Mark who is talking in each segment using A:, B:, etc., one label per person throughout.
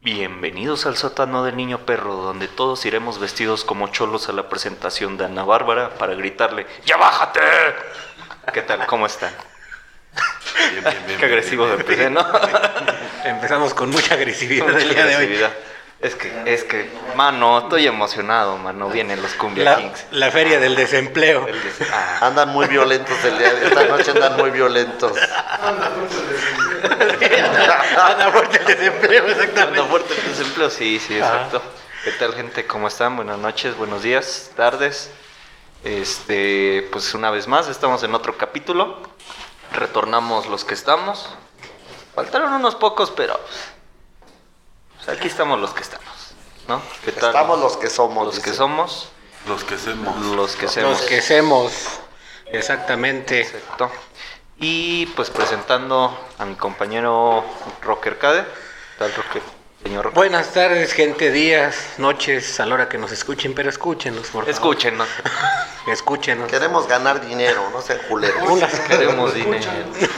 A: Bienvenidos al sótano del niño perro, donde todos iremos vestidos como cholos a la presentación de Ana Bárbara para gritarle ¡Ya bájate! ¿Qué tal? ¿Cómo están?
B: Bien, bien, bien,
A: Qué
B: bien,
A: agresivo
B: bien,
A: de empecé, ¿no?
C: Empezamos con mucha agresividad
A: Mucha
C: el día de hoy.
A: Es que, es que, mano, estoy emocionado, mano. Vienen los Cumbia
C: La,
A: Kings.
C: la feria del desempleo.
A: Ah,
D: Andan muy violentos el día de esta noche, andan muy violentos.
C: Anda fuerte el desempleo,
A: Anda
C: exactamente.
A: fuerte el desempleo, sí, sí,
C: Ajá.
A: exacto. ¿Qué tal, gente? ¿Cómo están? Buenas noches, buenos días, tardes. Este, pues una vez más, estamos en otro capítulo. Retornamos los que estamos. Faltaron unos pocos, pero pues, aquí estamos los que estamos, ¿no? ¿Qué tal?
D: Estamos los que somos.
A: los que somos,
B: Los que hacemos.
A: los que somos.
C: Los que hacemos. Exactamente.
A: Exacto. Y pues presentando a mi compañero Rocker Cade. ¿Qué tal, Rocker? Señor Rocker.
C: Buenas tardes, gente, días, noches, a la hora que nos escuchen, pero escúchenos, por favor.
A: Escúchenos.
C: Escúchenos.
D: Queremos ganar dinero, no sean culeros.
C: Una,
A: Queremos dinero.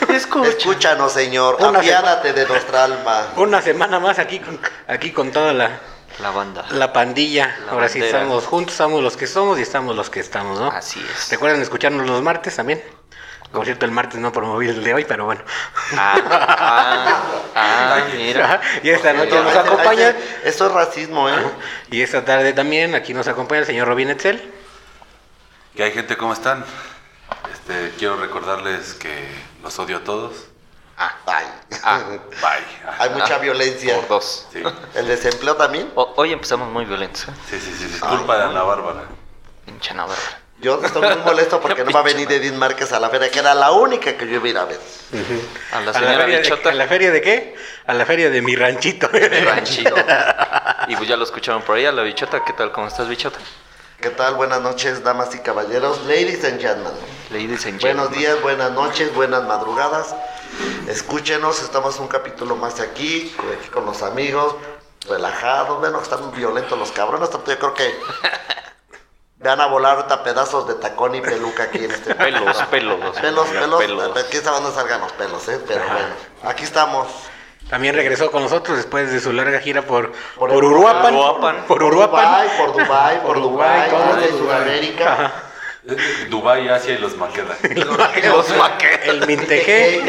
D: Escúchanos, Señor.
C: Una
D: Apiádate de nuestra alma.
C: una semana más aquí con, aquí con toda la,
A: La banda.
C: la pandilla.
A: La
C: Ahora sí estamos juntos, estamos los que somos y estamos los que estamos, ¿no?
A: Así es.
C: Recuerden escucharnos los martes también. Por cierto, el martes no promoví el de hoy, pero bueno.
A: Ah, ah, ah, mira.
C: y esta noche
D: No,
C: nos acompaña.
D: Eso es racismo, ¿eh?
C: Y esta tarde también aquí nos acompaña el señor Robin Etzel.
B: ¿Qué hay gente? ¿Cómo están? Este, quiero recordarles que los odio a todos.
D: Ay.
A: Ah.
B: Bye.
D: Hay mucha
A: Ah,
D: violencia.
A: Por dos.
B: Sí,
D: El desempleo también.
A: O- hoy empezamos muy violentos, ¿eh?
B: sí, sí, sí. Disculpa
D: Ay,
B: a Ana Bárbara.
A: Pinche Ana Bárbara.
D: Yo estoy muy molesto porque no va a venir Edith Márquez a la feria, que era la única que yo iba a ir a ver.
A: A la
C: ¿A la,
A: señora
C: feria de,
A: Bichota.
C: ¿A la feria de qué? A la feria de mi ranchito.
A: de ranchito. Y pues ya lo escucharon por ahí, a la bichota. ¿Qué tal? ¿Cómo estás, bichota?
D: ¿Qué tal? Buenas noches, damas y caballeros, ladies and gentlemen.
A: Ladies and
D: Buenos
A: gentlemen.
D: días, buenas noches, buenas madrugadas. Escúchenos, estamos un capítulo más aquí, aquí con los amigos, relajados. Bueno, están violentos los cabrones, tanto yo creo que van a volar ahorita pedazos de tacón y peluca aquí en este
A: Pelos, pelos.
D: Pelos, pelos,
A: pelos.
D: quién sabe dónde salgan los pelos, ¿eh? Pero bueno, aquí estamos.
C: También regresó con nosotros después de su larga gira por,
D: Por
C: por. Uruapan.
A: Uruapan.
C: Por Uruapan.
D: Dubái, por Dubai, por
C: Por
D: Dubai,
C: Dubái,
D: todo de
C: todo.
D: Sudamérica.
B: Eh, Dubái, Asia y los Maqueda.
A: Los maqueros.
C: El. Mintejé.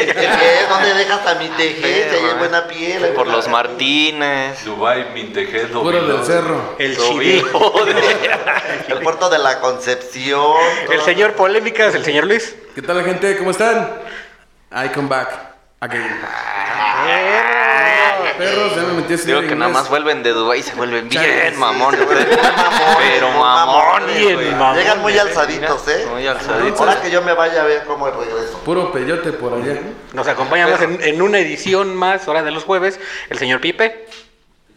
D: ¿Dónde dejas a mi teje?
A: Perro,
D: Se
A: eh.
D: buena piel.
A: Por los Martínez.
B: Dubái, Mintejedo.
E: Puro del cerro.
C: El Chivil.
D: El puerto de la Concepción.
C: El señor Polémicas, el señor Luis.
E: ¿Qué tal, gente? ¿Cómo están? I come back. Again. Perros, ya me metí a
A: Digo que nada más vuelven de Dubái y se vuelven bien mamones. Pero mamones.
C: Bien mamones.
D: Llegan muy alzaditos, ¿eh?
A: Muy alzaditos.
D: Ahora que yo me vaya a ver cómo regreso.
E: Puro peyote por allá.
C: Nos acompaña más en, en una edición más, hora de los jueves, el señor Pipe.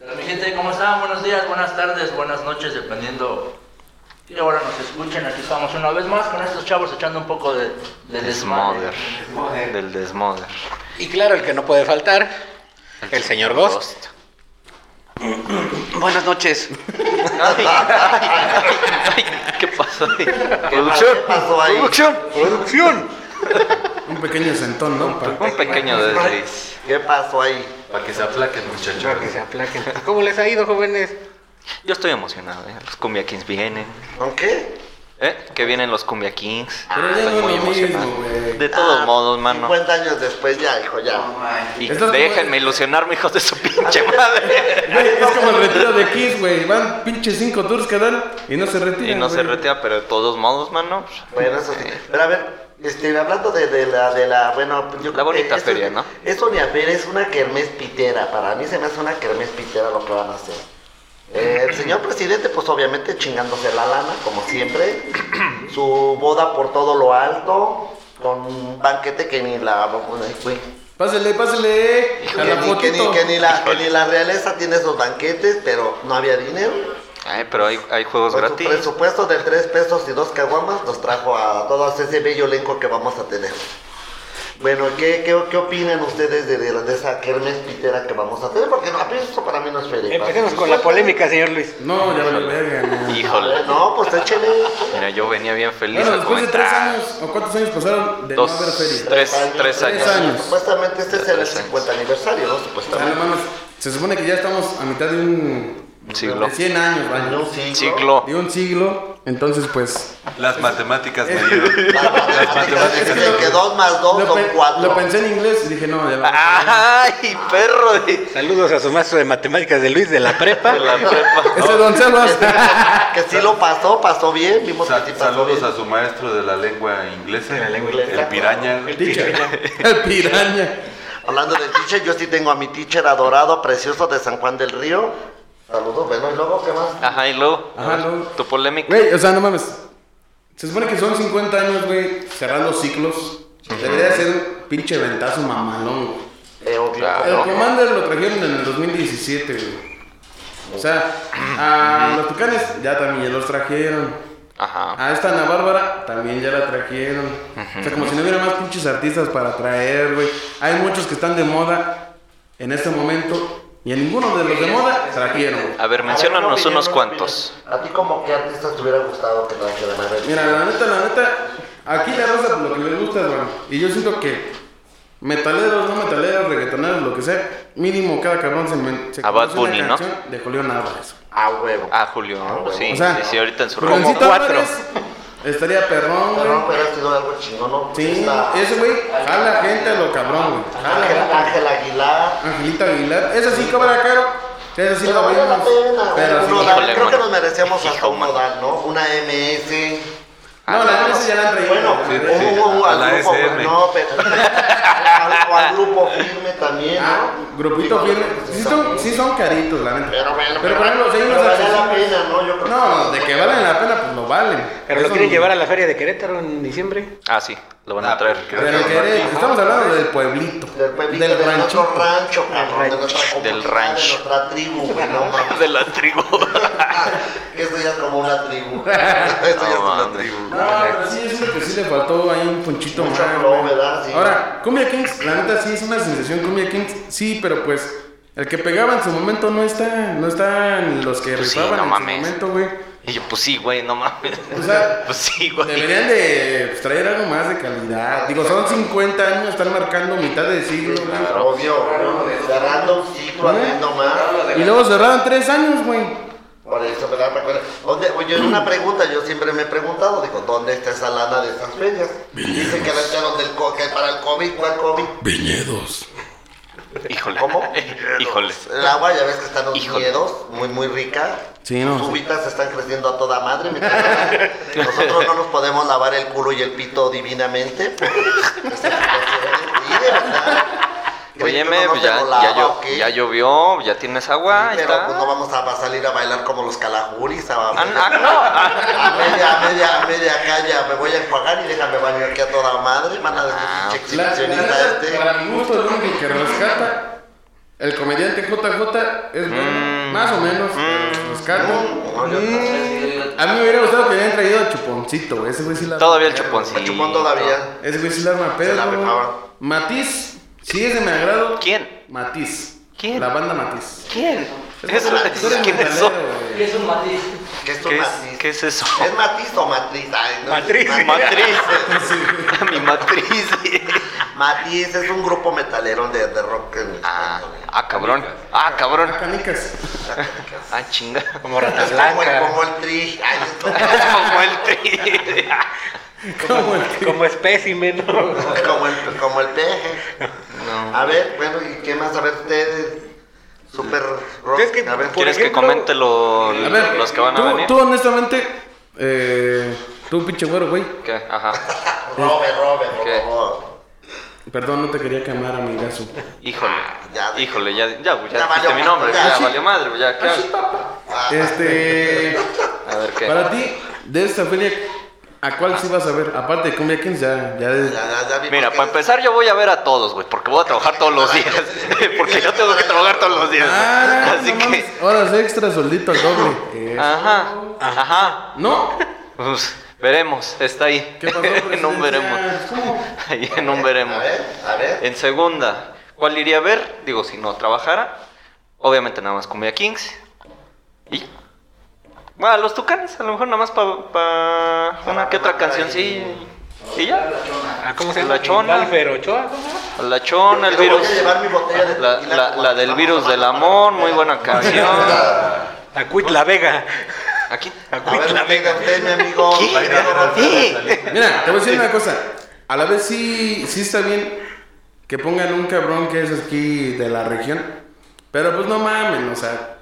F: Hola, mi gente, ¿cómo están? Buenos días, buenas tardes, buenas noches, dependiendo qué hora nos escuchen. Aquí estamos una vez más con estos chavos echando un poco de, de
A: Desmoder. Del desmoder.
C: Y claro, el que no puede faltar, el señor Ghost. Buenas noches.
A: Ay, ay, ¿Qué pasó ahí? Producción.
D: ¿Qué pasó ahí?
A: Producción.
C: Producción.
E: Un pequeño sentón, ¿no? Pa-
A: Un pequeño desliz.
D: ¿Qué pasó ahí?
B: Para que se aplaquen, muchachos.
C: Para que se aplaquen. ¿Cómo les ha ido, jóvenes?
A: Yo estoy emocionado, ¿eh? Los Cumbia Kings vienen.
D: ¿Con qué?
A: ¿Eh? Que vienen los Cumbia Kings.
E: Pero ya
A: Estoy
E: no
A: muy
E: es lo
A: emocionado.
E: mismo, güey.
A: De todos
D: Ah,
A: modos, mano.
D: 50 años después ya, hijo, ya.
A: Y
E: Estás como-
A: déjenme ilusionarme, hijos de su pinche madre.
E: Güey, es como el retiro de Kiss, güey. Van pinches cinco tours que dan y no se retiran.
A: Y no se
E: güey.
A: retira, pero de todos modos, mano.
D: Bueno, eso sí. Pero a ver, este, hablando de, de la, de la, bueno, yo creo que
A: bonita
D: eso-
A: feria, ¿no?
D: Ni a ver, es una kermés pitera. Para mí se me hace una kermés pitera lo que van a hacer. Eh, el señor presidente, pues obviamente chingándose la lana, como siempre. Su boda por todo lo alto, con un banquete que ni la...
E: pásale. A
D: Que
E: la
D: ni, que, ni,
E: fotito.
D: que ni la, que ni la realeza tiene esos banquetes, pero no había dinero.
A: Ay, pero hay, hay juegos
D: Con su
A: gratis.
D: presupuesto de 3 pesos y dos caguamas nos trajo a todo ese bello elenco que vamos a tener. Bueno, ¿qué, qué, qué opinan ustedes de, de, de esa kermes pitera que vamos a tener? Porque no, a mí eso para mí no es feria.
C: Empecemos con la polémica, señor Luis.
E: No, ya vale verga. no.
A: Híjole.
D: No, pues échele.
A: Mira, yo venía bien feliz
E: Bueno, después de tres años, ¿o cuántos años pasaron de
A: Dos,
E: no haber feria?
A: tres, tres
E: Tres
A: años.
E: años.
D: Supuestamente este es el
A: Tres años.
D: 50 aniversario, ¿no?
E: O sea, no
D: Supuestamente.
E: mames, se supone que ya estamos a mitad de un...
A: Siglo.
E: De 100 años, vaya.
D: De un siglo.
A: Siglo.
E: De un siglo. Entonces, pues...
B: Las matemáticas me dieron.
D: Las matemáticas dicen que 2 más 2
E: Lo,
D: son
E: pe-
D: 4.
E: lo pensé en inglés y dije, no, ya la...
A: ¡Ay, perro de,
C: Saludos a su maestro de matemáticas de Luis de la prepa.
A: de la prepa!
E: Ese don Sebas.
D: Que sí lo pasó, pasó bien. Vimos
B: Sa-
D: que sí pasó
B: saludos
D: bien.
B: a su maestro de la lengua inglesa,
D: la lengua inglesa.
B: el piraña.
E: El piraña.
D: Hablando de teacher, yo sí tengo a mi teacher adorado, precioso de San Juan del Río. Saludos, bueno, y luego, ¿qué más?
A: Ajá, y luego,
E: Ajá, luego.
A: tu polémica.
E: Güey, o sea, no mames. Se supone que son 50 años, güey, cerrar los ciclos. Debería ser un pinche ventazo mamalón. güey.
D: Eh.
A: Claro.
E: El Commander lo trajeron en el 2017, güey. O sea, a los Tucanes ya también ya los trajeron.
A: Ajá.
E: A esta Ana Bárbara también ya la trajeron. O sea, como si no hubiera más pinches artistas para traer, güey. Hay muchos que están de moda en este momento. Y a ninguno de los de moda trajeron.
A: A ver,
D: A ver,
A: menciónanos
D: ¿cómo
A: unos cuantos.
D: ¿A ti como qué artistas te hubiera gustado que trajeran? A ver.
E: Mira, la neta, la neta, aquí la raza lo que les gusta es bueno. Y yo siento que metaleros, no metaleros, reggaetoneros, lo que sea, mínimo cada cabrón se, men- se
A: A Bad Bunny, ¿no?
E: de Julián Álvarez.
D: A huevo.
A: Ah, Julio, ¿no? sí,
E: O sea,
A: sí, sí, ahorita en su robo. Cuatro.
E: Álvarez Estaría perrón, güey.
D: Pero hubiera sido algo chingón, ¿no?
E: Sí,
D: Está
E: ese güey jala gente a lo cabrón, güey. Jala
D: Ángel, Aguilar.
E: Angelita Aguilar. Esa sí cobra caro. Esa sí
D: Pero
E: la
D: vale la
E: vemos.
D: pena,
E: Pero
D: güey.
E: sí.
D: Creo que nos merecemos hasta un modal, ¿no? Una MS.
E: No, la MS ya la han traído.
D: Bueno,
B: Sí,
D: o-
B: sí.
D: o- o
B: A
D: al
B: la
D: grupo,
B: SM.
D: no, pero o al grupo firme también, ¿no?
E: Ah, grupito
D: Digo,
E: firme. Sí son, sí son caritos, la neta.
D: Pero bueno,
E: Pero por ejemplo,
D: pero vale la pena, ¿no? Yo creo
E: No, de que valen la pena, pues lo valen.
C: Pero lo quieren
E: no-
C: llevar a la feria de Querétaro en diciembre.
A: Ah, sí, lo van a
B: Ah,
A: traer.
B: pero
E: Pero Querétaro, estamos hablando del pueblito.
D: Del pueblito,
E: del
D: de nuestro
E: ranchito.
D: rancho, cabrón, de nuestra
A: Del rancho.
D: de nuestra tribu, güey, no.
A: De la tribu.
D: Esto ya es como una tribu. Esto ya es
A: No,
D: una tribu.
E: No, pero sí, es que sí le faltó ahí un ponchito más. Ahora, Cumbia Kings, la neta sí es una sensación Cumbia Kings, sí, pero pues el que pegaba en su momento no está, no están los que
A: Pues sí,
E: rifaban
A: no
E: en
A: mames.
E: su momento, güey.
A: Y yo, pues sí, güey, no mames.
E: O sea,
A: Pues sí, güey.
E: Deberían de pues, traer algo más de calidad. Digo, son 50 años, están marcando mitad de siglo, güey.
D: Obvio, cerrando un ciclo, abriendo más.
E: Y luego cerraron 3 años, güey.
D: Por eso, ¿verdad? ¿dónde- Oye, una pregunta, yo siempre me he preguntado, digo, ¿dónde está esa lana de esas ferias? Dicen que la echaron del co que para el COVID, ¿cuál COVID?
A: Híjole.
D: ¿Cómo?
A: Híjole.
D: El agua, ya ves que están los
A: Híjole.
D: miedos, muy, muy rica.
E: Sí, no.
D: Sus uvitas están creciendo a toda madre. mientras Nosotros no nos podemos lavar el culo y el pito divinamente. esta situación. Sí, de verdad. ¿Creen que
A: Óyeme,
D: no
A: pues ya, ya, ya llovió, ya tienes agua, ahí
D: Pero
A: está.
D: pues no vamos a, a salir a bailar como los calajuris. A,
A: Ah, ah, no. ah.
D: a media, a media, a media calle me voy a enjuagar y déjame baño aquí a toda madre. Van a decir
A: Ah,
D: pinche
E: La, la
D: exhibicionista
E: neta,
D: este.
E: para mi gusto, el único que rescata el comediante JJ es bueno,
A: Mm.
E: más o menos,
A: Mm.
D: No, yo-
E: Mm. A mí me hubiera gustado que hubieran traído a Chuponcito. Ese güey sí la
A: Todavía el chuponcito.
D: El chupón todavía.
E: Ese güey sí la arma
D: Se la
E: perro.
D: rifaba.
E: Matiz, sí es de mi agrado.
A: ¿Quién?
E: Matiz.
A: ¿Quién?
E: La banda Matiz.
A: ¿Quién?
E: Es
A: Eso-
E: Matiz,
A: ¿Quién es
E: metalero,
A: eso?
F: ¿Qué es un matiz?
D: ¿Qué es tu
A: ¿Qué es,
D: matiz?
A: ¿Qué es eso?
D: ¿Es matiz o matriz? Ay, no,
C: Matriz.
A: Matriz. Mi matriz.
D: Matiz es un grupo metalero de, de rock. en
A: Ah, ah, cabrón. Ah, cabrón.
E: Ah, canicas.
A: Ah, chinga.
C: Como rata
D: Es como el,
C: blanca.
D: como el tri. Ay,
A: Como el tri.
E: ¿Cómo el
C: Como espécimen. ¿no?
D: como, el, como el peje.
A: No.
D: A ver, bueno, ¿y qué más? A ver, ustedes. Super rock.
C: Es que
D: a ver,
C: por
A: ¿Quieres que comente lo-
E: A ver,
A: los que van a
E: tú,
A: venir?
E: Tú, honestamente, eh, tú, pinche güero, güey.
A: ¿Qué? Ajá.
D: Robert, Robert, por
A: ¿Qué?
E: Perdón, no te quería quemar, amigazo.
A: Híjole.
D: Ya, de-
A: Híjole, ya, ya, ya,
D: Ya
A: dijiste
D: valió
A: mi nombre. Ya,
D: ya.
A: valió madre, ya. ¿qué hago?
D: Ah,
E: Este.
A: A ver qué.
E: Para ti, de esta feria, ¿a cuál sí vas a ver? Aparte de Cumbia Kings, ya. ya
D: ya, ya, ya vi
A: Mira, para empezar yo voy a ver a todos, güey, porque voy a trabajar todos los días. porque yo tengo que trabajar todos los días.
E: Ah,
A: Así
E: no
A: que...
E: Horas extra, soldito al doble. Eso.
A: Ajá, ajá.
E: ¿No?
A: Pues, Veremos, está ahí.
E: ¿Qué pasó,
A: en un veremos. Ahí en un veremos.
D: A ver, a ver.
A: En segunda, ¿cuál iría a ver? Digo, si no trabajara. Obviamente nada más Cumbia Kings. Y ya. Bueno, los Tucanes, a lo mejor nada más para una que otra canción, sí. Y ya.
C: Ah, ¿Cómo se
A: La
C: llama?
A: chona.
C: Alfer Ochoa.
A: La chona, el virus.
D: a llevar mi botella de
A: La, la- la del virus del amor, muy buena canción.
C: La La Vega.
A: Aquí.
C: La La Vega.
D: usted, mi amigo.
E: Mira, te voy a decir una cosa. A la vez sí, sí está bien que pongan un cabrón que es aquí de la región. Pero pues no mamen, o sea,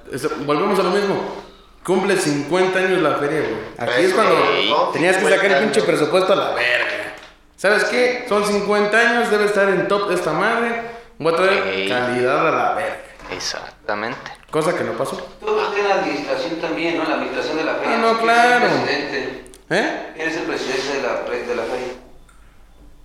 E: volvemos a lo mismo. Cumple 50 años la feria, güey. Aquí es cuando
D: ¿no?
E: tenías que sacar
D: 50
E: el pinche presupuesto a la verga. ¿Sabes qué? Son 50 años, debe estar en top esta madre. Voy a traer
A: Ey.
E: calidad a la verga.
A: Exactamente.
E: Cosa que no pasó.
G: Todo tiene la administración también, ¿no? La administración de la feria.
E: Ah, no,
G: ¿Quién
E: claro.
G: Es el presidente.
E: ¿Eh?
G: ¿Quién es el presidente de la, de la feria?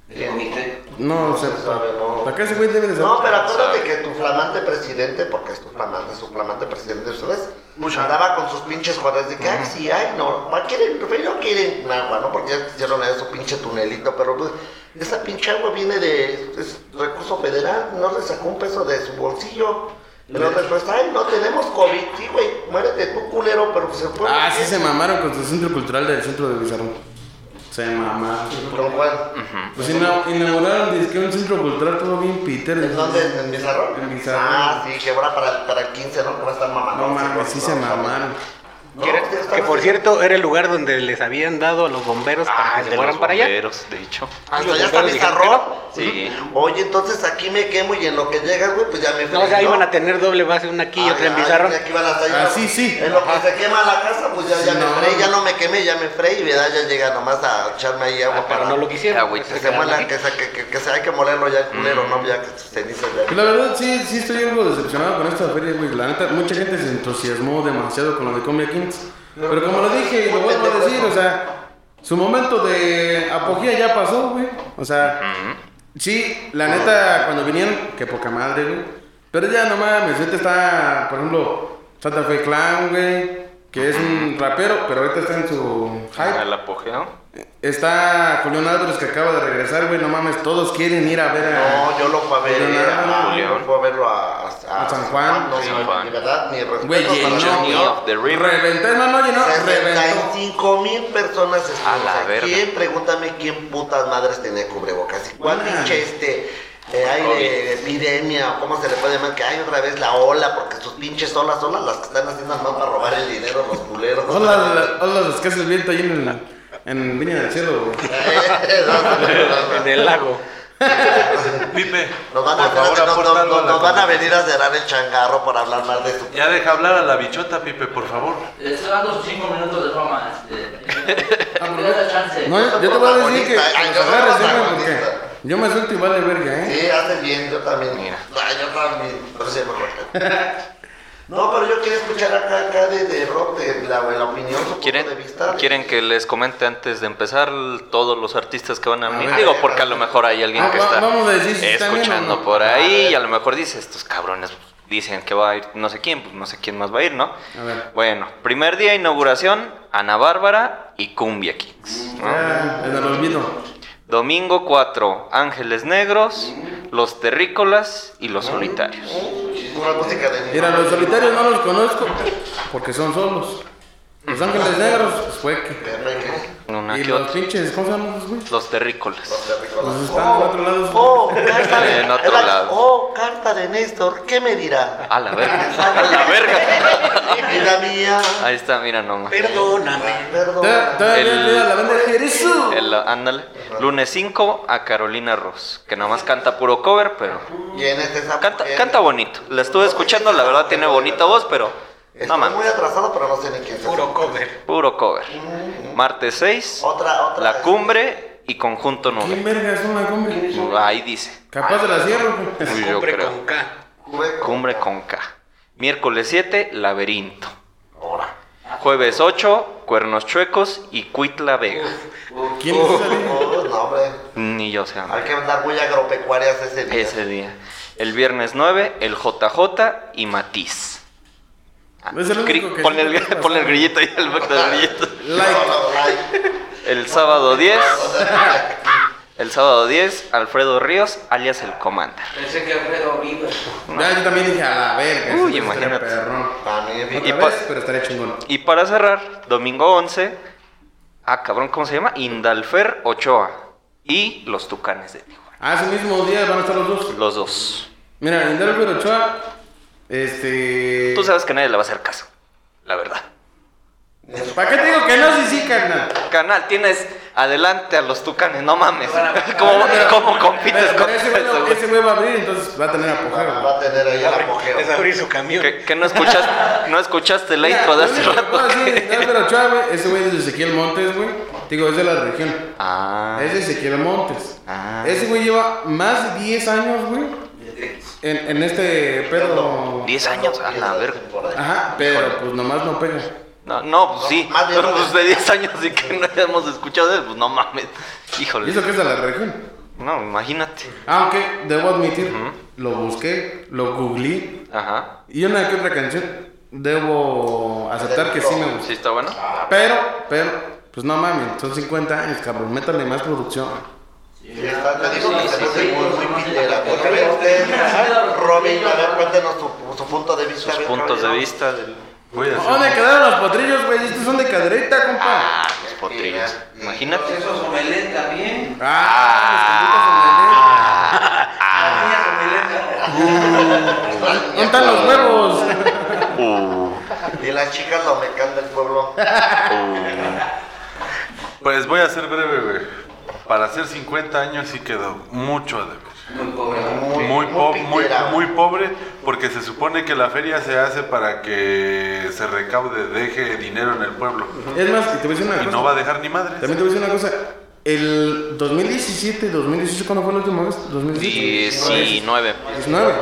G: Comité.
E: No, o sea,
D: se sabe, no.
E: acá ese güey debe de saber.
D: No, pero acuérdate que tu flamante presidente, porque es tu flamante, su flamante presidente de ustedes, andaba con sus pinches jugadores de que, ay, sí, ay, no, ¿pa' quieren, no quieren agua, ¿no? Porque ya hicieron su pinche tunelito, pero pues, esa pinche agua viene de es recurso federal, no le sacó un peso de su bolsillo. Pero después, ay, no tenemos COVID, sí, güey, muérete tú, culero, pero se fue.
E: Ah, sí se mamaron con su centro cultural del centro de Bizarrón. Se mamaron.
D: ¿Con cuál?
E: Pues ina- inauguraron dizque un centro cultural todo bien Peter.
D: ¿En dónde? ¿En Bizarrón?
E: En Bizarrón.
D: Ah, sí, que ahora para, para el 15, ¿no? Que va a estar mamando.
E: No mames, sí se mamaron.
D: No,
C: Que, era- que por cierto era el lugar donde les habían dado a los bomberos para
A: Ah,
C: que
A: el
C: se fueran para allá.
A: bomberos, de hecho.
D: Hasta
C: Los
D: ya está
C: que
A: Sí.
D: Oye, entonces aquí me quemo y en lo que llegas, güey, pues ya me
C: No, o sea, iban a tener doble base, una aquí y otra en.
D: Aquí van estar
E: Ah, sí, sí.
D: En lo que se quema la casa, pues ya, ya
E: Sí,
D: me
E: no.
D: freí, ya no me quemé, ya me freí, ¿verdad? Ya llega nomás a echarme ahí agua
C: Ah, pero
D: para
C: no lo quisieron.
A: Ah, güey,
C: pues,
D: que
C: se
D: se
C: quedaron
D: muela,
C: aquí.
D: que, que, que, que se hay que molerlo ya el culero, ¿no? Ya que sus cenizas
E: Pues
D: ya.
E: la verdad, sí, sí estoy algo decepcionado con esta feria, güey. La neta, mucha gente se entusiasmó demasiado con lo de Pero como lo dije y lo vuelvo a decir, o sea, su momento de apogea ya pasó, güey. O sea, sí, la neta, cuando vinieron, qué poca madre, güey. Pero ya no mames, ahorita está, por ejemplo, Santa Fe Clan, güey. Que es un rapero, pero ahorita está en su hype.
A: El apogeo.
E: Está Julián Álvarez que acaba de regresar, güey. No mames, todos quieren ir a ver a.
D: No, yo lo fui a ver,
E: Julián
D: eh, a,
A: Julián.
D: fui a verlo a, a,
E: A San Juan.
D: No,
A: Juan.
D: verdad, mi respeto
E: Güey, llenó. Reventó, no, no, llenó, reventó.
D: 65 mil personas estuvimos.
A: A la
D: O sea,
A: verga.
D: ¿Quién? Pregúntame quién putas madres tenía cubrebocas. ¿Y ¿Cuál pinche este eh, hay de epidemia o cómo se le puede llamar? Que hay otra vez la ola, porque sus pinches olas son las las que están haciendo más para robar el dinero los culeros.
E: Hola, la- hola, los que hace el viento ahí en, el- en Viña del Cielo, güey.
C: En el lago.
B: Pipe,
D: Nos van, a,
B: por favor,
D: nos- van venir a cerrar el changarro por hablar mal de su
B: Ya deja hablar a la bichota, Pipe, por favor.
F: Le estoy dando sus 5 minutos de fama. Este, me da chance.
E: No, yo, yo te voy a decir que.
D: Ay, yo
E: ¿eh. Porque yo me suelto y vale verga, ¿eh?
D: Sí, haces bien, yo también.
A: Mira.
D: Ay, yo también. Sí, mejor. No, pero yo quería escuchar acá, acá de, de Rock, de la, la opinión, su
A: ¿Quieren,
D: punto de vista. de-
A: ¿Quieren que les comente antes de empezar todos los artistas que van a venir?
E: ver.
A: Digo, porque a lo mejor hay alguien
E: Ah,
A: que
E: va-
A: está
E: vamos a decir si está bien
A: escuchando por ahí y a lo mejor dice, estos cabrones dicen que va a ir no sé quién, pues no sé quién más va a ir, ¿no?
E: A ver.
A: Bueno, primer día de inauguración, Ana Bárbara y Cumbia
E: el olvido.
A: Domingo 4, Ángeles Negros, Los Terrícolas y Los Solitarios.
D: Una música de
E: Mira, los solitarios no los conozco porque son solos. Los ángeles negros, pues fue que.
A: Una
E: Y los pinches, ¿cómo se llaman los güeyes?
A: Los Terrícolas.
E: Pues están en otro lado.
D: Oh, carta de,
A: En otro lado.
D: Oh, carta de Néstor, ¿qué me dirá?
A: A la verga. A la verga.
D: Vida mía,
A: Ahí está, mira nomás.
C: Perdóname.
D: perdón.
E: Todavía todavía
A: El-
E: la banda de
A: ándale. Lunes 5 a Carolina Ross, que nada más canta puro cover, pero
D: ¿Quién es esa
A: canta, canta bonito. La estuve escuchando, la verdad tiene bonita voz, pero
D: Estoy
A: no
D: muy
A: mames,
D: atrasado, pero no sé ni quién es.
C: Puro cover.
A: puro cover. Martes 6,
D: Otra, otra.
A: La Cumbre y Conjunto
E: ¿Quién
A: 9.
E: verga es una cumbre?
A: Ahí dice.
E: Capaz de la cierro.
A: Uy, yo
C: Hombre
A: creo.
C: con K.
D: Cumbre.
A: Cumbre con K. Miércoles 7, Laberinto.
D: Ahora.
A: Jueves 8, Cuernos Chuecos y Cuitla Vega.
E: ¿Quién es esa vieja?
D: Oh, no, hombre.
A: Ni yo sé.
D: Hay que andar muy agropecuarias ese día.
A: Ese día. El viernes 9, el JJ y Matiz. Ah,
E: Es el único que
A: ponle, el, ponle el grillito ahí, el efecto del grillito.
E: Like.
A: El sábado 10. El sábado 10, Alfredo Ríos, alias el Commander.
G: Pensé que Alfredo Viva.
E: Ya, yo también dije a la verga.
A: Uy, imagínate.
D: También,
A: Y
E: vez, pero estaría chingón.
A: Y para cerrar, domingo 11. Ah, cabrón, ¿cómo se llama? Indalfer Ochoa. Y los Tucanes de Tijuana.
E: Ah, ese mismo día van a estar los dos.
A: Los dos.
E: Mira, Indalfer Ochoa, este...
A: Tú sabes que nadie le va a hacer caso. La verdad.
E: ¿Para qué te digo que no? Sí, sí, carnal.
A: Canal, tienes adelante a los Tucanes, no mames.
G: A-
A: ¿Cómo, cómo compites
E: Pero,
A: con
E: pero ese, güey,
A: eso,
E: no-
A: güey?
E: ese güey va a abrir, entonces va a tener apogeo.
D: Va
E: güey.
D: a tener ahí el apogeo.
C: Es abrir su camión.
A: ¿Que, que no escuchaste, no escuchaste la intro de hace rato?
E: de Indalfer Ochoa, güey, ese güey es de Ezequiel Montes, güey. Digo, es de la región.
A: Ah.
E: Es de Ezequiel Montes.
A: Ah.
E: Ese güey lleva más de 10 años, güey, en, en este pedo.
A: 10 años, a la verga.
E: Ajá, pero pues nomás no pega.
A: No, no, pues sí.
D: más
A: Pero pues de 10 años y que no hayamos escuchado de él, pues no mames.
E: Y
A: Híjole.
E: eso que es de la región.
A: No, imagínate.
E: Aunque debo admitir, lo busqué, lo googleé
A: Ajá.
E: y una que otra canción debo aceptar que sí me
A: ¿Sí
E: gusta.
A: está bueno?
E: Pero, pero, pues no mames, son 50 años, cabrón, métale más producción.
D: Sí, está- te digo que se muy, muy pitera. Pues, a ver, usted, Robin, a ver, cuéntenos su, su punto de vista.
A: Sus puntos de vista del...
E: ¿Dónde quedaron los potrillos, güey? Estos son de cadereta, compa.
A: Ah, los potrillos. Imagínate.
G: Eso es omelette también.
E: Ah, los
G: Niñas
E: ¿Dónde están los huevos?
A: Uh,
D: Y las chicas lo mecan del pueblo.
B: Pues voy a ser breve, güey. Para hacer 50 años sí quedó mucho a deber.
G: Muy pobre.
B: Muy, po- muy,
D: pitera.
B: muy pobre porque se supone que la feria se hace para que se recaude, deje dinero en el pueblo.
E: Es más, y te voy a decir una
B: Y
E: cosa.
B: no va a dejar ni madres.
E: También te voy a decir una cosa. El 2017, 2018, ¿cuándo fue la última vez? 2017.
A: 19.
E: 19.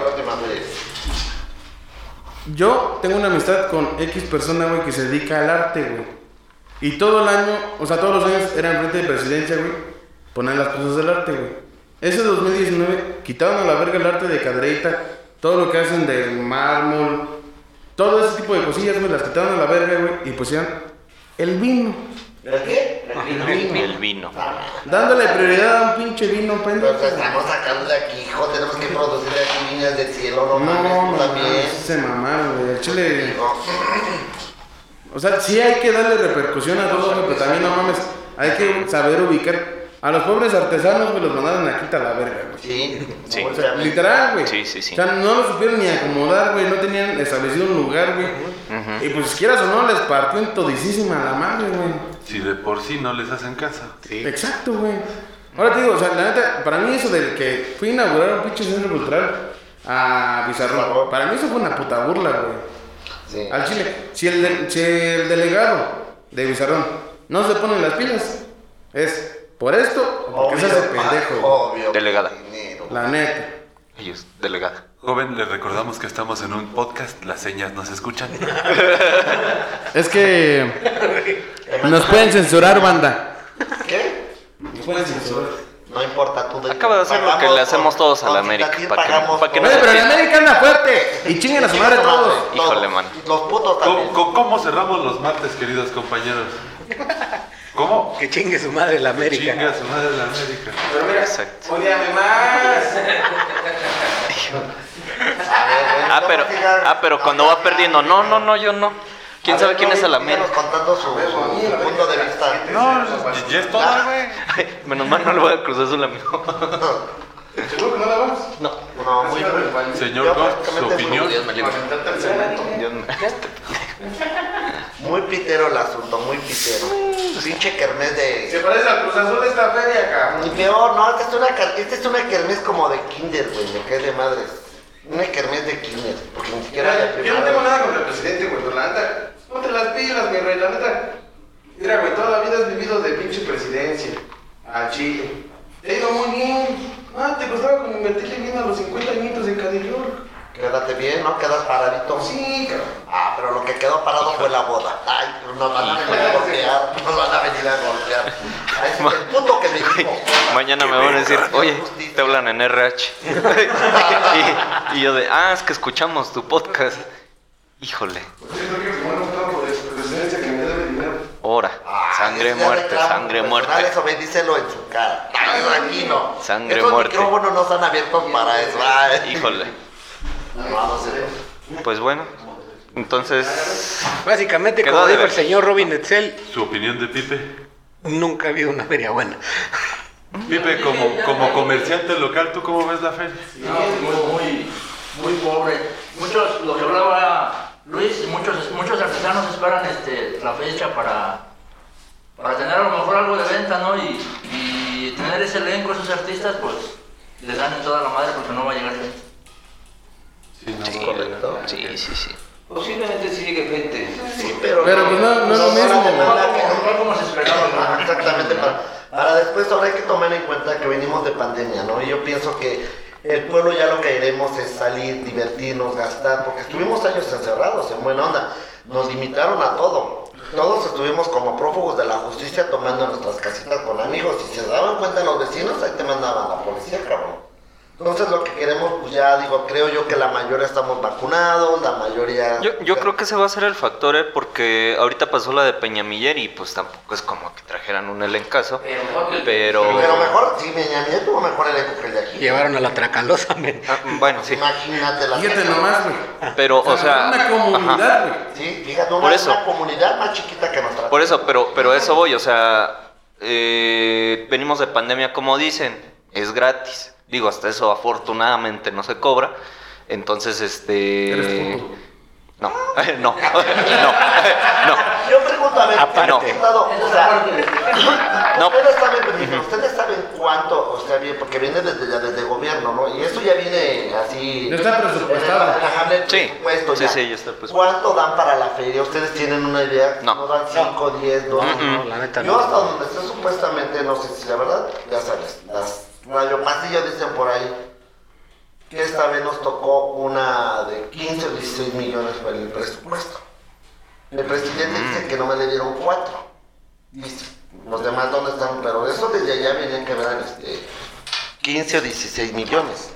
E: Yo tengo una amistad con X persona, güey, que se dedica al arte, güey. Y todo el año, o sea, todos los años era enfrente de presidencia, güey, poner las cosas del arte, güey. Ese 2019 quitaron a la verga el arte de cadereita, todo lo que hacen del mármol, todo ese tipo de cosillas, güey, las quitaron a la verga, güey, y pusieron el vino.
D: ¿El qué?
A: El vino.
E: Dándole prioridad a un pinche vino, pendejo.
D: Pero estamos sacando de aquí, hijo. Tenemos que producir aquí niñas del cielo, no
E: No,
D: mames,
E: no, no,
D: también.
E: se mamaron, güey. El chile. O sea, sí hay que darle repercusión a todo, pero también no mames. Hay que saber ubicar. A los pobres artesanos, güey, los mandaron aquí a la verga, güey.
D: Sí,
A: Sí.
E: O sea, literal, güey.
A: Sí, sí, sí.
E: O sea, no lo supieron ni acomodar, güey. No tenían establecido un lugar, güey. Y pues, quieras o no, les partió en todisísima la madre, güey.
B: Si de por sí no les hacen caso.
E: Exacto, güey. Ahora te digo, o sea, la neta, para mí eso del que fui a inaugurar un pinche centro cultural a Bizarro, para mí eso fue una puta burla, güey.
D: Sí.
E: Al Chile, si el, de- si el delegado de Bizarrón no se pone las pilas, es por esto porque se hace
D: Obvio,
E: pendejo. güey.
D: obvio.
A: Delegada.
D: Dinero.
E: La neta.
A: Ellos, delegada.
B: Joven, les recordamos que estamos en un podcast, las señas nos escuchan.
E: Es que nos pueden censurar, banda.
D: ¿Qué?
E: Nos pueden censurar.
D: No importa, tú de-
A: Acaba de hacer lo que le hacemos todos a la América,
D: Citatil
A: pa' que- pa' que no
E: Oye, pero
A: se-
E: en América anda fuerte y chinguen a su madre todos.
A: Híjole, mano.
D: Los putos también.
B: ¿Cómo, cómo- cómo cerramos los martes, queridos compañeros? ¿Cómo?
C: Que chingue su madre la América.
B: Chinga su madre la América.
E: Pero mira,
A: Exacto.
E: odiame más.
D: A ver, bueno,
A: Ah, pero, ah, pero cuando va perdiendo, no, no, no, yo no. ¿Quién
D: A
A: sabe
D: ver,
A: quién es el América?
D: contando su, su- su punto de vista.
B: No, ya es todo, güey.
A: Menos mal no le voy a cruzar su amigo.
E: ¿Seguro que no la vamos?
A: No.
D: No, muy muy
B: Señor
D: prácticamente
B: su opinión.
A: Dios me libre. Dios me-
D: Muy pitero el asunto, muy pitero. Pinche kermés
E: Se
D: de.
E: parece al Cruz Azul de esta feria, cabrón.
D: Ni peor, no, esta es una, esta es una kermés como de kinder, güey, me cae de madres. Una kermés de kinder, porque ni siquiera de
E: Yo no tengo nada contra el presidente, güey, la neta, ponte las pilas, mi rey, la neta. Mira, güey, toda la vida has vivido de pinche presidencia. A Chile. Te ha ido muy bien. Ah, te costaba como invertirle bien a los 50 añitos de Cadillac.
D: Quédate bien, ¿no? Quedas paradito.
E: Sí, cabrón.
D: Ah, pero lo que quedó parado fue la boda. Ay, nos van a venir a golpear, nos van a venir a golpear. Ay, es el punto que me dijo.
A: Mañana me van a decir, oye, te hablan en RH. y, y yo de, ah, es que escuchamos tu podcast. Híjole, ahora,
D: Ah,
A: Sangre, muerte,
D: reclamo
A: sangre, muerte.
D: Eso ve, díselo en su cara. Aquí no.
A: Sangre,
D: Estos
A: muerte.
D: micrófonos no están abiertos para eso. Ay.
A: Híjole. Pues bueno, entonces,
C: Básicamente, como dijo el señor Robin Etzel,
B: Su opinión de Pipe.
C: nunca ha habido una feria buena.
B: Pipe, como, como comerciante local, ¿tú cómo ves la feria?
F: No, muy, muy, muy pobre. Muchos, lo que hablaba Luis, muchos, muchos artesanos esperan este, la fecha para, para tener a lo mejor algo de venta, ¿no? Y, y tener ese elenco, esos artistas, pues les dan en toda la madre porque no va a llegar gente.
B: Sí, no,
A: sí,
D: correcto.
A: sí, sí, sí.
G: Posiblemente sí llegue gente.
D: Sí, pero,
E: Pero, pues, no- no es lo mismo.
F: No, como, no se esperaba, ¿no?
D: Exactamente, para, para después ahora hay que tomar en cuenta que venimos de pandemia, ¿no? Y yo pienso que el pueblo ya lo que queremos es salir, divertirnos, gastar, porque estuvimos años encerrados, en buena onda, nos limitaron a todo. Todos estuvimos como prófugos de la justicia tomando nuestras casitas con amigos y si se daban cuenta los vecinos, ahí te mandaban la policía, cabrón. Entonces lo que queremos, pues ya digo, creo yo que la mayoría estamos vacunados, la mayoría...
A: Yo, yo creo que ese va a ser el factor, ¿eh? porque ahorita pasó la de Peñamiller y pues tampoco es como que trajeran un elencazo, pero...
D: Pero mejor, sí, Peña Nieto tuvo mejor elenco que el de aquí.
C: Llevaron a la Tracalosa, men.
A: Ah, bueno, sí,
D: Imagínate la
E: Fíjate nomás, güey.
A: pero, o sea...
E: Una comunidad, güey.
D: Sí, fíjate, una,
A: Por eso.
D: una comunidad más chiquita que nuestra.
A: Por eso, pero, pero eso voy, o sea, eh, venimos de pandemia como dicen, es gratis. Digo, hasta eso afortunadamente no se cobra. Entonces, este...
E: Eres.
A: No, no, no, no.
D: Yo pregunto, a ver,
C: Aparte.
D: ¿qué diputado, o sea,
A: No.
D: ustedes saben, permiso, ustedes saben cuánto, o sea, bien, porque viene desde, ya desde gobierno, ¿no? Y eso ya viene así.
E: Ya está presupuestado.
A: Sí,
D: presupuesto
A: sí,
D: ya.
A: sí, ya está presupuestado.
D: ¿Cuánto dan para la feria? ¿Ustedes tienen una idea?
A: No.
D: dan 5, 10, 2?
A: Mm, mm.
C: No, la neta
D: Yo
C: no.
D: hasta donde sé supuestamente, no sé si la verdad, ya sabes, las radiopasillas dicen por ahí que esta vez nos tocó una de 15 o 16 millones por el presupuesto. El presidente dice que no me le dieron 4. Dice, los demás dónde están, pero eso desde allá venían que eran este, 15 o 16 millones.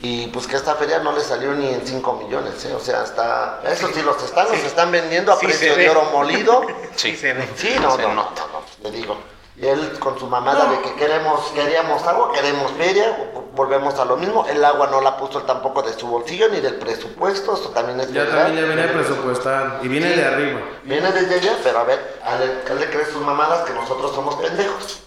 D: Y pues que esta feria no le salió ni en 5 millones, ¿eh? o sea, está, eso sí, los están, los están vendiendo a precio de oro molido.
A: Sí.
D: Sí, no, no, no, no, no, te digo. Y él con su mamada de que queremos, queríamos agua, queremos feria, volvemos a lo mismo. El agua no la puso él tampoco de su bolsillo ni del presupuesto, eso también es
E: Ya
D: verdad.
E: también ya venía presupuestado. Y viene de arriba.
D: Viene desde allá, pero a ver, a él, a él le cree sus mamadas que nosotros somos pendejos.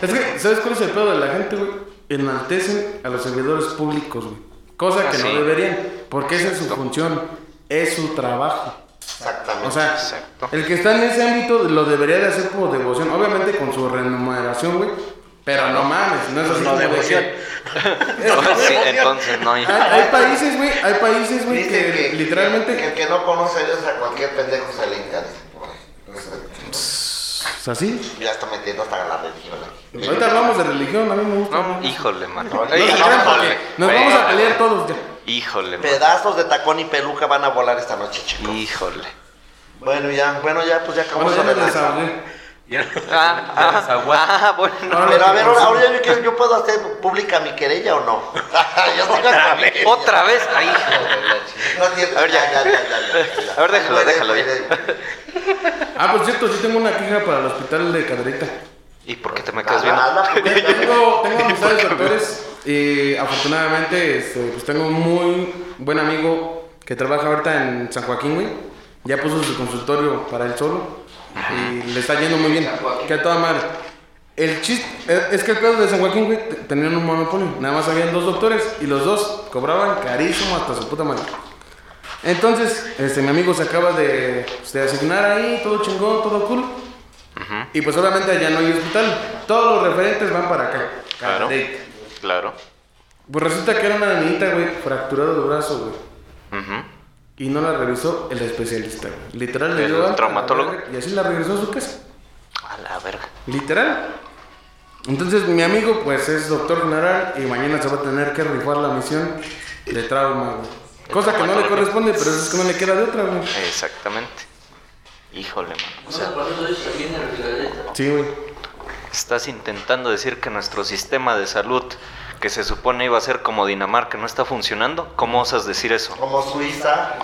E: Es que, ¿sabes cuál es el pedo de la gente, güey? Enaltecen a los servidores públicos, güey. Cosa que
A: Ah,
E: no deberían. Porque esa es su función. Es su trabajo.
D: Exactamente.
E: O sea,
A: Exacto.
E: el que está en ese ámbito lo debería de hacer por devoción. Obviamente con su remuneración, güey. Pero no mames, no es así
C: No
E: como de
C: devoción.
A: Sí, entonces no hay...
E: Hay, países, güey, hay países, güey, que,
D: que,
E: literalmente...
D: que el que no conoce a Dios a cualquier pendejo se le. Entonces,
E: ¿Es así?
D: Ya está metiendo hasta la religión aquí.
E: Ahorita hablamos de religión, a mí me gusta.
A: No, híjole, mano.
D: No,
E: No nos vamos a pelear todos ya.
A: Híjole.
D: Pedazos de tacón y peluca van a volar esta noche, chicos.
A: Híjole.
D: Bueno, ya, bueno, ya, pues ya acabamos
E: Bueno, ya.
A: Ah, ah, ah, bueno.
D: Pero a ver, ahora, ahora yo, quiero- yo puedo hacer pública mi querella o no.
C: Otra vez.
D: querella.
A: Otra vez. Ay, hijo de la chingada.
D: No
A: A ver, ya.
D: ya, ya, ya, ya, ya, ya.
A: A ver, déjalo, déjalo.
E: Ah, por cierto, sí tengo una queja para el hospital de Caderita.
A: ¿Y por qué te me quedas viendo?
D: Pues,
E: Tengo, tengo amistades doctores y afortunadamente este, pues tengo un muy buen amigo que trabaja ahorita en San Joaquín, güey. Ya puso su consultorio para él solo y le está yendo muy bien. Que a toda madre. El chiste es que el pedo de San Joaquín, güey, te- tenían un monopolio. Nada más habían dos doctores y los dos cobraban carísimo hasta su puta madre. Entonces, este, mi amigo se acaba de, pues, de asignar ahí, todo chingón, todo cool. Y pues obviamente ya no hay hospital. Todos los referentes van para acá.
A: Claro. Claro.
E: Pues resulta que era una niñita, güey, fracturada de brazo, güey. Y no la revisó el especialista, güey. Literal le
A: ¿El
E: dio alta,
A: traumatólogo?
E: Y así la regresó a su casa.
A: A la verga.
E: Literal. Entonces mi amigo, pues es doctor general y mañana se va a tener que rifar la misión de trauma, güey. Cosa que no le corresponde, pero es que no le queda de otra, güey.
A: Exactamente. Híjole. O sea,
F: regalerito.
E: Sí, güey.
A: estás intentando decir que nuestro sistema de salud, que se supone iba a ser como Dinamarca, no está funcionando. ¿Cómo osas decir eso?
D: Como Suiza.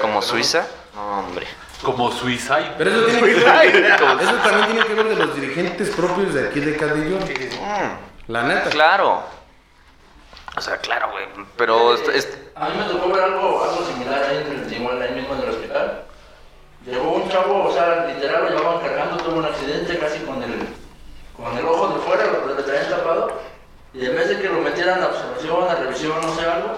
A: ¿Como Suiza? No, hombre.
B: Como Suicide.
E: Pero eso tiene que ver, eso también tiene que ver de los dirigentes propios de aquí de Cadillo.
A: Mm,
E: La neta.
A: claro. O sea, claro, güey. Pero est-
F: A mí me tocó ver algo, algo similar ahí, en el, igual ahí mismo en el hospital. Llegó un chavo, o sea, literal lo llevaban cargando, tuvo un accidente casi con el, con el ojo de fuera, lo, lo traían tapado. Y en vez de que lo metieran a observación, a revisión, no sé algo,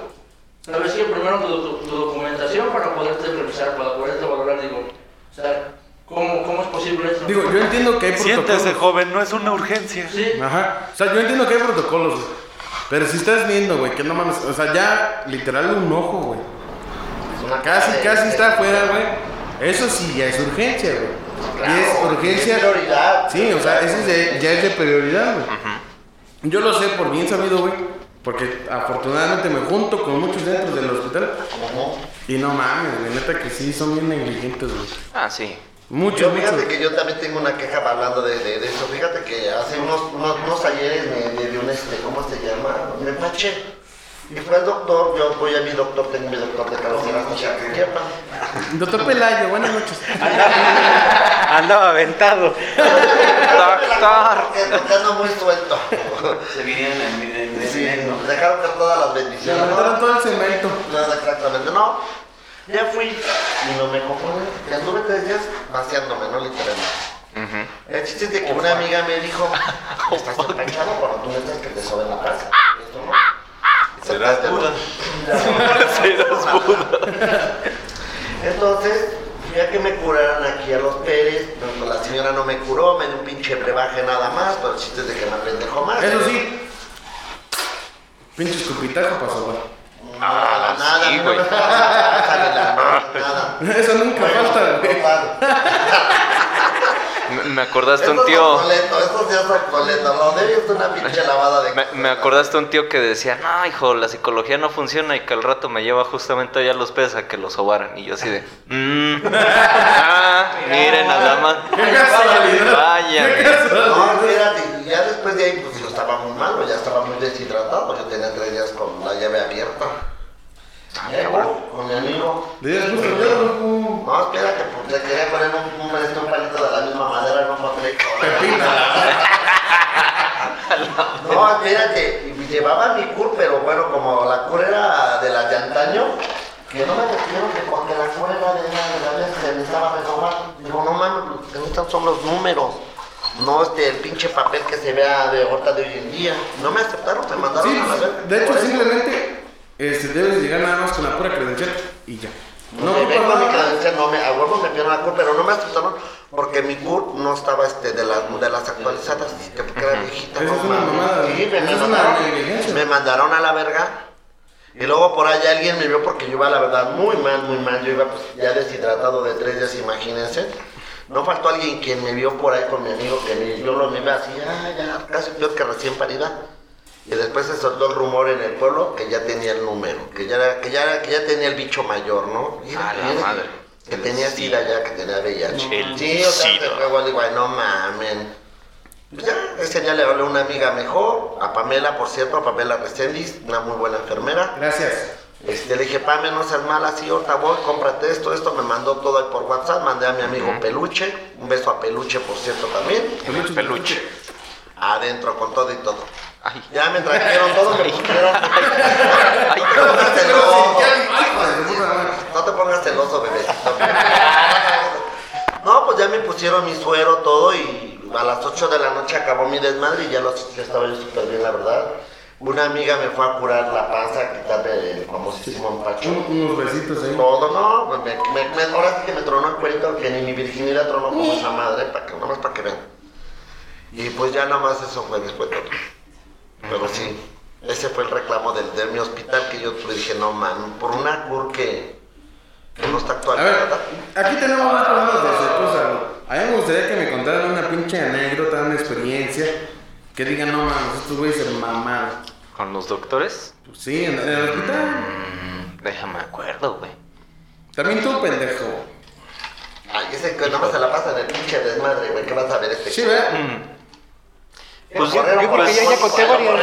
F: ¿sabes qué? Primero tu, tu- tu documentación para poderte revisar, para poderte valorar, digo, o sea, ¿cómo, cómo es posible eso?
E: Digo, yo entiendo que hay
B: Siéntese,
E: protocolos.
B: joven, no es una urgencia.
F: Sí,
E: Ajá. O sea, yo entiendo que hay protocolos, güey. Pero si estás viendo, güey, que no mames. O sea, ya literal un ojo, güey. Casi, casi está afuera, güey. Eso sí ya es urgencia, güey.
D: Claro,
E: y es urgencia.
D: es prioridad.
E: Sí, o sea, ese es de- ya es de prioridad, güey. Yo lo sé por bien sabido, güey. Porque afortunadamente me junto con muchos dentro del hospital.
D: Ujú.
E: Y no mames, güey, neta que sí son bien negligentes, güey.
A: Ah, sí.
E: Mucho,
D: Yo
E: mucho.
D: fíjate que yo también tengo una queja hablando de, de, de eso. Fíjate que hace unos, unos, unos ayeres me, me dio un, este, ¿cómo se llama? Me empaché. Y fue al doctor, yo voy a mi doctor, tengo mi doctor de cabecera.
E: Doctor Pelayo, buenas noches.
C: Andaba aventado.
A: Doctor.
D: Porque porque ando muy suelto.
G: Se vinieron en, en,
D: Sí,
G: en-
D: dejaron caer todas las
E: Se
D: bendiciones.
E: aventaron
D: ¿no?
E: todo el cemento.
D: No, exactamente, no. Ya fui y no me conformé. Y anduve tres días vaciándome, ¿no? Literalmente. El chiste es de que una amiga me dijo, estás empachado cuando tú necesitas que te soben la casa. Esto no.
B: Serás
D: Exactamente.
B: Buda.
D: Entonces, fui a que me curaran aquí a los Pérez. No, La señora no me curó, me dio un pinche brebaje nada más, pero el chiste es de que me pendejo más.
E: Eso sí. Pinche escupitajo pasó, güey.
D: Nada, nada,
A: sí,
D: pasa nada, nada.
E: Eso nunca falta, güey.
A: Me- acordaste un tío.
D: obsoleto, esto sí es obsoleto. Lo de ellos es una pinche lavada de
A: Me, me acordaste un tío que decía, no, hijo, la psicología no funciona y que al rato me lleva justamente allá a los peces a que los sobaran. Y yo así de, mmm, ah, miren nada más. Vaya.
D: No, ya después de ahí, pues yo estaba muy malo, ya estaba muy deshidratado. Yo tenía tres días con la llave abierta. Con mi amigo.
E: No.
D: No, espérate, porque le quería poner un, un, un palito de la misma madera, no encontré. No, espérate, llevaba mi cur, pero bueno, como la cur era de las de antaño, que no me metieron que porque la cur era de la, de la vez que necesitaba renovar. Digo, no mames, lo que necesitan son los números. No este, el pinche papel que se vea de ahorita de hoy en día. No me aceptaron, me mandaron
E: Sí,
D: a la verga.
E: de hecho, simplemente este, debes de llegar nada más con la pura credencial y ya.
D: No, me
E: ocupas
D: vengo mi credencial, no me, a huevo me pidieron la CUR, pero no me aceptaron porque mi CUR no estaba este, de, las, de las actualizadas, que porque era viejita.
E: Esa
D: no
E: es una
D: mames.
E: mamada,
D: Sí, me, me mandaron, me mandaron a la verga. Y luego por allá alguien me vio porque yo iba, la verdad, muy mal, muy mal. Yo iba pues, ya deshidratado de tres días, imagínense. No faltó alguien quien me vio por ahí con mi amigo, que me, yo lo me iba así, ah, ya, casi peor que recién parida. Y después se soltó el rumor en el pueblo que ya tenía el número, que ya, era- que ya, que ya tenía el bicho mayor, ¿no?
A: A la madre.
D: Que tenía SIDA ya, que tenía VIH.
A: El
D: sí, o sea, luego digo, ay, no mamen. Pues ya, ese día le hablé a una amiga mejor, a Pamela, por cierto, a Pamela Recendis, una muy buena enfermera.
E: Gracias.
D: Este, le dije, Pame, no seas mala, así, ahorita voy, cómprate esto, esto, me mandó todo ahí por WhatsApp, mandé a mi amigo Peluche, un beso a Peluche, por cierto, también,
A: El peluche.
D: adentro con todo y todo.
A: Ay,
D: Ya me trajeron todo, me pusieron...
A: ay,
D: No te pongas celoso.
E: De.
D: No te pongas celoso, bebecito. No, pues ya me pusieron mi suero, todo, y a las 8 de la noche acabó mi desmadre y ya, los, ya estaba yo súper bien, la verdad. Una amiga me fue a curar la panza, quitarme el famosísimo empacho.
E: Un- unos besitos ahí.
D: Todo, no, pues me, me, me- ahora sí que me tronó el cuerito, que ni mi virginidad tronó como esa madre, para que, nomás para que vean. Y pues ya nada más eso fue después todo. Pero sí, ese fue el reclamo del, de mi hospital que yo le dije, no man, por una cur que, que no está
E: A ver, aquí tenemos más problemas de cosas. A mí me gustaría que me contaran una pinche anécdota, una experiencia. Que digan, no mames, estos güeyes se mamaron.
A: ¿Con los doctores?
E: Pues sí, en, en el hospital.
A: Mm, déjame acuerdo, güey.
E: También tú, pendejo.
D: Ay, ese que nada más se la pasa en el pinche desmadre, güey, ¿qué vas a ver este?
E: Sí, ¿verdad?
A: Mm. Pues,
C: yo
A: pues-
C: que ya, ya conté varias.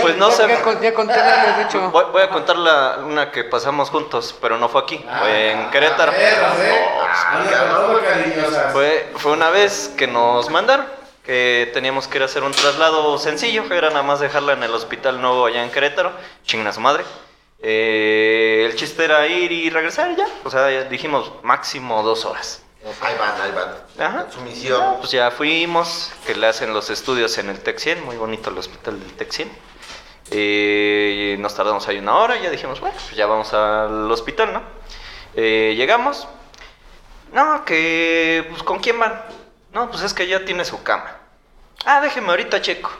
A: Pues no sé.
C: Ya, con- ya conté varias, de hecho.
A: Voy, voy a contar la, una que pasamos juntos, pero no fue aquí, fue en Querétaro. Fue, fue una vez que nos mandaron, que teníamos que ir a hacer un traslado sencillo, que era nada más dejarla en el hospital nuevo allá en Querétaro, chinga su madre. Eh, el chiste era ir y regresar ya, o sea, dijimos máximo dos horas.
D: Ahí van, ahí van.
A: Ajá.
D: Su misión.
A: Pues ya fuimos, que le hacen los estudios en el 100, muy bonito el hospital del 100. Eh, nos tardamos ahí una hora y ya dijimos, bueno, pues ya vamos al hospital, ¿no? Eh, llegamos, no, que, pues, ¿con quién van? No, pues es que ya tiene su cama. Ah, déjeme ahorita checo.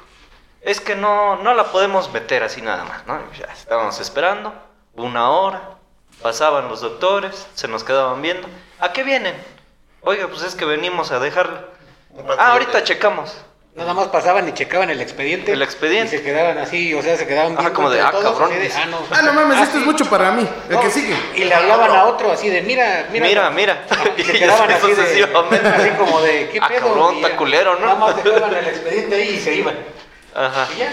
A: Es que no, no la podemos meter así nada más, ¿no? Ya estábamos esperando, una hora, pasaban los doctores, se nos quedaban viendo. ¿A qué vienen? Oiga, pues es que venimos a dejarla. Ah, ahorita checamos.
C: Nada más pasaban y checaban el expediente.
A: El expediente.
C: Y se quedaban así, o sea, se quedaban
A: Ajá,
C: viendo
A: como de, ah,
C: todos,
A: cabrón,
C: de, ah, no.
E: Ah, no mames, esto
C: sí.
E: es mucho para mí. El
C: No,
E: que sigue.
C: Y le hablaban a otro así de, mira, mira.
A: Mira, mira.
C: Y se quedaban
A: así
C: así de, así como de, ¿qué
A: Ah,
C: pedo?
A: cabrón,
C: Y
A: está
C: ya,
A: culero, ¿no?
C: Nada más dejaban el expediente ahí y se iban.
A: Ajá.
C: Y ya,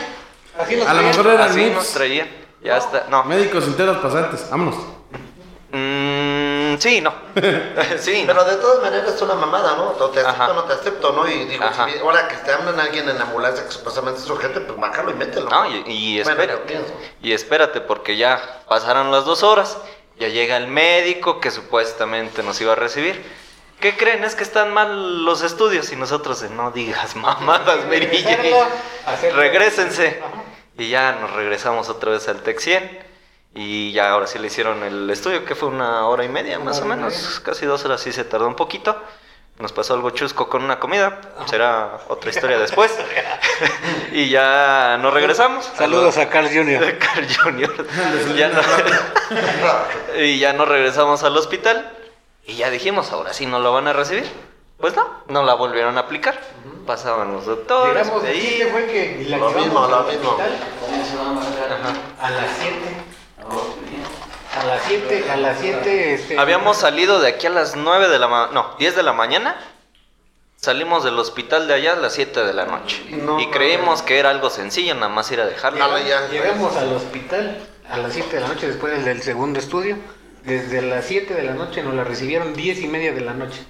C: así nos
E: A lo
C: traían.
E: mejor eran
A: Así nos traían. Ya está. No.
E: Médicos enteros pasantes. Vámonos.
A: Mm, sí, no. sí, no.
D: Pero de todas maneras es una mamada, ¿no? O te acepto o no te acepto, ¿no? Y digo,
A: Ajá.
D: si vi- ahora que te hablan alguien en la ambulancia que supuestamente es urgente, pues bájalo y mételo.
A: No, y, y espérate. y espérate, porque ya pasaron las dos horas. Ya llega el médico que supuestamente nos iba a recibir. ¿Qué creen? Es que están mal los estudios y nosotros de no digas mamadas,
C: hacerlo.
A: Regrésense.
C: Ajá.
A: Y ya nos regresamos otra vez al Tec 100. Y ya ahora sí le hicieron el estudio, que fue una hora y media más o menos.
C: media.
A: Casi dos horas, sí se tardó un poquito. Nos pasó algo chusco con una comida. Será otra historia después. y ya nos regresamos.
C: Saludos a Carl Jr.
A: Carl Jr. ya no- y ya nos regresamos al hospital. Y ya dijimos, ahora sí no lo van a recibir. Pues no, no la volvieron a aplicar. Pasaban los doctores.
C: Llegamos,
A: de ahí.
C: fue que la
D: Lo mismo, lo mismo.
C: hospital a las 7. A las 7, a las 7, este...
A: Habíamos salido de aquí a las 9 de la ma- no, 10 de la mañana. Salimos del hospital de allá a las 7 de la noche.
D: No
A: y creímos que era algo sencillo, nada más ir a
D: ya.
C: Llegamos al hospital a las 7 de la noche después del, del segundo estudio. Desde las 7 de la noche nos la recibieron 10 y media de la noche.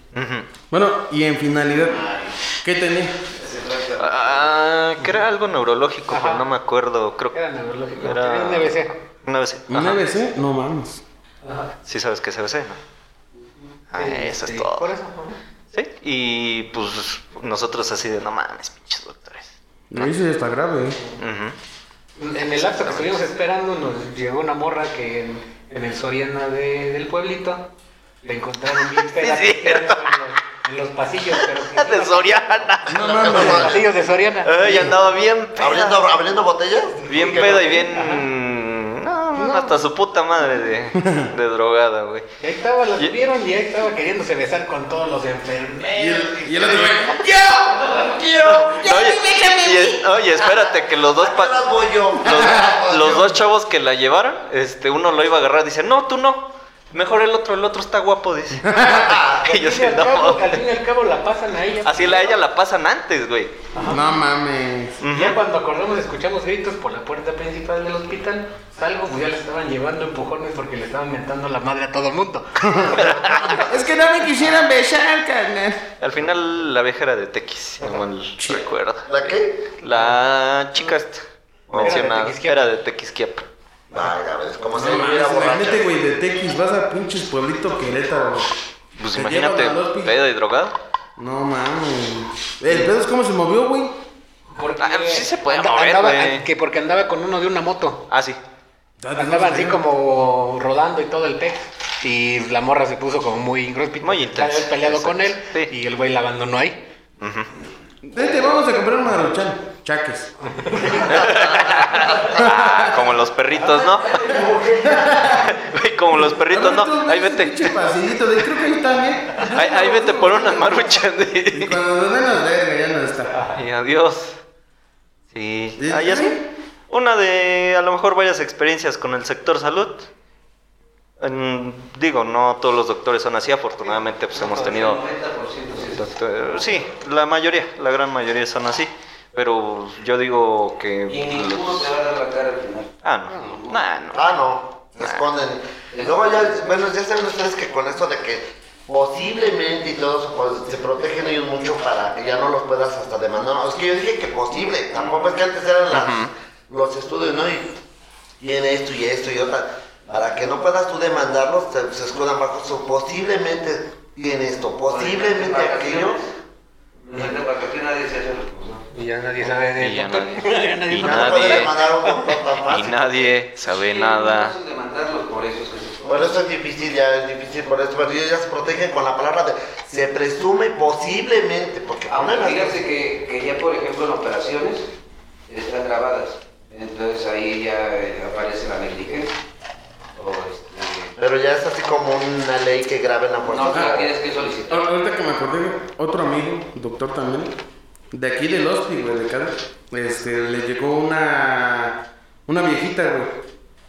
E: Bueno, y en finalidad, ¿qué tenía?
A: Ah, que era algo neurológico,
C: Ajá.
A: pero no me acuerdo. Creo que
C: Era neurológico.
A: Era-
C: Era un
A: vez.
E: ¿Un EBC? No mames.
A: Sí sabes que es CBC, ¿no? Ah, eso es todo.
C: Por eso.
A: Sí, y pues nosotros así de no mames, pinches doctores.
E: Lo hice ya está grave. ¿eh?
A: Ujú.
C: En el acto que estuvimos esperando nos llegó una morra que en, en el Soriana de- del pueblito le encontraron bien peda
A: Sí.
C: En, los, los pasillos, pero
A: De Soriana.
E: No
C: en los pasillos de Soriana.
A: Ay, andaba bien
D: Abriendo, abriendo botellas.
A: Bien peda y bien. No, hasta su puta madre de, de drogada, güey.
C: Y ahí estaba, la
A: Y-
C: subieron y ahí estaba queriéndose besar con todos los enfermeros.
E: Y el otro güey.
A: Oye, y- oye, espérate, que los dos.
D: yo.
A: los, los dos chavos que la llevaron, este, uno lo iba a agarrar, dice, no, tú no. Mejor el otro, el otro está guapo, dice. y yo
C: Al
A: sí,
C: fin, y al
A: no.
C: cabo, al fin y al cabo la pasan a ella.
A: Así la, a ella la pasan antes, güey.
E: No mames.
C: Ya cuando acordamos escuchamos gritos por la puerta principal del hospital. Salgo, pues ya le estaban llevando empujones porque le estaban mentando la madre a todo el mundo.
E: Es que no me quisieran besar, carnal.
A: Al final la vieja era de Tequis, no mal recuerdo.
D: ¿La qué?
A: La chica esta mencionada era de Tequisquiapan.
D: Vaya, ves, como si
E: No mames,
D: hubiera borracha.
E: imagínate, güey, de Tequis, vas a pinches pueblito Querétaro. güey.
A: Pues
E: Te
A: imagínate, peda y drogado.
E: No mames. El pedo es cómo se movió, güey.
C: Porque
A: Ah, pues sí se puede
C: anda-
A: mover,
C: andaba-
A: güey.
C: Que porque andaba con uno de una moto.
A: Ah, sí.
C: Andaba así como rodando y todo el pez. Y la morra se puso como muy ingróspita.
A: Muy intensa.
C: Había peleado con él
A: Sí.
C: y el güey la abandonó ahí.
A: Ujú.
E: Vete, vamos a comprar una maruchan. Chaques.
A: Ah, como los perritos, ¿no? Güey, como los perritos, ¿no? Ahí vete.
E: pasillito de creo que ahí están, ¿eh?
A: Ahí, ahí vete por unas maruchas.
E: Y
A: de-
E: cuando nos menos verga, ya no está.
A: Y adiós. Sí.
E: ¿Y
A: Ah, ya sí. Una de, a lo mejor, varias experiencias con el sector salud. En- digo, no todos los doctores son así. Afortunadamente, pues hemos tenido... doctor- sí, la mayoría, la gran mayoría son así. Pero yo digo
G: Y
A: que...
G: ninguno te va a dar la cara al final.
A: Ah, no. Nah, no.
D: Ah, no. Se esconden. Y luego ya, bueno, ya saben ustedes que con esto de que posiblemente y todo eso, pues, se protegen ellos mucho para que ya no los puedas hasta demandar. No, es que yo dije que posible. Tampoco es que antes eran las, los estudios, ¿no? Y tiene esto y esto y otra. Para que no puedas tú demandarlos, se, se escudan bajo su posiblemente tiene esto, posiblemente aquello.
G: Durante vacaciones nadie se hace responsable.
C: Y ya nadie sabe de
A: Y ya nadie- y nadie-
D: demandar a un doctor tan
A: Y nadie sabe
G: Sí,
A: nada.
G: No por eso. es
D: eso difícil, ya es difícil por eso, pero ellos ya se protegen con la palabra de se presume posiblemente, porque
G: Aunque
D: las
G: fíjense que, que ya, por ejemplo, en operaciones están grabadas. Entonces ahí ya eh, aparece la negligencia. O este,
D: Pero ya es así como una ley que graben la fuerza.
G: no, la tienes que solicitar.
E: Ahor- Ahorita que me acordé, otro amigo, doctor también, de aquí del hospital, güey, de acá, este, le llegó una, una viejita, güey,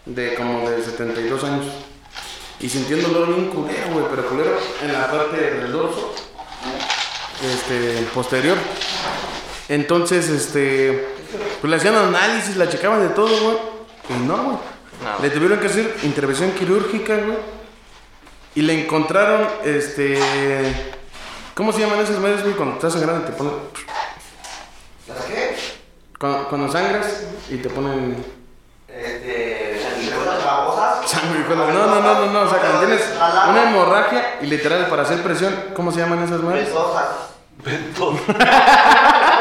E: de como de 72 años. Y sintió un dolor bien culero, güey, pero culero en la parte del dorso, este, posterior. Entonces, este, pues le hacían análisis, la checaban de todo, güey, y no, güey. Le tuvieron que hacer intervención quirúrgica, güey. Y le encontraron, este. ¿Cómo se llaman esos medios, güey? Cuando estás sangrando y te ponen.
D: ¿Las qué?
E: Cuando, cuando sangras y te ponen.
G: Este,
D: ¿Las babosas?
E: Sanguijuelas. No, no, no, no, no. O sea, cuando tienes una hemorragia y literal para hacer presión, ¿cómo se llaman esas madres?
D: Ventosas.
B: Vento.
D: Ventosas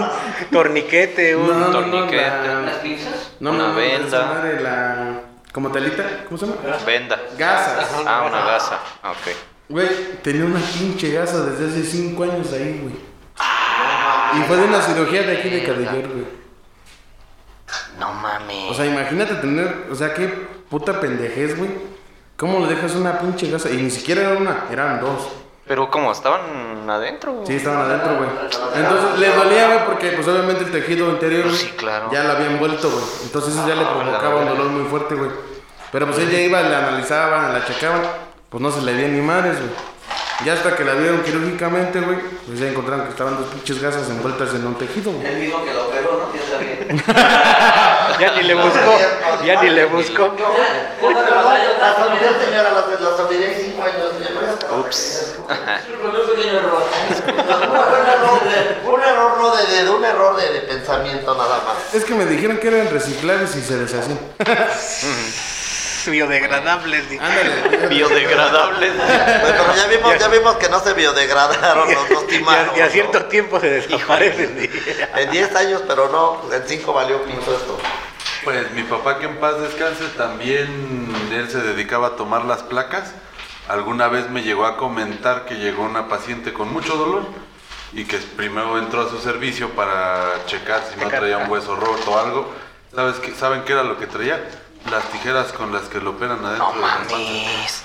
D: nada.
C: Torniquete, un...
E: No, no, no,
A: torniquete.
E: la-
G: ¿Unas pinzas?
E: No,
A: Una venda.
E: la. Como telita, ¿cómo se llama?
A: Venda.
E: Gasas.
A: Ah, una gasa. Ok.
E: Güey, tenía una pinche gasa desde hace 5 años ahí, güey. Y fue de una cirugía de aquí de Cadillor, güey.
A: No mames.
E: O sea, imagínate tener, o sea, qué puta pendejez, güey. ¿Cómo le dejas una pinche gasa? Y ni siquiera era una, eran dos.
A: Pero como estaban adentro.
E: Sí, estaban adentro, güey. Entonces le dolía, güey, porque pues obviamente el tejido interior
A: Pues sí, claro.
E: ya lo había envuelto, güey. Entonces eso ya le provocaba un dolor muy fuerte, güey. Pero pues ella iba, la analizaban, la checaban, pues no se le veía ni madres, güey. Ya hasta que la vieron quirúrgicamente, güey, pues ya encontraron que estaban dos pinches gasas envueltas en un tejido, güey.
G: El mismo que lo operó, ¿no? Ya sabía.
C: Ya ni le buscó. Ya ni le buscó.
D: Las olvidé, señora, las, olvidé en 5 años.
A: Ups.
G: Un pequeño error.
D: un error, de, un error no de dedo, un error de, de pensamiento nada más.
E: Es que me dijeron que eran reciclables y se deshacían.
C: Biodegradables.
E: Ándale.
A: Biodegradables.
D: Pero ya vimos, ya vimos que no se biodegradaron, nos, nos
C: Y a, y a
D: ¿no?
C: cierto tiempo se desaparecen.
D: En 10 años, pero no, en 5 valió pinto esto.
B: Pues mi papá que en paz descanse también él se dedicaba a tomar las placas. Alguna vez me llegó a comentar que llegó una paciente con mucho dolor y que primero entró a su servicio para checar si no traía un
C: ah.
B: hueso roto o algo. ¿Sabes qué? ¿Saben qué era lo que traía? Las tijeras con las que lo operan adentro
A: No
B: de la
A: mames.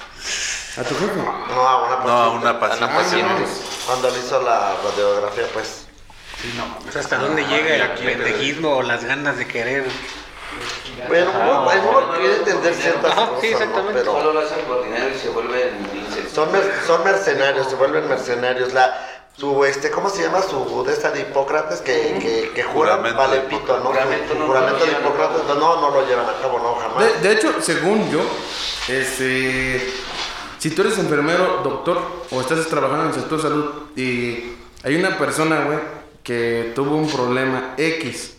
E: ¿A tu jefe?
D: No, a una
B: No, a
D: paciente.
B: una paciente.
A: Una paciente.
D: Cuando le hizo la radiografía, pues.
B: Sí, no.
C: O sea, ¿Hasta dónde llega el pendejismo o las ganas de querer?
D: Pero uno, uno quiere entender ciertas
C: Ajá,
D: cosas,
C: sí,
D: ¿no?
C: exactamente.
D: Pero
G: Solo lo hacen por dinero y se vuelven
D: son, mer- son mercenarios, se vuelven mercenarios. La, su, este, ¿cómo se llama? Su de esta de Hipócrates que, que, que juran,
B: Juramento
D: vale
B: de
D: pito, ¿no?
G: Juramento
D: Su
G: no
D: juramento de Hipócrates, no, no lo llevan a cabo, no, jamás.
E: De, de hecho, según yo, este, si tú eres enfermero, doctor, o estás trabajando en el sector salud y hay una persona, güey, que tuvo un problema X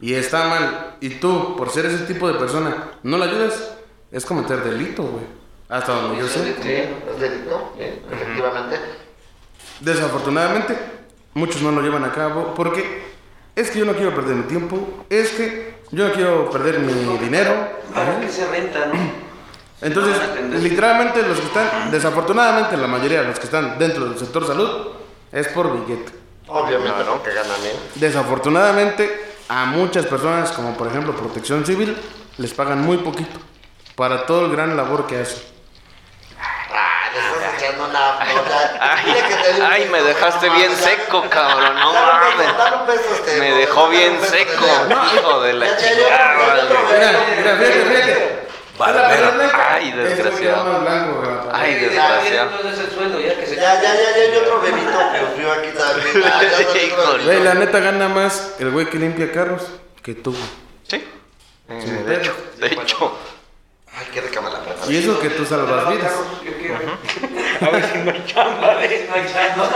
E: y está mal, y tú, por ser ese tipo de persona, no la ayudas, es cometer delito, güey. Hasta donde yo sé.
D: Es delito, efectivamente.
E: Desafortunadamente, muchos no lo llevan a cabo porque es que yo no quiero perder mi tiempo, es que yo no quiero perder mi dinero.
G: ¿Para qué se renta, no?
E: Entonces,
G: No
E: literalmente los que están, desafortunadamente la mayoría de los que están dentro del sector salud es por billete.
D: Obviamente porque ganan bien.
E: Desafortunadamente a muchas personas, como por ejemplo Protección Civil, les pagan muy poquito para todo el gran labor que hacen.
D: Ah,
A: Ay, me dejaste bien seco, cabrón. No mames. Me dejó bien seco, hijo de la
D: Ya, ya, ya,
A: chingada.
D: ya, ya,
A: vale.
D: ya,
E: Mira, fíjate, fíjate.
A: Ay, desgraciado. Ay, desgraciado.
G: Ya
D: Ya, ya, ya, ya hay otro bebito
E: Güey, la neta gana más el güey que limpia carros que tú.
A: Sí. De hecho, de hecho.
D: Ay, qué rica la preparo.
E: Y eso que tú salvas vidas.
G: Yo quiero.
C: A ver si no hay chamba, ¿eh?
G: No hay chamba.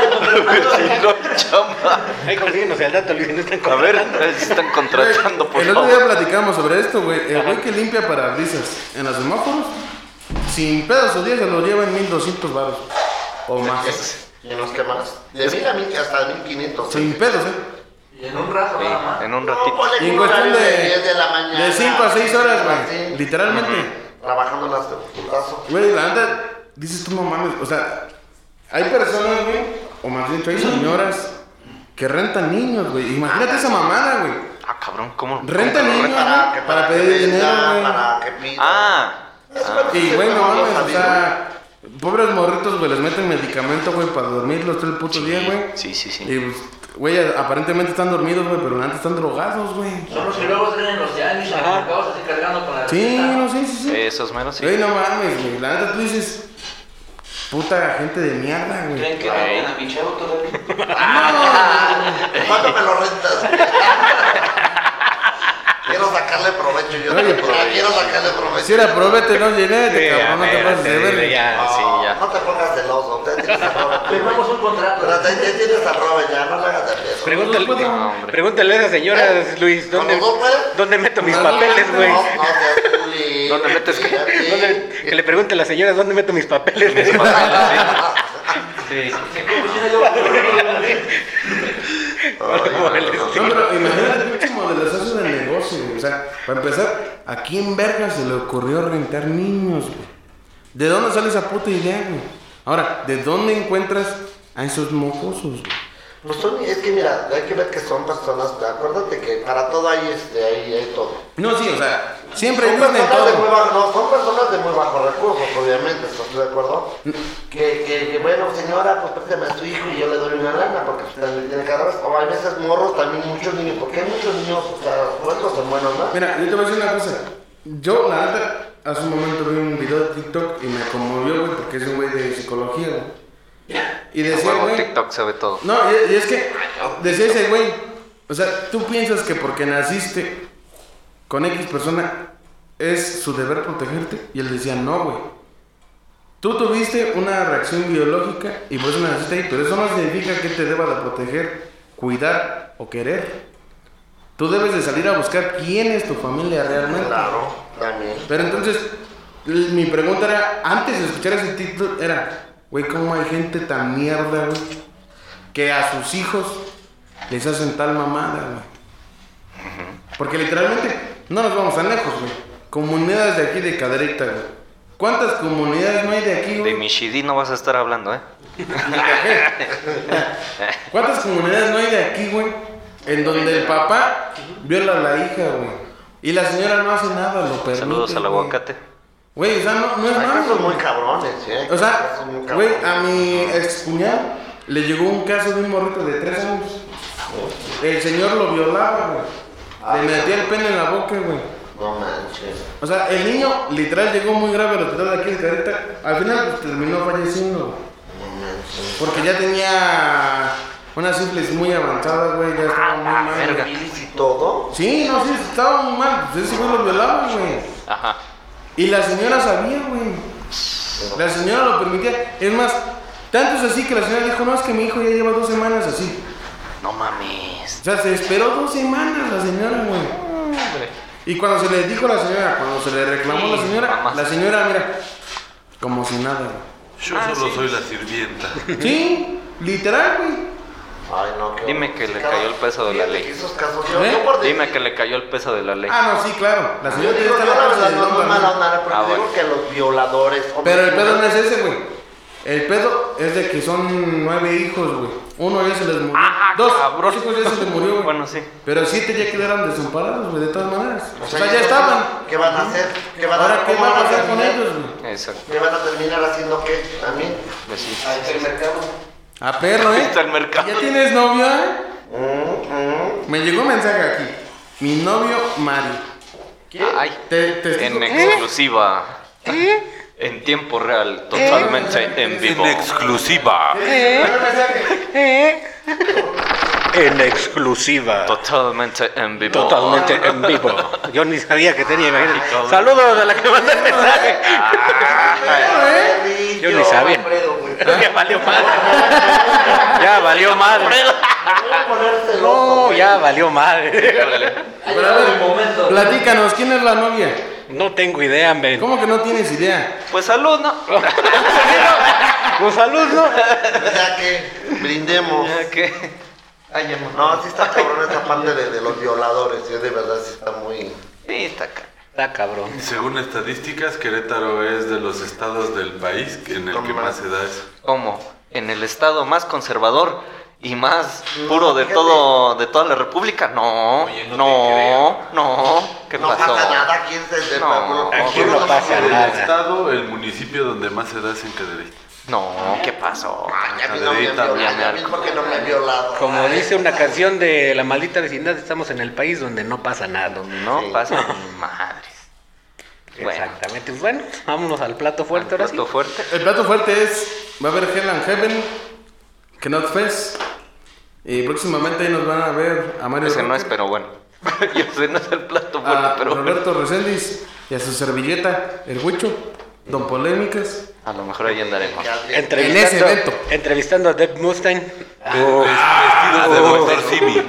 A: Sí, no, chamba.
C: Ahí consíguenos el dato, Luis, no están
A: A ver,
C: contratando.
A: eh, se están contratando, por
E: El otro día
A: favor.
E: platicamos sobre esto, güey. El güey que limpia parabrisas en los semáforos, sin pedos su día se lo lleva en 1200 baros. O más.
D: ¿Y en los que más? De mil a mil hasta mil quinientos.
E: Sin pedos, eh.
G: Y en un rato nada más.
A: En un
D: No,
A: ratito.
D: ponle
E: Y en cuestión de,
D: 10 de la mañana.
E: de 5 a 6 horas,
D: Sí.
E: güey. Literalmente.
D: Trabajando las de putazo.
E: Güey, la neta, dices tú no mames. O sea, hay personas, güey, o más bien, hay señoras que rentan niños, güey. Imagínate esa mamada, güey.
A: Ah, cabrón, ¿cómo?
E: Renta
A: cómo que lo
E: niños?
D: Para, que,
E: Para
D: para,
E: pedir dinero, güey.
D: para que pida.
A: Ah,
E: Y, güey, no
D: Vamos
E: mames, o sea, pobres morritos, güey, les meten medicamento, güey, para dormirlos todo el puto día, güey.
A: sí, sí, sí.
E: Y, pues, güey, aparentemente están dormidos, güey, pero antes están drogados, güey.
F: Son los que luego traen en los los mercados así cargando con la
E: Sí,
F: receta.
E: no, sí, sí, sí.
A: Esos menos sí.
E: Güey, no mames, güey. La neta tú dices, puta gente de mierda, güey.
G: ¿Creen que
A: Ay.
G: venden a mi chavo todavía?
D: ¿Cuánto me lo rentas? quiero sacarle provecho yo.
E: Oye,
D: quiero sacarle provecho.
E: Si era probete, no llené, cabrón, no te pases de
C: espérate,
E: ver.
C: ya.
A: Sí, ya.
D: No te pongas celoso.
F: Firmamos un contrato.
D: Pero ya tienes a Robert, ya no le hagas de peso.
C: Pregúntale,
A: No, hombre.
C: pregúntale a esa señora, Luis,
D: ¿Con
C: ¿dónde, meto mis papeles, güey?
D: No, no.
A: ¿Dónde metes.
C: ¿Dónde- Que le pregunte a la señora dónde meto mis papeles.
A: Sí.
E: No, para empezar, ¿a quién verga se le ocurrió rentar niños, güey? ¿De dónde sale esa puta idea, güey? Ahora, ¿de dónde encuentras a esos mocosos, güey?
D: Pues son, es que mira, hay que ver que son personas, acuérdate que para todo hay este, hay, hay todo.
E: No, sí, o sea, siempre hay
D: Son
E: en
D: personas, de muy
E: todo.
D: bajo, no, son personas de muy bajos recursos, obviamente, ¿estás de acuerdo? Que, que, que, bueno, señora, pues préstame a su hijo y yo le doy una lana, porque tiene que dar, o hay veces morros, también muchos niños, porque hay muchos niños, o sea, sueltos son buenos, ¿no?
E: Mira, yo te voy a decir una cosa. Yo, la neta, hace un momento vi un video de TikTok y me conmovió, güey, porque es un güey de psicología, güey. Y decía, güey.
A: TikTok ve todo.
E: No, y, y es que decía ese güey, o sea, tú piensas que porque naciste con X persona es su deber protegerte. Y él decía, no, güey. Tú tuviste una reacción biológica y por eso naciste ahí, pero eso no significa que te deba de proteger, cuidar o querer. Tú debes de salir a buscar quién es tu familia realmente.
D: Claro, también.
E: Pero entonces, mi pregunta era, antes de escuchar ese título, era, güey, ¿cómo hay gente tan mierda, güey? Que a sus hijos les hacen tal mamada, güey. Porque literalmente, no nos vamos tan lejos, güey. Comunidades de aquí de Caderita, güey. ¿Cuántas comunidades no hay de aquí,
A: De
E: güey?
A: Mishidi no vas a estar hablando, ¿eh?
E: ¿Cuántas comunidades no hay de aquí, güey? En donde el papá viola a la hija, güey. Y la señora no hace nada, lo permite.
A: Saludos al aguacate.
E: Güey, o sea, no, no es
D: Hay
E: malo.
D: casos muy cabrones, ¿eh?
E: O sea,
D: muy
E: güey, a mi ex cuñado le llegó un caso de un morrito de tres años. El señor lo violaba, güey. Le metía el pene en la boca, güey.
D: No manches.
E: O sea, el niño literal llegó muy grave al hospital de aquí de Carita. Al final pues, terminó falleciendo.
D: No manches.
E: Porque ya tenía una sífilis muy avanzada, güey. Ya estaba muy mal.
A: verga.
D: ¿Bilis y todo?
E: Sí, no, sí, estaba muy mal. Pues ese güey lo violaba, güey.
A: Ajá.
E: Y la señora sabía, güey. La señora lo permitía. Es más, tanto es así que la señora dijo, no, es que mi hijo ya lleva dos semanas así.
A: No mames.
E: O sea, se esperó dos semanas la señora, güey. Y cuando se le dijo a la señora, cuando se le reclamó a la señora,
A: mamá.
E: la señora, mira, como si nada, güey.
B: Yo solo soy la sirvienta.
E: Sí, literal, güey.
D: Ay, no, qué
A: Dime que le cayó el peso de la ley.
D: que Esos casos, yo,
E: ¿Eh?
D: yo
A: Dime que le cayó el peso de la ley.
E: Ah, no, sí, claro. La
D: Yo
E: señora
D: digo, yo la verdad no es mala onda, porque
A: Ah,
D: digo
A: bueno.
D: que los violadores...
E: Pero el pedo no es ese, güey. El pedo es de que son nueve hijos, güey. Uno ya se les murió.
A: Ah,
E: Dos,
A: cabrón.
E: dos hijos ya se les murió, güey.
A: Bueno, sí.
E: Pero siete ya quedaron desamparados, güey, de todas maneras. O sea, ya estaban.
D: ¿Qué van a hacer? ¿Qué van a
E: Ahora, ¿qué
D: cómo
E: van a hacer con
D: terminar?
E: ellos, güey?
A: Exacto.
D: ¿Qué van a terminar haciendo qué? También.
A: Pues sí.
G: Ahí está el mercado.
E: A perro, ¿eh?
A: está el mercado.
E: ¿Ya tienes novio, eh?
D: Mm, mm.
E: Me llegó un mensaje aquí. Mi novio, Mario.
A: Ay,
E: Te, te
A: en exclusiva. En tiempo real, totalmente en vivo.
B: En exclusiva.
C: En exclusiva.
A: Totalmente en vivo.
C: Totalmente en vivo. Yo ni sabía que tenía, imagínate. Saludos a la que mandó el mensaje. Yo ni sabía. Ya valió madre. Ya valió madre. No, ya valió madre.
E: Pero a ver, platícanos, ¿quién es la novia?
C: No tengo idea, men.
E: ¿Cómo que no tienes idea?
A: Pues salud, ¿no?
C: Con salud, ¿no?
D: Ya que brindemos.
A: Ya que. Ay.
D: No, sí está cabrón esa parte de, de los violadores. Sí, de verdad sí está muy.
A: Sí, está acá.
C: Está cabrón.
B: Según estadísticas, Querétaro es de los estados del país en el que más se da eso.
A: ¿Cómo? En el estado más conservador y más puro de todo de toda la república. No, no, no. ¿Qué
D: no
A: pasó?
D: pasa nada en el
A: No,
C: aquí no pasa
B: El
C: nada.
B: estado, el municipio donde más se da es en Cadereyta.
A: No, ¿qué pasó?
D: Ay, a mí no me violado. A mí
A: Mianarco.
D: porque no me violado.
C: Como
D: Ay,
C: dice una canción de La Maldita Vecindad, estamos en el país donde no pasa nada.
A: No
D: Sí.
A: pasa ni madres. Bueno,
C: Exactamente. Bueno, vámonos al plato fuerte ahora sí.
A: plato fuerte.
E: El plato fuerte es, va a haber Hell and Heaven, Knot Fest, y próximamente ahí nos van a ver a Mario
A: Ese no es, pero bueno. Yo sé, no es el plato fuerte,
E: a
A: pero bueno.
E: Roberto Reséndiz y a su servilleta, el Huicho, Don Polémicas.
A: A lo mejor ahí andaremos.
C: Entrevistando,
E: En ese evento.
C: entrevistando a Deb Mustaine.
B: De Doctor Simi.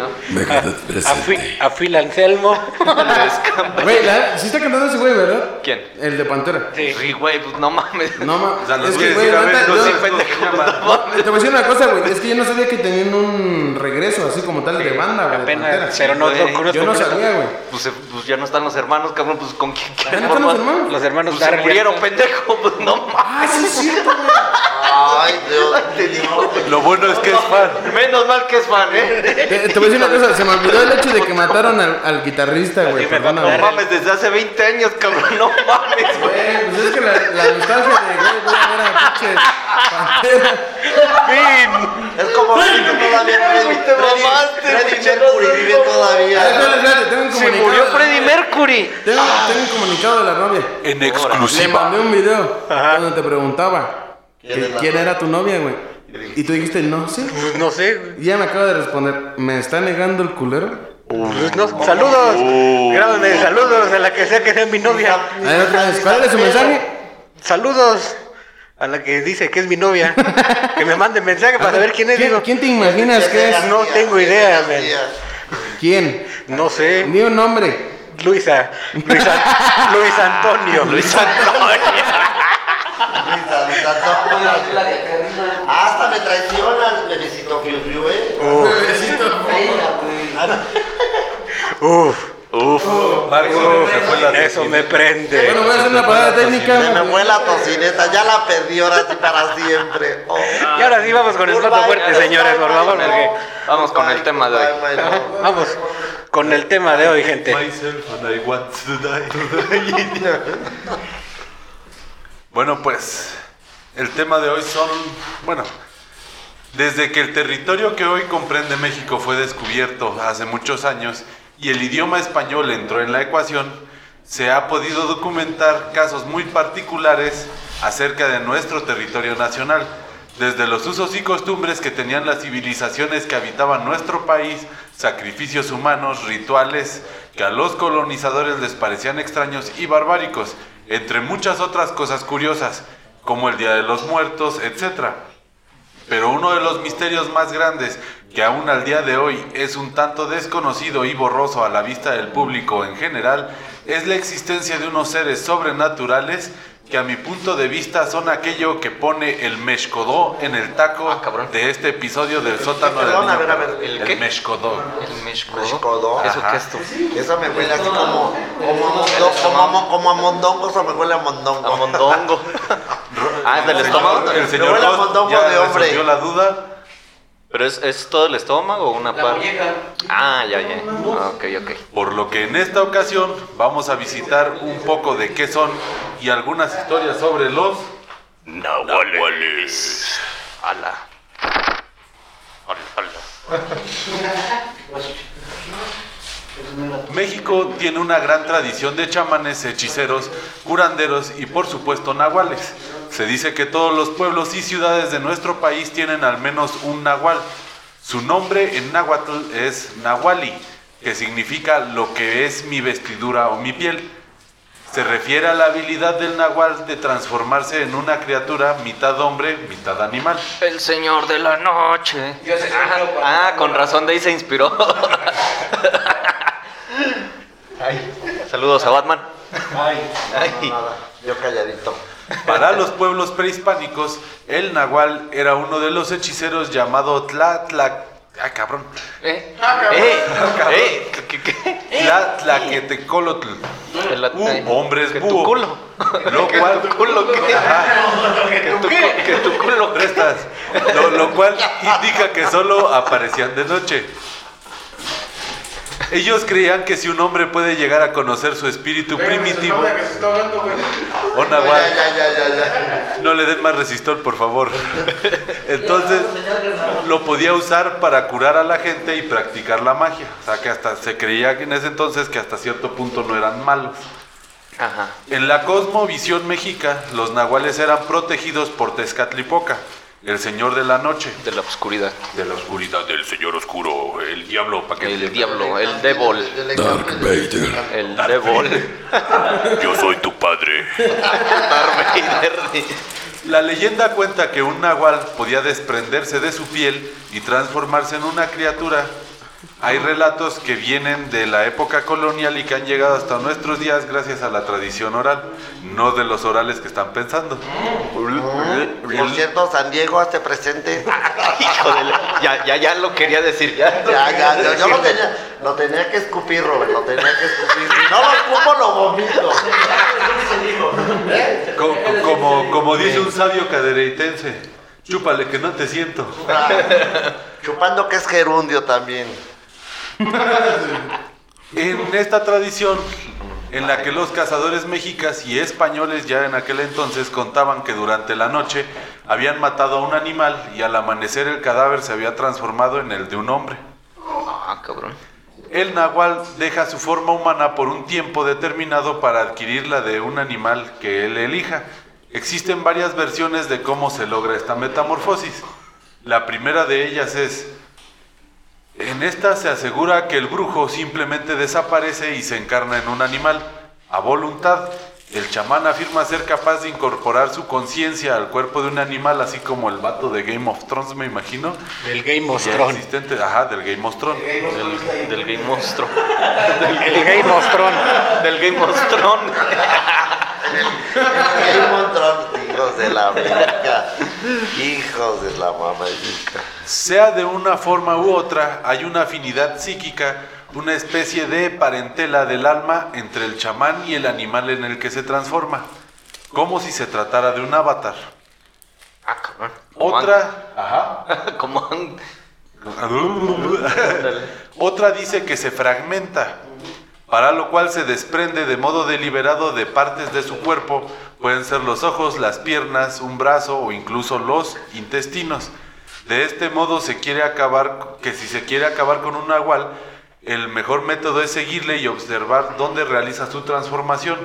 C: A, a, Fi- a Phil Anselmo.
E: Güey, sí está cantando ese güey, ¿verdad?
A: ¿Quién?
E: El de Pantera.
C: Sí.
A: Güey, pues no mames.
E: No, ma,
B: O sea, los
E: es que, güey, te voy a decir una cosa, güey. Es que yo no sabía que tenían un regreso así como tal de banda, güey.
C: Apenas, pero no,
E: Yo no sabía, güey.
A: Pues, eh, pues ya no están los hermanos, cabrón, pues con quién
E: ¿Ya no están los hermanos?
C: Los hermanos
A: Pues se murieron, pendejo, pues no mames.
E: Ah, sí es cierto, güey.
D: Ay, Dios.
A: Te digo,
B: Lo bueno es que es fan.
A: Menos mal que es fan, ¿eh?
E: Te, te voy a decir una cosa, se me olvidó el hecho de que mataron al, al guitarrista, güey.
A: No
E: güey.
A: mames, desde hace 20 años, cabrón, no mames, güey.
E: Güey, pues es que la, la nostalgia de, güey, voy a ver a pinche Pantera.
D: Es como que todavía Freddy,
A: Te mamaste,
D: Freddy
A: pinche
D: Mercury vive
A: no,
E: A ver,
D: todavía.
E: espérate, espérate, tengo un
A: Se
E: comunicado.
A: murió Freddie Mercury.
E: Tengo, tengo un comunicado de la novia.
B: En
E: Le
B: exclusiva.
E: mandé un video donde te preguntaba
D: ¿Quién
E: que- era tu novia, güey. Y tú dijiste, no sé.
C: Pues no sé. güey.
E: Y ya me acaba de responder, ¿me está negando el culero?
C: Pues no, saludos. Grábame saludos a la que sea que sea mi novia.
E: ¿cuál es su mensaje?
C: Saludos a la que dice que es mi novia. Que me mande mensaje para saber quién es.
E: ¿Quién, quién te imaginas que es?
C: No tengo idea, man.
E: ¿Quién?
C: No sé.
E: Ni un nombre.
C: Luisa. Luisa Luis Antonio.
A: Luis Antonio.
D: Hasta me traicionas, bebecito Fiu Fiu, eh.
C: Uf,
B: Marco se fue la
C: eso me prende.
E: Bueno, voy a hacer una parada técnica.
D: Se me fue la tocineta, ya la perdí ahora sí para siempre. Oh.
C: Y ahora sí vamos con el plato fuerte, señores, por favor.
A: Vamos con el tema de hoy.
D: Bye, bye, no.
C: Vamos con el tema de hoy, gente.
B: Myself and I want to die. bueno, pues el tema de hoy son, bueno, desde que el territorio que hoy comprende México fue descubierto hace muchos años y el idioma español entró en la ecuación, se ha podido documentar casos muy particulares acerca de nuestro territorio nacional, desde los usos y costumbres que tenían las civilizaciones que habitaban nuestro país, sacrificios humanos, rituales que a los colonizadores les parecían extraños y barbáricos, entre muchas otras cosas curiosas, como el Día de los Muertos, etc. Pero uno de los misterios más grandes, que aún al día de hoy es un tanto desconocido y borroso a la vista del público en general, es la existencia de unos seres sobrenaturales que a mi punto de vista son aquello que pone el meshkodó en el taco
A: Ah,
B: de este episodio del sótano del
D: a ver, a ver,
A: ¿el
B: el
A: qué?
B: meshkodó.
A: El Meshkodó. ¿Eso
B: Ajá.
A: qué es tú?
D: Eso me huele así como, como, a mondo- como, a mo- como a mondongo, eso me huele a mondongo.
A: A mondongo. ah, es del estómago.
B: El señor ya
D: de hombre.
B: la duda.
A: ¿Pero es, es todo el estómago o una
F: La
A: parte? Ah, ya, ya. Ah, ok, ok.
B: Por lo que en esta ocasión vamos a visitar un poco de qué son y algunas historias sobre los
A: Nahuales. Ala.
B: México tiene una gran tradición de chamanes, hechiceros, curanderos y por supuesto nahuales. Se dice que todos los pueblos y ciudades de nuestro país tienen al menos un nahual. Su nombre en náhuatl es nahuali, que significa lo que es mi vestidura o mi piel. Se refiere a la habilidad del nahual de transformarse en una criatura mitad hombre, mitad animal.
A: El señor de la noche.
G: Yo sé
A: Ah, ah, con razón de ahí se inspiró. Saludos a Batman. Ay.
D: Nada, yo calladito.
B: Para los pueblos prehispánicos, el nahual era uno de los hechiceros llamado Tlatla... ¡Ah, cabrón!
A: ¿Eh? ¿Eh? ¿Eh? ¿Qué, qué, qué?
B: Tlatlaquetecolotl.
A: El-
B: U,
A: eh,
B: hombres
A: que
B: búho.
A: tu culo.
B: Lo cual...
A: tu culo, ¿qué? Que tu, cu- que tu culo. ¿qué?
B: Lo cual indica que solo aparecían de noche. Ellos creían que si un hombre puede llegar a conocer su espíritu primitivo, o nahual,
D: Ya, ya, ya, ya.
B: no le den más resistor, por favor. Entonces, lo podía usar para curar a la gente y practicar la magia. O sea, que hasta se creía que en ese entonces que hasta cierto punto no eran malos.
A: Ajá.
B: En la cosmovisión mexica, los nahuales eran protegidos por Tezcatlipoca, el señor de la noche.
A: De la oscuridad.
B: De la oscuridad del señor oscuro, el diablo, para que
A: El diablo, el devil.
D: Dark Vader.
A: El devil.
B: Yo soy tu padre.
A: Darth Vader.
B: La leyenda cuenta que un nahual podía desprenderse de su piel y transformarse en una criatura. Hay relatos que vienen de la época colonial y que han llegado hasta nuestros días gracias a la tradición oral, no de los orales que están pensando.
D: Por cierto, San Diego, hazte presente.
A: Hijo de la... Ya, ya, ya lo quería decir. Ya,
D: Ya, ya, yo, yo lo tenía, lo tenía que escupir, Robert, lo tenía que escupir. Si no lo escupo, lo vomito.
B: Co- co- Como, como dice un sabio cadereitense, chúpale que no te siento.
D: Chupando que es gerundio también.
B: En esta tradición, en la que los cazadores mexicas y españoles ya en aquel entonces contaban que durante la noche habían matado a un animal y al amanecer el cadáver se había transformado en el de un hombre.
A: Ah, cabrón.
B: El nahual deja su forma humana por un tiempo determinado para adquirir la de un animal que él elija. Existen varias versiones de cómo se logra esta metamorfosis. La primera de ellas es, en esta se asegura que el brujo simplemente desaparece y se encarna en un animal, a voluntad. El chamán afirma ser capaz de incorporar su conciencia al cuerpo de un animal, así como el vato de Game of Thrones, me imagino.
C: Del Game of Thrones.
B: existente, ajá, del Game of Thrones.
A: Del, del Game Monstruo.
C: El Game of Thrones.
A: Del Game Monstruo.
D: Game of Thrones, hijos de la América. Hijos de la mamá.
B: Sea de una forma u otra, hay una afinidad psíquica, una especie de parentela del alma entre el chamán y el animal en el que se transforma, como si se tratara de un avatar.
A: Ah, cabrón.
B: Otra, ajá.
A: han- Como
B: Otra dice que se fragmenta, para lo cual se desprende de modo deliberado de partes de su cuerpo, pueden ser los ojos, las piernas, un brazo o incluso los intestinos. De este modo se quiere acabar, que si se quiere acabar con un nahual, el mejor método es seguirle y observar dónde realiza su transformación,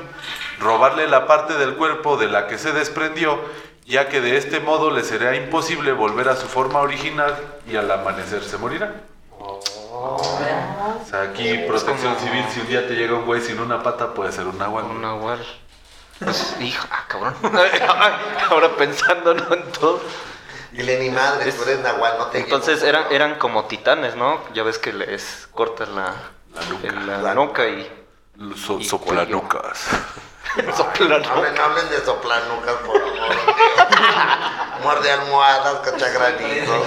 B: robarle la parte del cuerpo de la que se desprendió, ya que de este modo le será imposible volver a su forma original y al amanecer se morirá. O sea, aquí protección civil, si un día te llega un güey sin una pata, puede ser un nahual.
A: Un nahual. Pues, hijo, ah, cabrón. Ahora pensando ¿no? en todo.
D: Dile ni madre, tú eres Nahual, no te
A: Entonces eran, eran como titanes, ¿no? Ya ves que les cortas la,
B: La nuca.
A: el- la
D: La-
A: nuca y
B: So-
A: Y
B: soplanucas.
A: soplan. ¿no?
D: Hablen, hablen de soplanucas, por favor. Muerde almohadas, cacha granizo.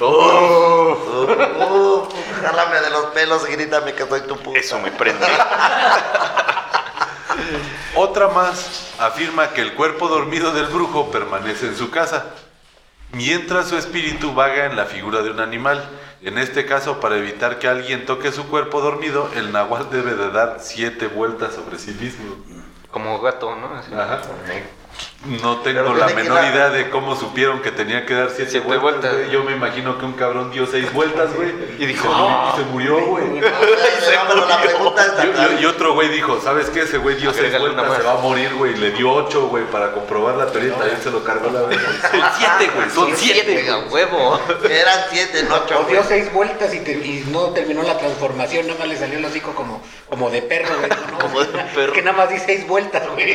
A: Oh,
D: jálame de los pelos y grítame que soy tu puta.
A: eso me prende.
B: Otra más afirma que el cuerpo dormido del brujo permanece en su casa, mientras su espíritu vaga en la figura de un animal. En este caso, para evitar que alguien toque su cuerpo dormido, el nahual debe de dar siete vueltas sobre sí mismo.
A: Como gato, ¿no? Así.
B: Ajá. No tengo la menor
D: dar-
B: idea de cómo supieron que tenía que dar siete,
A: Siete
B: vueltas.
A: vueltas.
B: güey. Yo me imagino que un cabrón dio seis vueltas, güey.
A: Y dijo,
B: murió- y se murió, güey.
D: No, pero la pregunta es
B: Y, y- y otro güey dijo, ¿sabes qué? Ese güey dio seis vueltas, se va a morir, güey. Le dio ocho, güey, para comprobar la teoría. y También se lo cargó la vez. Son siete, güey. Son siete.
A: a huevo.
D: Eran siete, no ocho.
C: Dio seis vueltas y, te- y no terminó la transformación, nada más le salió el hocico como, como de perro, güey. No,
A: Como de perro.
C: Que nada más di seis vueltas, güey.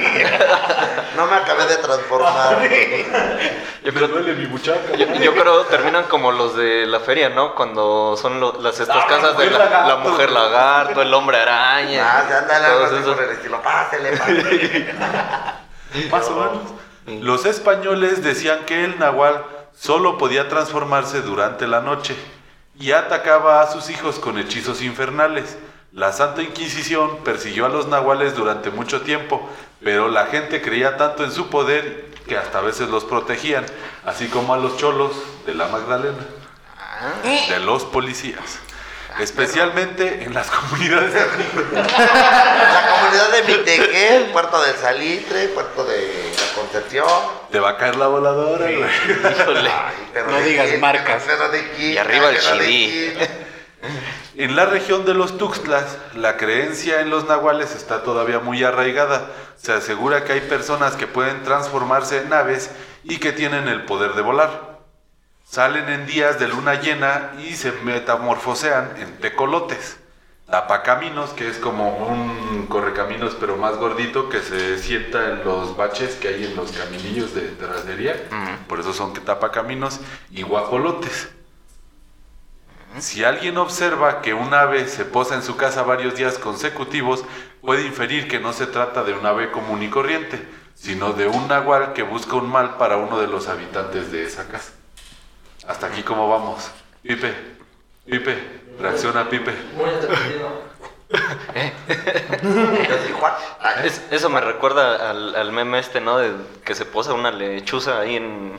D: No me acabé de transformar.
A: Yo
B: Me
A: creo,
B: duele mi buchaca.
A: yo, yo creo terminan como los de la feria, ¿no? Cuando son lo- las estas
B: Ah, la
A: casas de la,
B: lagarto,
A: la mujer lagarto, el hombre araña.
D: Ah, se anda por el estilo. Pásele, pásele.
B: Más o menos. Los españoles decían que el nahual solo podía transformarse durante la noche y atacaba a sus hijos con hechizos infernales. La Santa Inquisición persiguió a los nahuales durante mucho tiempo, pero la gente creía tanto en su poder que hasta a veces los protegían, así como a los cholos de la Magdalena, de los policías, especialmente en las comunidades
D: La comunidad de Mitequén, Puerto del Salitre, Puerto de la Concepción.
B: Te va a caer la voladora, güey.
A: Híjole.
D: Ay, pero
C: No
D: de
C: digas
D: quién,
C: marcas.
D: pero de
A: Y arriba el
D: de quién.
B: En la región de los Tuxtlas, la creencia en los nahuales está todavía muy arraigada. Se asegura que hay personas que pueden transformarse en aves y que tienen el poder de volar. Salen en días de luna llena y se metamorfosean en tecolotes. Tapacaminos, que es como un correcaminos pero más gordito que se sienta en los baches que hay en los caminillos de terracería. Por eso son que tapacaminos y guapolotes. Si alguien observa que un ave se posa en su casa varios días consecutivos, puede inferir que no se trata de un ave común y corriente, sino de un nahual que busca un mal para uno de los habitantes de esa casa. Hasta aquí cómo vamos. Pipe, Pipe, reacciona Pipe.
F: Muy
A: Es- eso me recuerda al, al meme este, ¿no? De que se posa una lechuza ahí en,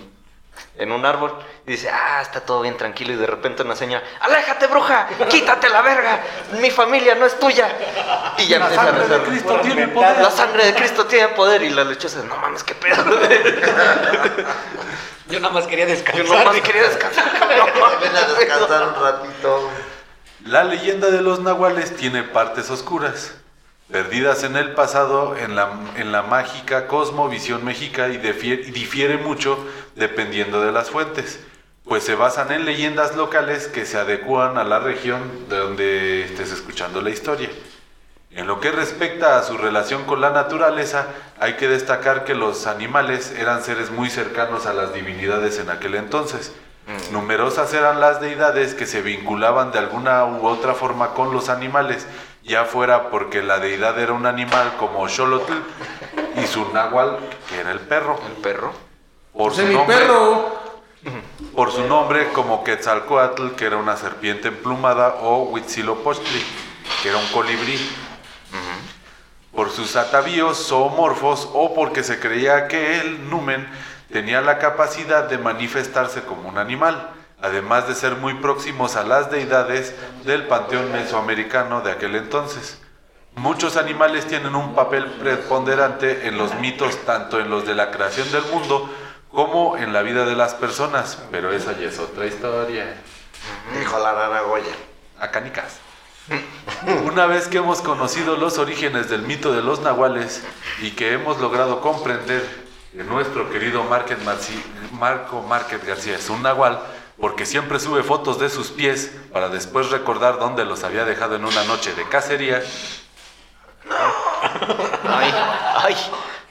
A: en un árbol y dice, ah, está todo bien tranquilo y de repente una señora, aléjate bruja, quítate la verga, mi familia no es tuya. Y ya empieza a rezar.
B: Cristo tiene poder.
A: La sangre de Cristo tiene poder y la lechuza, no mames, qué pedo.
C: Yo nada más quería
A: Yo
C: descansar.
A: nomás quería descansar.
D: Ven a descansar un ratito.
B: La leyenda de los nahuales tiene partes oscuras, perdidas en el pasado en la, en la mágica cosmovisión mexica y, difie- y difiere mucho dependiendo de las fuentes, pues se basan en leyendas locales que se adecúan a la región de donde estés escuchando la historia. En lo que respecta a su relación con la naturaleza, hay que destacar que los animales eran seres muy cercanos a las divinidades en aquel entonces. Numerosas eran las deidades que se vinculaban de alguna u otra forma con los animales, ya fuera porque la deidad era un animal como Xolotl y su náhuatl, que era el perro.
A: El perro.
B: Por
E: Ese
B: su nombre,
E: perro.
B: por su nombre como Quetzalcoatl, que era una serpiente emplumada, o Huitzilopochtli, que era un colibrí. Por sus atavíos zoomorfos o porque se creía que el numen tenía la capacidad de manifestarse como un animal, además de ser muy próximos a las deidades del panteón mesoamericano de aquel entonces. Muchos animales tienen un papel preponderante en los mitos, tanto en los de la creación del mundo como en la vida de las personas, pero esa ya es otra historia.
D: Dijo la rara Goya.
B: A canicas. Una vez que hemos conocido los orígenes del mito de los nahuales y que hemos logrado comprender que nuestro querido Marci- Marco Márquez García es un nahual, porque siempre sube fotos de sus pies para después recordar dónde los había dejado en una noche de cacería,
A: Ay, ay.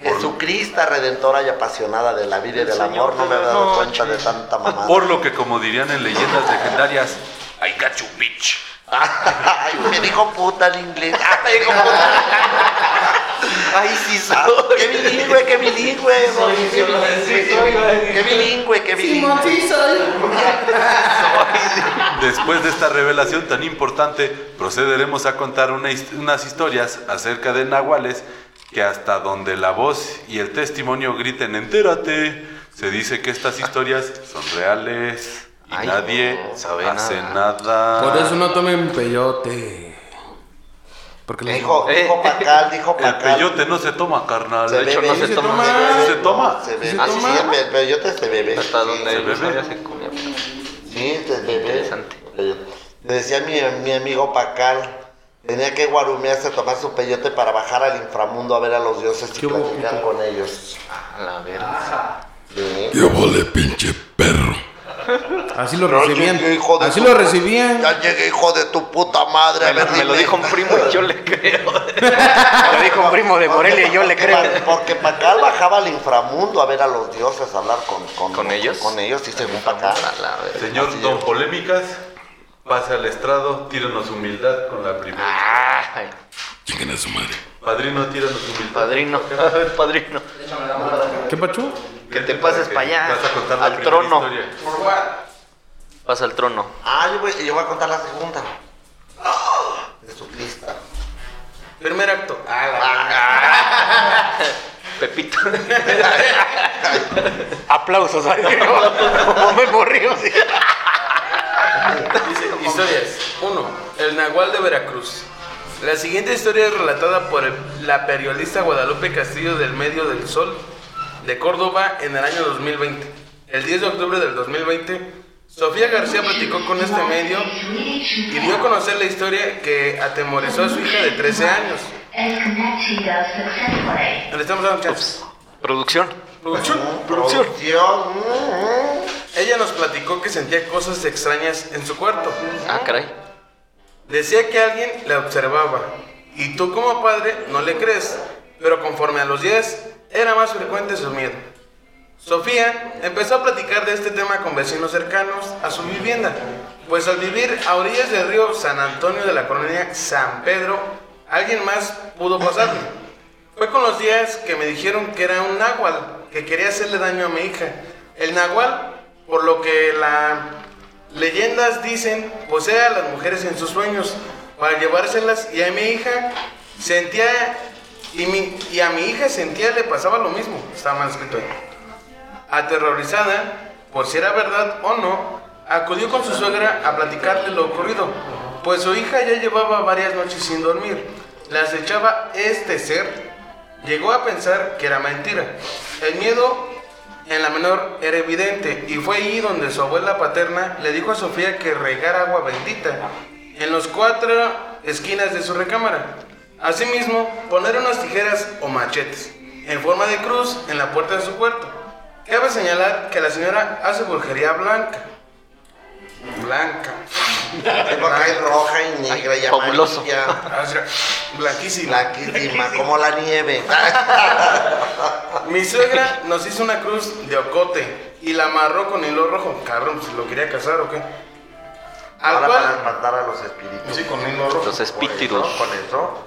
D: Jesucristo, redentora y apasionada de la vida y del amor, no me había dado cuenta de tanta mamada.
B: por lo que como dirían en leyendas legendarias, I got you bitch.
D: Ay, me dijo puta en inglés. Ay, me dijo puta.
A: Ay, sí soy.
D: Qué bilingüe, qué bilingüe. Mauricio, Qué bilingüe, qué bilingüe.
B: Después de esta revelación tan importante, procederemos a contar una unas historias acerca de nahuales que hasta donde la voz y el testimonio griten entérate, se dice que estas historias son reales y
A: Ay,
B: nadie
A: no sabe
B: hace
A: nada.
B: nada.
E: Por eso no tomen peyote.
F: Porque les-
D: Dijo,
A: Eh.
D: dijo Pacal, dijo
B: El
D: Pacal.
B: peyote no se toma, carnal.
D: Se
A: De hecho,
D: bebe.
A: no se
F: se
A: toma.
F: toma.
B: ¿Sí se toma?
D: Se bebe.
A: Ah, sí,
D: sí, el peyote se bebe.
A: Hasta
D: sí.
A: donde
B: se bebe.
A: se.
D: Sí, se bebe.
A: Interesante.
D: Le decía mi, mi amigo Pacal, tenía que guarumearse, tomar su peyote para bajar al inframundo a ver a los dioses y
F: ¿Qué hubo,
D: platicar con ellos.
A: A la verga.
D: Sí.
H: Yo volé, pinche perro.
F: Así lo recibían.
D: llegué, hijo de
F: Así lo recibían.
D: Ya llegué, hijo de tu puta madre. a
A: Me lo,
D: ver,
A: me lo dijo un primo y yo le creo.
C: Lo dijo un primo de Morelia y yo le creo.
D: Porque Pacal bajaba al inframundo a ver a los dioses, a hablar con, con,
A: ¿Con ellos?
D: Con ellos, sí, según Pacal.
A: A la verga.
B: Señor Don. Polémicas, pase al estrado, tíranos humildad con la primera.
A: Ay,
H: Chinguen a su madre.
B: Padrino, tíranos humildad.
A: padrino. A ver, padrino.
F: ¿Qué pacho?
A: Que te pases para allá.
B: Vas a contar la
A: Al
B: primera
A: trono.
B: historia.
A: Pasa al trono.
D: Ah, yo voy, yo voy a contar la segunda. ¡Ah! Jesucristo.
C: Primer acto.
A: Pepito.
C: Aplausos. Como me morrió.
E: Dice, historias. 1. El Nahual de Veracruz. La siguiente historia es relatada por la periodista Guadalupe Castillo del Medio del Sol de Córdoba en el año 2020. El 10 de octubre del 2020, Sofía García platicó con este medio y dio a conocer la historia que atemorizó a su hija de 13 años. Le estamos dando chance.
A: Producción.
E: Producción.
D: Producción.
E: Ella nos platicó que sentía cosas extrañas en su cuarto.
A: Ah, caray.
E: Decía que alguien le observaba y tú como padre no le crees, pero conforme a los días era más frecuente su miedo. Sofía empezó a platicar de este tema con vecinos cercanos a su vivienda, pues al vivir a orillas del río San Antonio de la colonia San Pedro, alguien más pudo pasarle. Fue con los días que me dijeron que era un náhuatl que quería hacerle daño a mi hija. El náhuatl, por lo que la Leyendas dicen, posee a las mujeres en sus sueños para llevárselas y a mi hija sentía y, a mi hija sentía le pasaba lo mismo. Está mal escrito ahí. Aterrorizada por si era verdad o no, acudió con su suegra a platicarle lo ocurrido, pues su hija ya llevaba varias noches sin dormir. Le acechaba este ser. Llegó a pensar que era mentira. El miedo en la menor era evidente y fue ahí donde su abuela paterna le dijo a Sofía que regara agua bendita en los cuatro esquinas de su recámara. Asimismo, poner unas tijeras o machetes en forma de cruz en la puerta de su cuarto. Cabe señalar que la señora hace brujería blanca. Blanca.
D: Tengo acá hay roja y negra y
A: fabuloso.
D: amarilla.
E: Hace- Blanquísima.
D: Blanquísima, como la nieve.
E: Mi suegra nos hizo una cruz de ocote y la amarró con hilo rojo. Cabrón, si lo quería casar o qué. Al
D: Ahora para
E: cual,
D: espantar a los espíritus.
E: sí, con hilo rojo.
A: Los espíritus.
D: Con eso.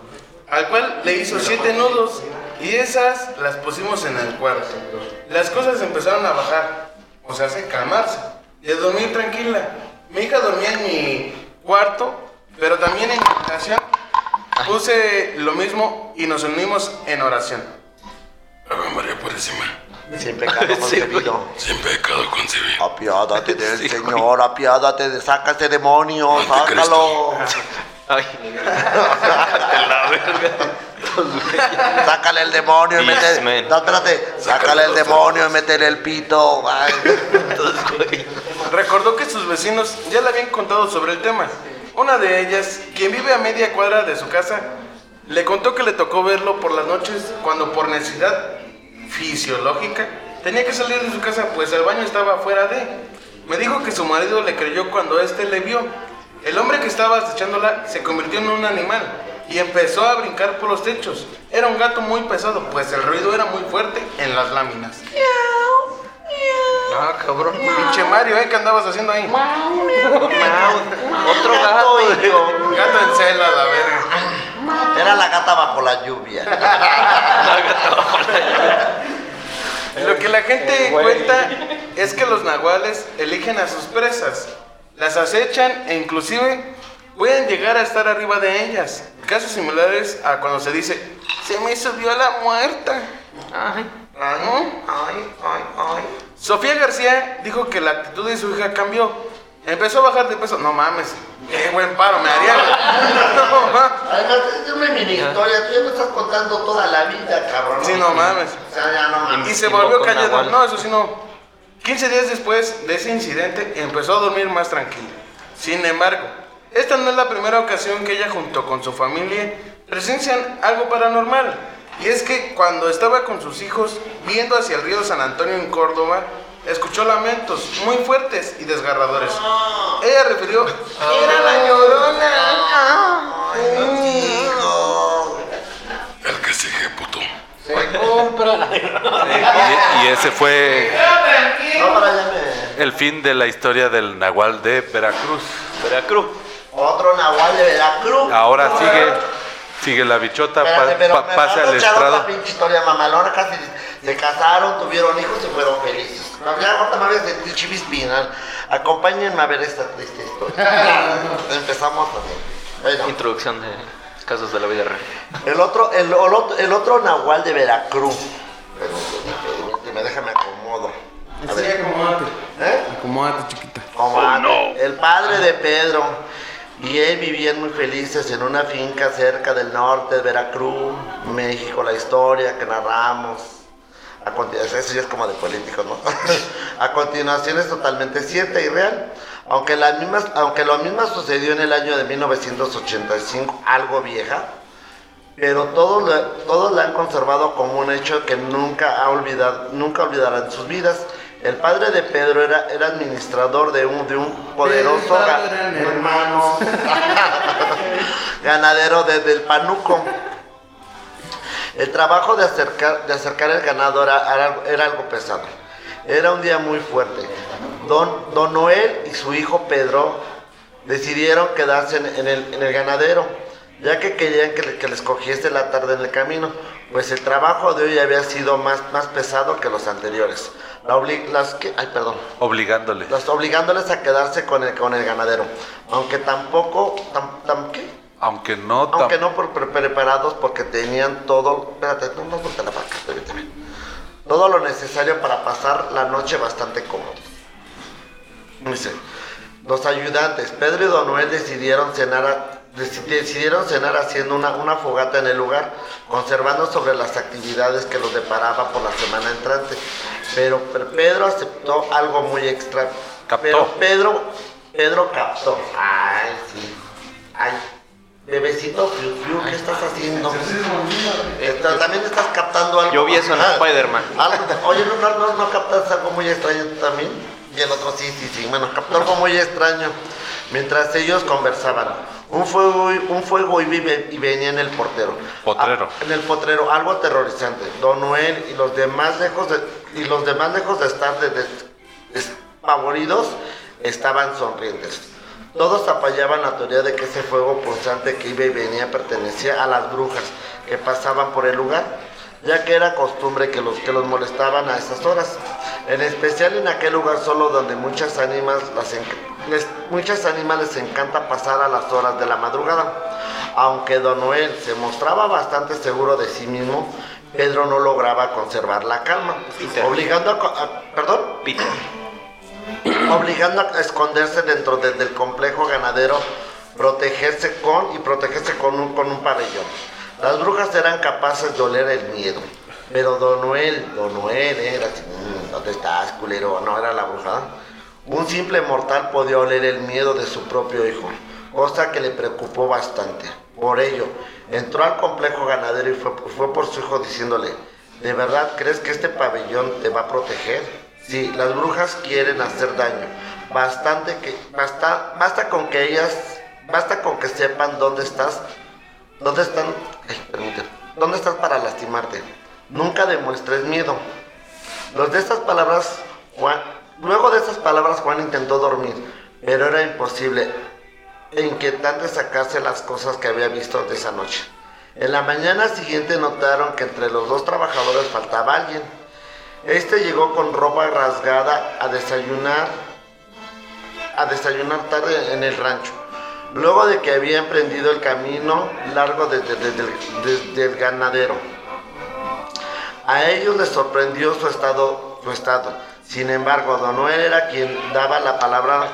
E: al cual le hizo siete nudos y esas las pusimos en el cuarto. Las cosas empezaron a bajar, o sea, se calmarse, y a dormir tranquila. Mi hija dormía en mi cuarto, pero también en mi habitación. Puse lo mismo y nos unimos en oración.
H: Ave María Purísima.
D: Sin pecado concebido.
H: Sin pecado concebido.
D: Apiádate del
A: Sí,
D: Señor, apiádate de, saca ese demonio,
H: Anticristo.
D: sácalo.
A: Ay. De la verga.
D: Sácale el demonio y
A: Yes, man.
D: No, espérate. Sácale el demonio y métele el pito. Ay.
A: Entonces, güey.
E: Recordó que sus vecinos ya le habían contado sobre el tema. Una de ellas, quien vive a media cuadra de su casa, le contó que le tocó verlo por las noches cuando por necesidad fisiológica tenía que salir de su casa pues el baño estaba fuera de. Me dijo que su marido le creyó cuando éste le vio. El hombre que estaba acechándola se convirtió en un animal y empezó a brincar por los techos. Era un gato muy pesado, pues el ruido era muy fuerte en las láminas.
A: Ah, cabrón.
E: Pinche Mario, ¿eh? ¿Qué andabas haciendo ahí?
A: Otro gato.
D: hijo.
E: Gato en cela, la verga.
D: Era la gata bajo la lluvia.
E: Lo que la gente cuenta es que los nahuales eligen a sus presas, las acechan e inclusive pueden llegar a estar arriba de ellas. Casos similares a cuando se dice, se me subió la muerta.
A: Ay.
D: Ay, ay, ay, ay.
E: Sofía García dijo que la actitud de su hija cambió. Empezó a bajar de peso. No mames, qué buen paro me haría. No.
D: Además, es una mini historia, tú ya me estás contando toda la vida, cabrón.
I: Sí, no mames.
D: O sea, ya no mames.
I: Y se volvió callado.
A: Nahual.
I: No, eso sí no. 15 días después de ese incidente empezó a dormir más tranquilo. Sin embargo, esta no es la primera ocasión que ella junto con su familia presencian algo paranormal. Y es que cuando estaba con sus hijos viendo hacia el río San Antonio en Córdoba, escuchó lamentos muy fuertes y desgarradores. Ella refirió, era la llorona.
D: Hijo.
H: El que sigue, puto.
C: Compra.
A: Y, y ese fue.
B: El fin de la historia del Nahual de Veracruz.
A: Veracruz.
D: Otro Nahual de Veracruz.
B: Ahora sigue, sigue la bichota,
D: Espérate,
B: pa- pasa al estrado.
D: pinche historia mamalona, casi se casaron, tuvieron hijos y fueron felices. No, ya ahorita me voy a sentir chivispina. Acompáñenme a ver esta triste historia. Empezamos así. Bueno,
A: Introducción de casos de la vida real.
D: el otro, el, el otro, el otro Nahual de Veracruz. Permíteme, déjame acomodo. A
E: Sí,
D: ver.
E: acomódate.
D: ¿Eh?
E: Acomódate, chiquita.
D: Comandante, El padre de Pedro y él vivían muy felices en una finca cerca del norte de Veracruz, México, la historia que narramos. A conti- eso ya es como de político, ¿no? a continuación es totalmente cierta y real. Aunque, las mismas, aunque lo mismo sucedió en el año de 1985, algo vieja, pero todos, la- todos la han conservado como un hecho que nunca, ha olvidado, nunca olvidarán sus vidas. El padre de Pedro era, era administrador de un, de un poderoso ga- hermano ganadero desde el Panuco. El trabajo de acercar, de acercar el ganado era, era algo pesado. Era un día muy fuerte. Don, don Noel y su hijo Pedro decidieron quedarse en, en el, en el ganadero, ya que querían que, le- que les cogiese la tarde en el camino, pues el trabajo de hoy había sido más, más pesado que los anteriores. La obli- las que, ay, perdón,
B: Obligándole.
D: las obligándoles a quedarse con el, con el ganadero, aunque tampoco, tam- tam- ¿qué?
B: Aunque no,
D: aunque no por, pre- preparados porque tenían todo, espérate, no, no, la vaca. Todo lo necesario para pasar la noche bastante cómodos. Dice, los ayudantes, Pedro y Don Noel decidieron cenar, a- decidieron cenar haciendo una, una fogata en el lugar, conservando sobre las actividades que los deparaba por la semana entrante. Pero, pero Pedro aceptó algo muy extra.
B: Captó.
D: Pero Pedro, Pedro captó. Ay, sí. Ay, bebecito Fiu Fiu, ¿qué estás haciendo? Está- También estás captando algo.
A: Yo vi eso en
D: Ah,
A: Spider-Man.
D: Oye, ¿no, no, no, no captas algo muy extraño también? Y el otro sí, sí, sí. Bueno, captó algo muy extraño. Mientras ellos conversaban, un fuego, y- un fuego iba y ve- y venía en el portero.
B: Potrero.
D: Ah, en el potrero, algo aterrorizante. Don Noel y los demás lejos de, y los demás lejos de estar de- de- despavoridos, estaban sonrientes. Todos apoyaban la teoría de que ese fuego pulsante que iba y venía pertenecía a las brujas que pasaban por el lugar, ya que era costumbre que los que los molestaban a esas horas. En especial en aquel lugar solo donde muchas ánimas, las les- muchas ánimas les encanta pasar a las horas de la madrugada. Aunque Don Noel se mostraba bastante seguro de sí mismo, Pedro no lograba conservar la calma, obligando a, a- perdón,
A: Peter.
D: Obligando a esconderse dentro del, del complejo ganadero, protegerse con y protegerse con un, con un pabellón. Las brujas eran capaces de oler el miedo, pero Don Noel, Don Noel era así, "Mm, ¿dónde estás, culero? No era la bruja. Un simple mortal podía oler el miedo de su propio hijo, cosa que le preocupó bastante. Por ello, entró al complejo ganadero y fue, fue por su hijo diciéndole, ¿de verdad crees que este pabellón te va a proteger? Sí, las brujas quieren hacer daño. Bastante que, basta, basta con que ellas, basta con que sepan dónde estás, dónde están, ay, permíteme, dónde estás para lastimarte. Nunca demuestres miedo. Los de estas palabras, Juan, luego de estas palabras Juan intentó dormir, pero era imposible e inquietante sacarse las cosas que había visto de esa noche. En la mañana siguiente notaron que entre los dos trabajadores faltaba alguien. Este llegó con ropa rasgada a desayunar, a desayunar tarde en el rancho. Luego de que había emprendido el camino largo desde, desde desde el ganadero. A ellos les sorprendió su estado, su estado. Sin embargo, Don Noel era quien daba la palabra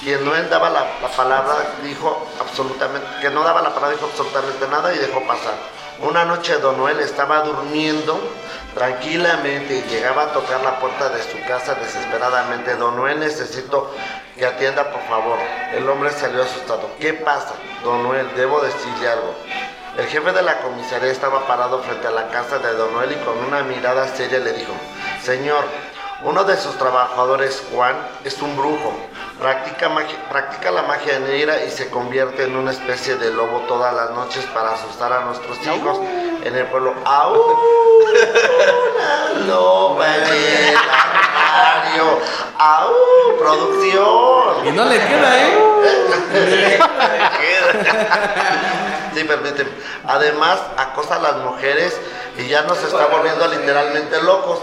D: quien no daba la, la palabra, dijo absolutamente, que no daba la palabra, dijo absolutamente nada y dejó pasar. Una noche Don Noel estaba durmiendo tranquilamente llegaba a tocar la puerta de su casa desesperadamente. Don Noel, necesito que atienda, por favor. El hombre salió asustado. ¿Qué pasa? Don Noel, debo decirle algo. El jefe de la comisaría estaba parado frente a la casa de Don Noel y con una mirada seria le dijo, Señor, uno de sus trabajadores, Juan, es un brujo. Practica, magia- practica la magia negra y se convierte en una especie de lobo todas las noches para asustar a nuestros hijos en el pueblo. ¡Au! Una loba en el armario. ¡Au! ¡Producción!
E: Y no le queda, ¿eh?
D: Sí, permíteme. Además, acosa a las mujeres y ya nos está volviendo literalmente locos.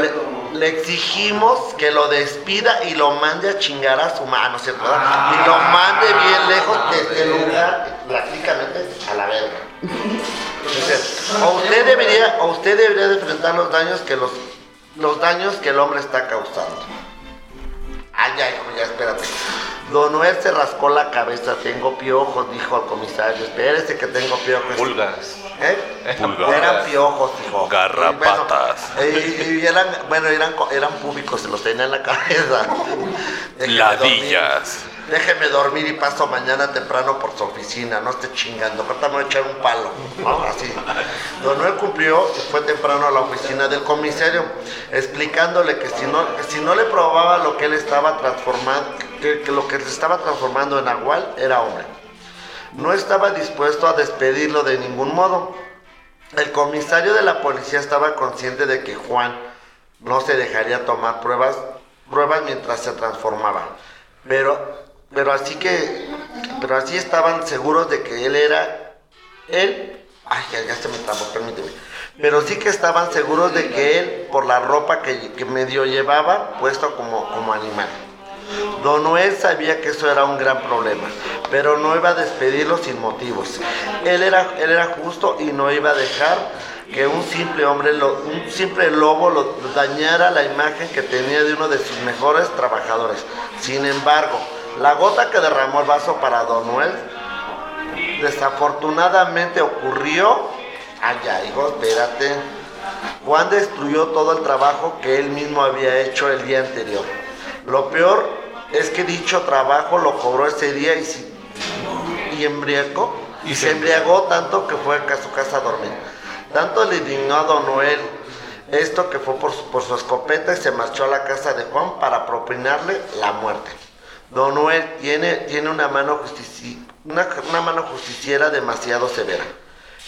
D: Le, le exigimos que lo despida y lo mande a chingar a su mano, ¿cierto? Y lo mande bien lejos de este lugar, prácticamente a la verga. O usted debería, o usted debería de enfrentar los daños que los, los daños que el hombre está causando. Ay, ya, hijo, ya, espérate. Don Noel se rascó la cabeza. Tengo piojos, dijo al comisario. Espérese que tengo piojos.
A: Pulgas.
D: ¿Eh?
H: Pulgas.
D: Eran piojos, hijo.
H: Garrapatas.
D: Y, bueno, y- y eran, bueno, eran, eran públicos, se los tenía en la cabeza.
H: Ladillas.
D: Déjeme dormir y paso mañana temprano por su oficina, no esté chingando. Ahorita me a echar un palo. ¿no? Así. Don Noel cumplió y fue temprano a la oficina del comisario, explicándole que si no, le probaba lo que él estaba transformando, que, lo que se estaba transformando en Nahual era hombre. No estaba dispuesto a despedirlo de ningún modo. El comisario de la policía estaba consciente de que Juan no se dejaría tomar pruebas, pruebas mientras se transformaba. Pero, pero así que, pero así estaban seguros de que él era, él, ay, ya, ya se me trabó, permíteme. Pero sí que estaban seguros de que él, por la ropa que, que medio llevaba, puesto como, como animal. Don Noel sabía que eso era un gran problema, pero no iba a despedirlo sin motivos. Él era, él era justo y no iba a dejar que un simple hombre, lo- un simple lobo lo dañara la imagen que tenía de uno de sus mejores trabajadores. Sin embargo, la gota que derramó el vaso para Don Noel desafortunadamente ocurrió. Ay, ya, hijo, espérate. Juan destruyó todo el trabajo que él mismo había hecho el día anterior. Lo peor es que dicho trabajo lo cobró ese día y, si- y embriagó. Y se embriagó tanto que fue a su casa a dormir. Tanto le indignó a Don Noel esto que fue por su, por su escopeta y se marchó a la casa de Juan para propinarle la muerte. Don Noel tiene, tiene una, mano justici- una, una mano justiciera demasiado severa.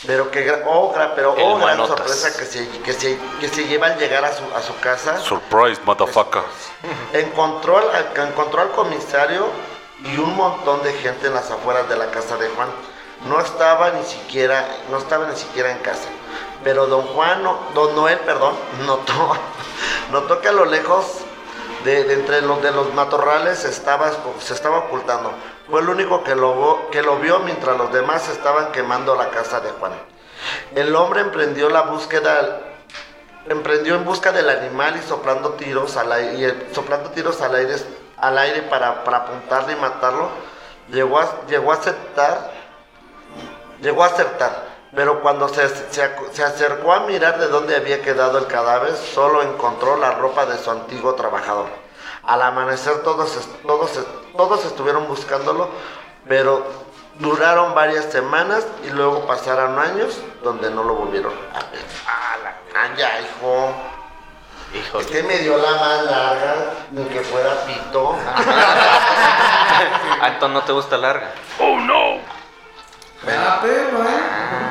D: Pero que oh, pero oh, gran sorpresa que se, que, se, que se lleva al llegar a su, a su casa
H: Surprise, motherfucker.
D: encontró al, encontró al comisario y un montón de gente en las afueras de la casa de Juan. No estaba ni siquiera, no estaba ni siquiera en casa. Pero don Juan, no- don Noel, perdón, notó, notó que a lo lejos de, entre los de los matorrales estaba, se estaba ocultando. Fue el único que lo, que lo vio mientras los demás estaban quemando la casa de Juan. El hombre emprendió la búsqueda emprendió en busca del animal y soplando tiros al aire, y soplando tiros al aire, al aire para, para apuntarle y matarlo, llegó llegó a aceptar, llegó a acertar, pero cuando se, se se acercó a mirar de dónde había quedado el cadáver, solo encontró la ropa de su antiguo trabajador. Al amanecer todos, todos, todos estuvieron buscándolo, pero duraron varias semanas y luego pasaron años donde no lo volvieron a ver. ¡Ah, la caña, hijo!
A: Hijo,
D: Es que me dio la más larga, ni que fuera pito.
A: Ah, entonces no te gusta larga.
E: Ah, pero, ¿eh?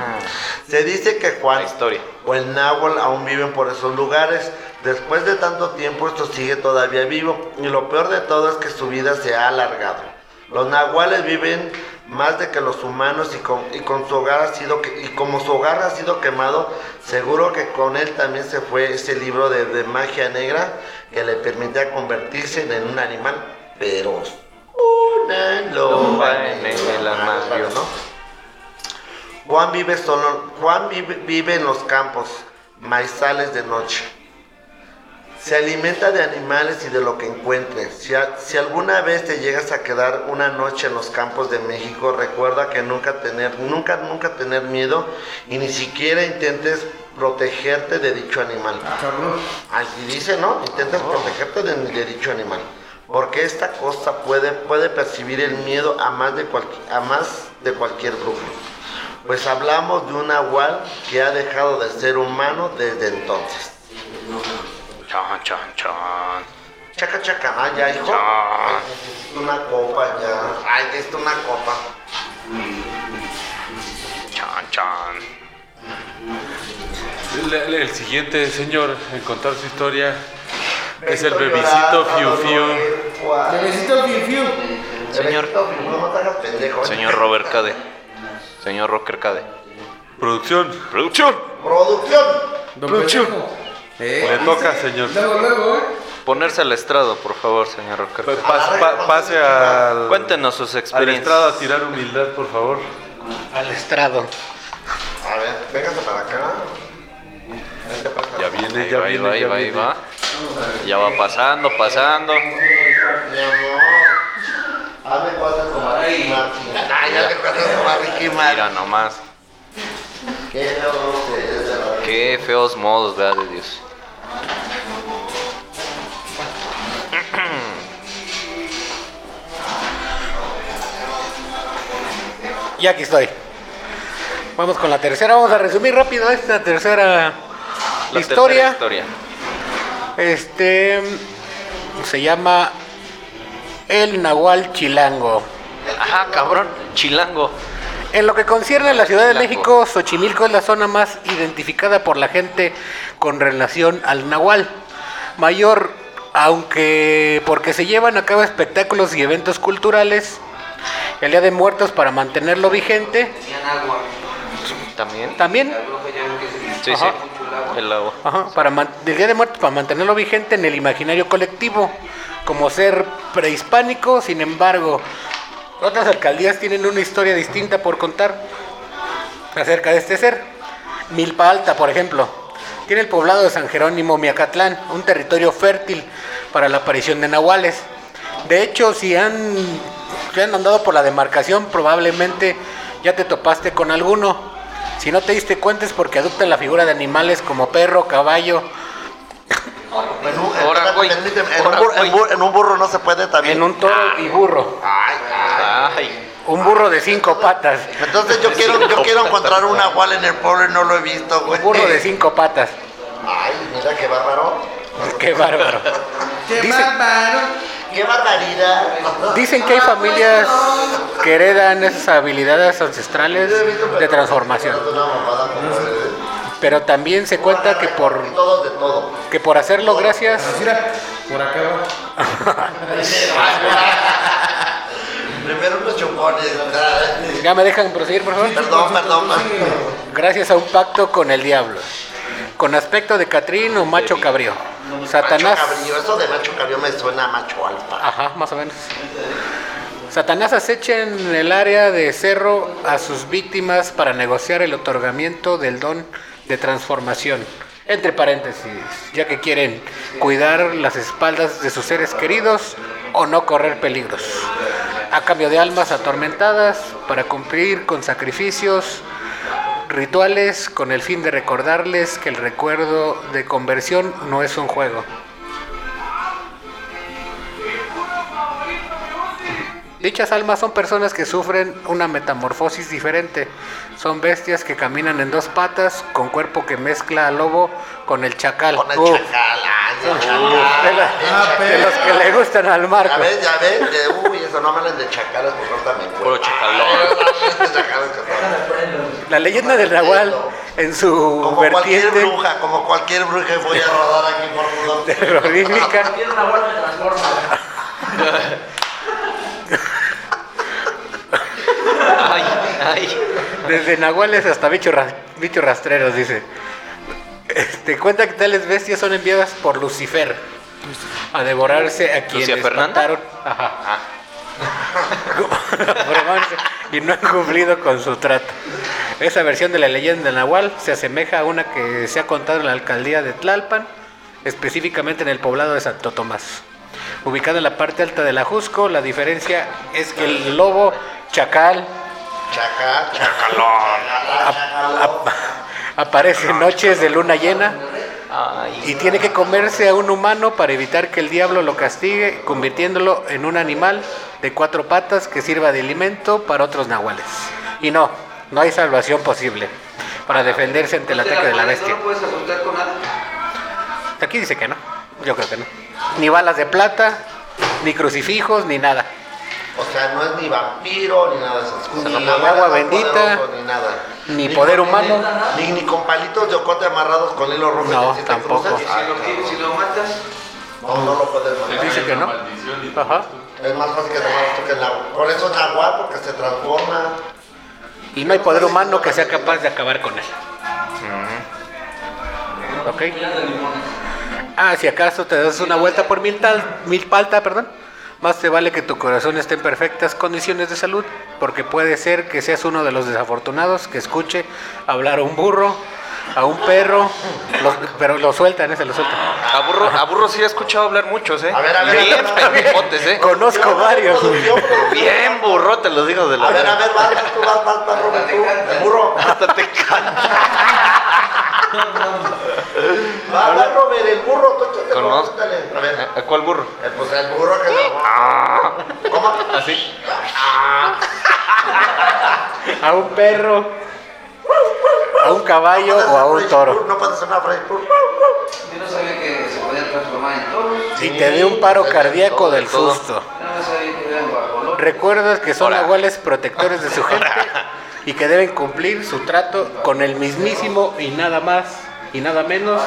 D: Se dice que Juan
A: La historia.
D: o el náhuatl aún viven por esos lugares. Después de tanto tiempo esto sigue todavía vivo. Y lo peor de todo es que su vida se ha alargado. Los nahuales viven más de que los humanos y con, y con su hogar ha sido que- y como su hogar ha sido quemado, seguro que con él también se fue ese libro de, de magia negra que le permitía convertirse en un animal feroz. Una loba en el armario, ¿no? Juan vive solo, Juan vive, vive en los campos, maizales de noche. Se alimenta de animales y de lo que encuentre. Si, a- si alguna vez te llegas a quedar una noche en los campos de México, recuerda que nunca tener, nunca, nunca tener miedo y ni siquiera intentes protegerte de dicho animal.
E: Cabrón.
D: Así dice, ¿no? Intentes protegerte de, de dicho animal. Porque esta cosa puede, puede percibir el miedo a más, de cualqui- a más de cualquier brujo. Pues hablamos de un nahual que ha dejado de ser humano desde entonces.
A: Chan, chan, chan.
D: Chaca, chaca, ah, ya, hijo. Ay, necesito una copa ya. Ay, necesito una copa.
A: Chan, chan.
B: El, el- el siguiente señor en contar su historia es el
D: llorando,
B: Fiu Fiu.
E: Bebecito Fiu Fiu.
A: Señor.
D: Bebecito Fiu Fiu, no te hagas pendejo, ¿eh?
A: Señor Robert Cade. Señor Rocker Cade.
B: Producción.
A: Producción.
D: Producción.
E: Don
A: Producción.
E: pendejo. Eh,
B: Le toca, señor.
E: Luego, luego, ¿eh?
A: Ponerse al estrado, por favor, señor Rocker
B: Pa-
A: Cade.
B: pa- pase al,
A: Cuéntenos sus
B: al
A: experiencias.
B: estrado a tirar humildad, por favor.
C: Al estrado.
D: A ver, véngase para acá.
B: Ya viene,
A: Ahí
B: ya
A: va, ahí
B: viene,
A: va, ahí
B: ya
A: va, ahí
B: viene.
A: va. Ya va pasando, pasando.
D: Mi amor. Hazme cosas como Ricky Martin. Ay, hazme cosas
A: Mira nomás.
D: Qué
A: feos modos, ¿verdad, de Dios?
C: Y aquí estoy. Vamos con la tercera. Vamos a resumir rápido esta tercera
A: La
C: historia.
A: tercera historia.
C: Este se llama El Nahual Chilango.
A: Ajá, cabrón. Chilango.
C: En lo que concierne a la Ciudad de. México, Xochimilco es la zona más identificada por la gente con relación al Nahual. Mayor, aunque porque se llevan a cabo espectáculos y eventos culturales, el Día de Muertos para mantenerlo vigente.
A: También.
C: también
A: Sí, sí.
G: El agua.
A: El.
C: Ajá, para man- del Día de Muertos para mantenerlo vigente en el imaginario colectivo, como ser prehispánico, sin embargo, otras alcaldías tienen una historia distinta por contar acerca de este ser. Milpa Alta, por ejemplo, tiene el poblado de San Jerónimo Miacatlán, un territorio fértil para la aparición de nahuales. De hecho, si han, si han andado por la demarcación, probablemente ya te topaste con alguno. Si no te diste cuenta es porque adoptan la figura de animales como perro, caballo.
D: En un,
A: Ahora,
D: espérate,
A: güey.
D: permíteme, en, un
A: Ahora,
D: burro, en,
A: güey.
D: bur- en un burro no se puede también.
C: En un toro y burro.
D: Ay, ay.
A: Ay.
C: Un burro de cinco patas.
D: Entonces yo quiero, yo quiero encontrar un nahual en el pueblo y no lo he visto, güey.
C: Un burro de cinco patas.
D: Ay, mira qué bárbaro.
C: Qué bárbaro.
E: ¡Qué
C: Dice-
E: bárbaro!
D: Qué barbaridad.
C: Dicen que hay familias que heredan esas habilidades ancestrales de transformación.
D: ¿Eh?
C: Pero también se cuenta que por,
D: Todos de todo.
C: que por hacerlo gracias
E: Mira, por acá va.
D: Primero unos chupones. ¿verdad?
C: ¿Ya me dejan proseguir, por favor?
D: Perdón, perdón.
C: Gracias a un pacto con el diablo. Con aspecto de Catrín o macho cabrío. Satanás.
D: Macho cabrío. Eso de macho cabrío me suena a macho alfa.
C: Ajá, más o menos. Satanás acecha en el área de cerro a sus víctimas para negociar el otorgamiento del don de transformación. Entre paréntesis, ya que quieren cuidar las espaldas de sus seres queridos o no correr peligros. A cambio de almas atormentadas para cumplir con sacrificios rituales con el fin de recordarles que el recuerdo de conversión no es un juego. Dichas almas son personas que sufren una metamorfosis diferente. Son bestias que caminan en dos patas, con cuerpo que mezcla al lobo con el chacal.
D: Con el
C: Uf,
D: chacal. Ay, el
C: de,
D: chacal.
C: la-
E: Ah,
C: de los que le gustan al
D: Ya
C: marco.
D: ves, ya ves. uy, eso no me hablan de chacales, por favor, también.
A: Puro chacalón.
C: La leyenda del Nahual, en su
D: Como cualquier
C: vertiente
D: bruja, como cualquier bruja voy a rodar aquí por todo.
C: terrorífica,
F: Tiene una bola que transforma.
A: Ay, ay.
C: desde nahuales hasta bichos ras- bichos rastreros, dice. Este, cuenta que tales bestias son enviadas por Lucifer a devorarse a quienes mataron. Ajá. Bromarse, y no han cumplido con su trato. Esa versión de la leyenda del Nahual se asemeja a una que se ha contado en la alcaldía de Tlalpan, específicamente en el poblado de Santo Tomás. Ubicado en la parte alta del Ajusco, la diferencia es que el lobo chacal
D: Chacal.
C: ap- aparece en noches de luna llena
A: Ay,
C: y tiene que comerse a un humano para evitar que el diablo lo castigue, convirtiéndolo en un animal de cuatro patas que sirva de alimento para otros nahuales. Y no, no hay salvación posible para defenderse ante el ataque de la bestia.
G: ¿No lo puedes asustar con nada?
C: Aquí dice que no, yo creo que no. Ni balas de plata, ni crucifijos, ni nada.
D: O sea, no es ni vampiro ni nada de eso. Ni
C: Ni agua bendita,
D: poderoso, ni nada.
C: ni poder
D: con-
C: humano.
D: Ni, ni con palitos de ocote amarrados con hilo rojo.
C: No,
D: ¿Sí te
C: tampoco.
D: cruzas?
G: Si lo, si lo matas,
D: No, no lo puedes matar.
C: Dice que no. Ajá.
D: Es más fácil que tú que el agua. Por eso es agua, porque se transforma.
C: Y no hay poder humano que sea capaz de acabar con él. ¿Ok? Ah, si acaso te das una vuelta por mil, tal, mil palta, perdón, más te vale que tu corazón esté en perfectas condiciones de salud, porque puede ser que seas uno de los desafortunados que escuche hablar a un burro, a un perro, lo- pero lo sueltan, ese lo sueltan.
A: a burro, a burro sí he escuchado hablar muchos, ¿eh?
D: A ver, a ver,
A: Bien
D: a ver, a ver.
A: pendejotes, ¿eh?
C: Conozco varios.
A: Bien burro, te los digo de la
D: A ver, a ver, vas, vas, tú vas, vas, vas, Robert, tú. El burro.
A: Hasta te canta.
D: Va, va, Robert, el burro. Tú,
A: Conozco.
D: A ver.
A: ¿A cuál burro?
D: Eh, Pues el burro que lo... ¿Cómo?
A: ¿Así?
C: A un perro, a un caballo o a un toro.
D: No puede ser una Freddy
G: yo no sabía que se podían transformar en toros.
C: Y te dé un paro cardíaco del
A: todo.
C: susto.
G: No sabía que eran guajolotes.
C: Recuerdas que son nahuales protectores de su gente y que deben cumplir su trato con el mismísimo y nada más y nada menos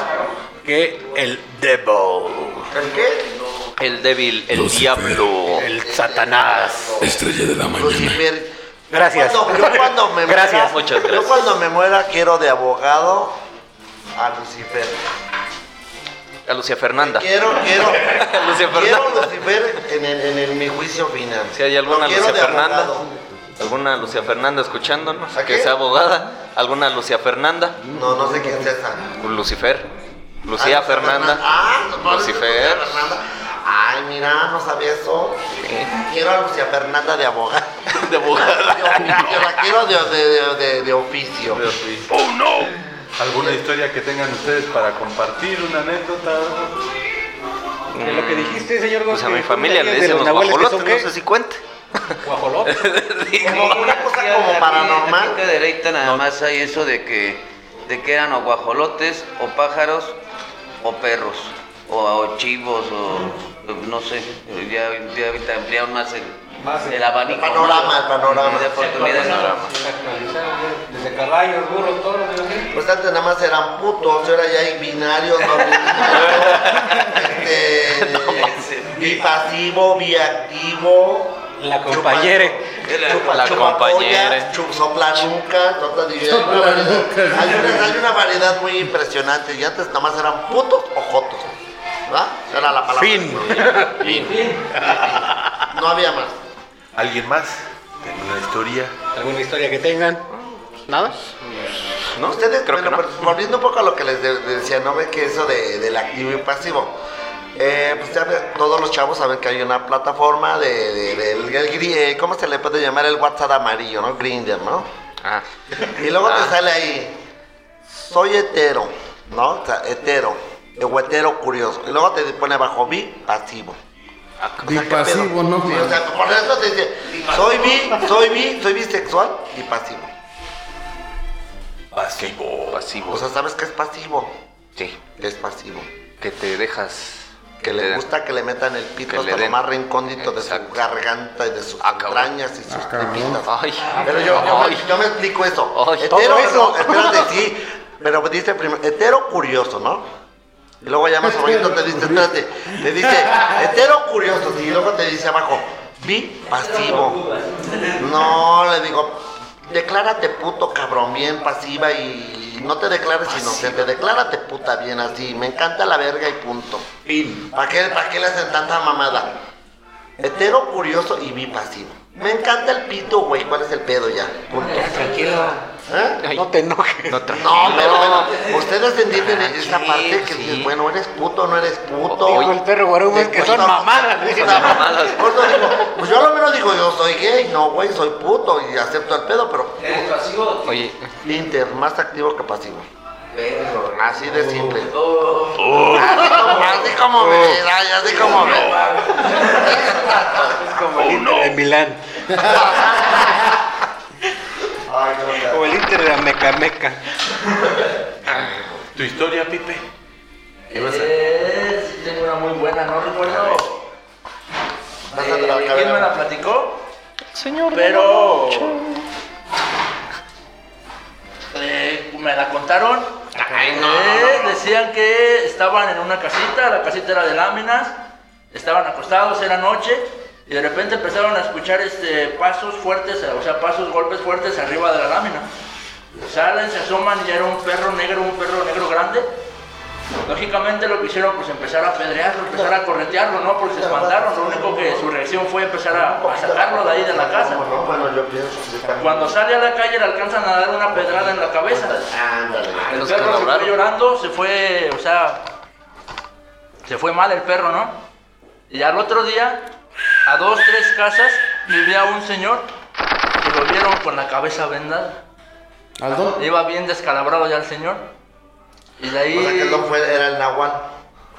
C: que el Devil,
D: ¿El qué?
A: El débil, el diablo.
C: el Satanás.
H: Estrella de la mañana.
D: Lucifer.
C: Gracias.
D: Cuando- yo cuando me
C: Gracias.
D: muera,
A: Muchas
D: Yo
A: gracias.
D: cuando me muera quiero de abogado a Lucifer.
A: A Lucia Fernanda.
D: Quiero, quiero.
A: Lucia
D: quiero
A: Fernanda.
D: Lucifer en, el, en el- mi juicio final.
A: Si hay alguna
D: quiero
A: Lucia Fernanda,
D: abogado.
A: Alguna Lucia Fernanda escuchándonos,
D: ¿A
A: que sea abogada, alguna Lucia Fernanda,
D: No, no sé quién es esa.
A: Lucifer, Lucía
D: Ah,
A: Fernanda,
D: Ah, no, no,
A: Lucifer.
D: Lucía Fernanda. Ay, mira, no sabía eso. Quiero a Lucia Fernanda de abogada.
A: de abogada.
D: Yo la quiero de, de, de, de- de oficio.
B: ¿Alguna historia que tengan ustedes para compartir? ¿Una anécdota?
C: De lo que dijiste, señor
A: Pues a
C: Gómez,
A: mi familia le
C: de
A: dicen
C: los
A: los guajolotes, no sé si cuente.
C: Guajolotes.
D: Como una cosa como
G: aquí-
D: paranormal.
G: Aquí en Cadereyta nada más hay eso de que, de que eran o guajolotes, o pájaros, o perros, o, o chivos, o no sé, ya, ya ahorita ampliaron más el, el abanico.
D: El panorama, el panorama.
G: De oportunidades.
C: Desde caballos, burros, toros,
D: Pues antes nada más eran putos, ahora ya hay binarios, no binarios. este, bipasivo, biactivo.
C: La compañere.
D: Chupa,
A: La
D: chup- soplanucas, otras divisiones. Hay, una variedad- hay una- variedad muy impresionante. Y antes nada más eran putos o jotos. ¿Verdad? Era la palabra.
C: Fin.
D: No había más.
B: ¿Alguien más? ¿Tiene una historia?
C: ¿Alguna historia que tengan? ¿Nada?
A: ¿No?
D: Ustedes,
A: Creo
D: bueno,
A: que no.
D: pues, volviendo un poco a lo que les de- decía, ¿no ve que eso de, del activo y pasivo? Eh, pues ya todos los chavos saben que hay una plataforma de, de- eh, ¿cómo se le puede llamar? El WhatsApp amarillo, ¿no? Grinder, ¿no?
A: Ah,
D: Y luego
A: Ah.
D: te sale ahí, soy hetero, ¿no? O sea, hetero, o hetero curioso. Y luego te pone abajo bi pasivo.
A: ah,
D: O sea, ¿qué
E: Bipasivo, no
D: Sí, o sea, por eso te dice, soy bi, soy bi, soy bisexual y pasivo.
B: Pasivo.
A: pasivo.
D: O sea, ¿sabes qué es pasivo?
A: sí,
D: ¿Qué es pasivo?
A: que te dejas.
D: Que le gusta que le metan el pito
A: que le
D: hasta lo más recóndito de su garganta y de sus
A: Ah,
D: entrañas y sus tripitas.
A: Ay,
D: Pero yo, yo,
A: ay.
D: me, yo me explico eso.
A: Ay,
D: hetero,
C: ¿todo eso?
D: no, espérate, sí. Pero dice primero, hetero curioso, ¿no? Y luego ya más abajito te dice, espérate, te dice, hetero curioso, y luego te dice abajo, bi pasivo. No, le digo, declárate puto cabrón, bien pasiva y no te declares inocente, declárate puta bien así, me encanta la verga y punto.
C: Fin.
D: ¿Para qué, ¿Para qué le hacen tanta mamada? Hetero curioso y bi pasivo. Me encanta el pito, güey, ¿cuál es el pedo ya? Punto.
C: Tranquilo.
D: ¿Eh?
C: No te enojes.
A: No,
D: No, pero bueno, ustedes entienden
A: Sí,
D: parte que
A: sí.
D: dices, bueno, eres puto, no eres puto.
C: Dijo el perro guarumo, es que son
D: no,
C: mamadas.
D: no, Por eso digo, pues yo a lo menos digo, yo soy gay, no, güey, soy puto y acepto el pedo, pero
G: ¿Eres pasivo?
A: Oye,
D: Inter, más activo que pasivo. Así de simple.
G: Oh.
D: Así como, así como me ves, ay, así como me
C: Como el Inter de Milán. Como el Inter de la Meca Meca.
B: ¿Tu historia, Pipe? ¿Qué vas a
F: Eh, sí tengo una muy buena, no recuerdo eh, quién me la platicó,
A: señor.
F: pero eh, me la contaron. Eh, decían que estaban en una casita, la casita era de láminas, estaban acostados, era noche, y de repente empezaron a escuchar este, pasos fuertes, o sea, pasos, golpes fuertes arriba de la lámina. Salen, se asoman y ya era un perro negro, un perro negro grande. Lógicamente lo que hicieron pues empezar a apedrearlo, empezar a corretearlo, ¿no? Porque se espantaron, lo único que su reacción fue empezar a, a sacarlo de ahí de la casa.
D: No, bueno, yo pienso que está-
F: Cuando sale a la calle le alcanzan a dar una pedrada en la cabeza.
D: Ándale.
F: El perro se fue llorando, se fue, o sea, se fue mal el perro, ¿no? Y al otro día, a dos, tres casas, vivía un señor y lo vieron con la cabeza vendada.
E: Aldo.
F: Iba bien descalabrado ya el señor. Y de ahí
D: O sea que no fue, era el Nahual.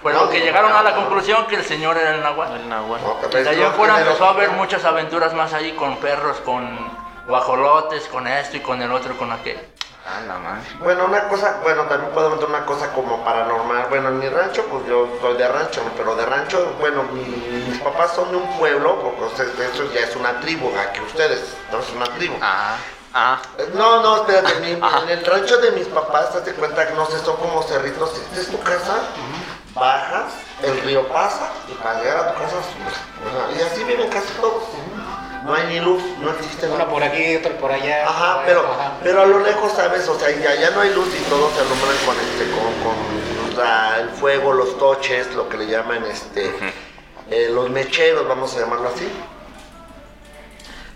F: fue lo que llegaron a la conclusión que el señor era el nahual.
A: El Nahual.
D: No, que
F: Y de
D: ves,
F: ahí
D: no,
F: en fuera
D: pero-
F: empezó a haber muchas aventuras más ahí con perros, con guajolotes, con esto y con el otro, con aquel.
A: Ah, la madre.
D: Bueno, una cosa, bueno, también puedo meter una cosa como paranormal. Bueno, en mi rancho, pues yo soy de rancho, pero de rancho, bueno, mi- mis papás son de un pueblo, porque o sea, eso ya es una tribu, aquí ustedes, no es una tribu.
A: Ah, ah.
D: Eh, No, no, espérate, mi- en el rancho de mis papás, te cuenta que no sé, son como cerritos, esta es tu casa, bajas, el río pasa, y para llegar a tu casa, subes. Ajá, y así viven casi todos. No hay ni luz, no existe nada.
C: por aquí, otro por allá.
D: Ajá,
C: por
D: pero,
C: allá,
D: pero a lo lejos, ¿sabes? O sea, ya, ya no hay luz y todo se alumbran con este, con, con el fuego, los toches, lo que le llaman este, eh, los mecheros, vamos a llamarlo así.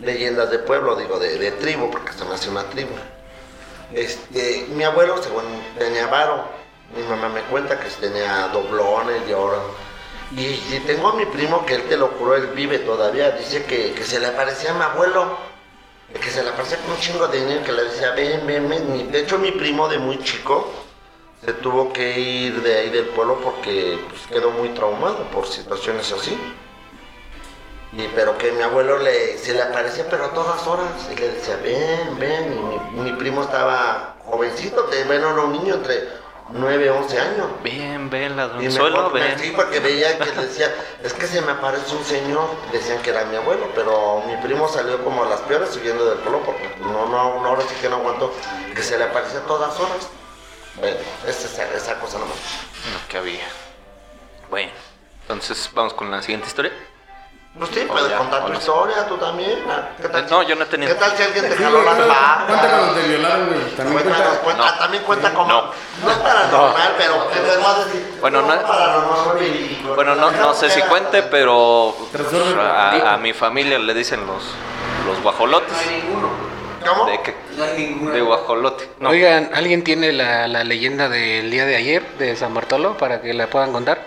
D: Leyendas de pueblo, digo, de, de tribu, porque se hace una tribu. Este, mi abuelo, según tenía varo, mi mamá me cuenta que tenía doblones de oro. Y, tengo a mi primo que él te lo juro, él vive todavía, dice que, se le aparecía a mi abuelo que se le aparecía con un chingo de dinero que le decía, ven, ven, ven. De hecho, mi primo de muy chico se tuvo que ir de ahí del pueblo porque pues, quedó muy traumado por situaciones así. Y, pero que mi abuelo le, se le aparecía, pero a todas horas. Y le decía, ven, ven. Y mi, primo estaba jovencito, de, era un niño entre 9 11 años.
A: Ven, ven,
D: Y
A: ladronzuelo,
D: me, sí, porque veía que decía, es que se me aparece un señor, decían que era mi abuelo, pero mi primo salió como a las peores huyendo del pueblo porque no, no, no, ahora sí que no aguantó, que se le aparecía a todas horas. Bueno, esa, esa, esa cosa nomás.
A: No, que había. Bueno, entonces vamos con la siguiente historia.
D: Pues sí,
A: Oh,
D: puedes
A: ya,
D: contar tu
A: no.
D: historia, tú también. Ah, ¿Qué tal?
A: No, yo no he tenido.
D: ¿Qué tal si alguien te
E: Sí,
D: jaló las
E: cuenta, cuenta cuando
D: patas?
E: te violaron, güey. También
D: Cuéntanos,
E: cuenta.
D: cuenta-
A: No.
D: ah, también cuenta como.
A: No.
D: No, es paranormal, pero ¿qué te vas a decir?
A: Bueno, no-
D: verídico.
A: Bueno, no, no sé si cuente, pero a, a mi familia le dicen los, los guajolotes.
G: No hay ninguno.
D: ¿Cómo?
A: ¿De?
G: No ninguno.
A: De guajolote. No.
C: Oigan, ¿alguien tiene la, la leyenda del día de ayer de San Bartolo para que la puedan contar?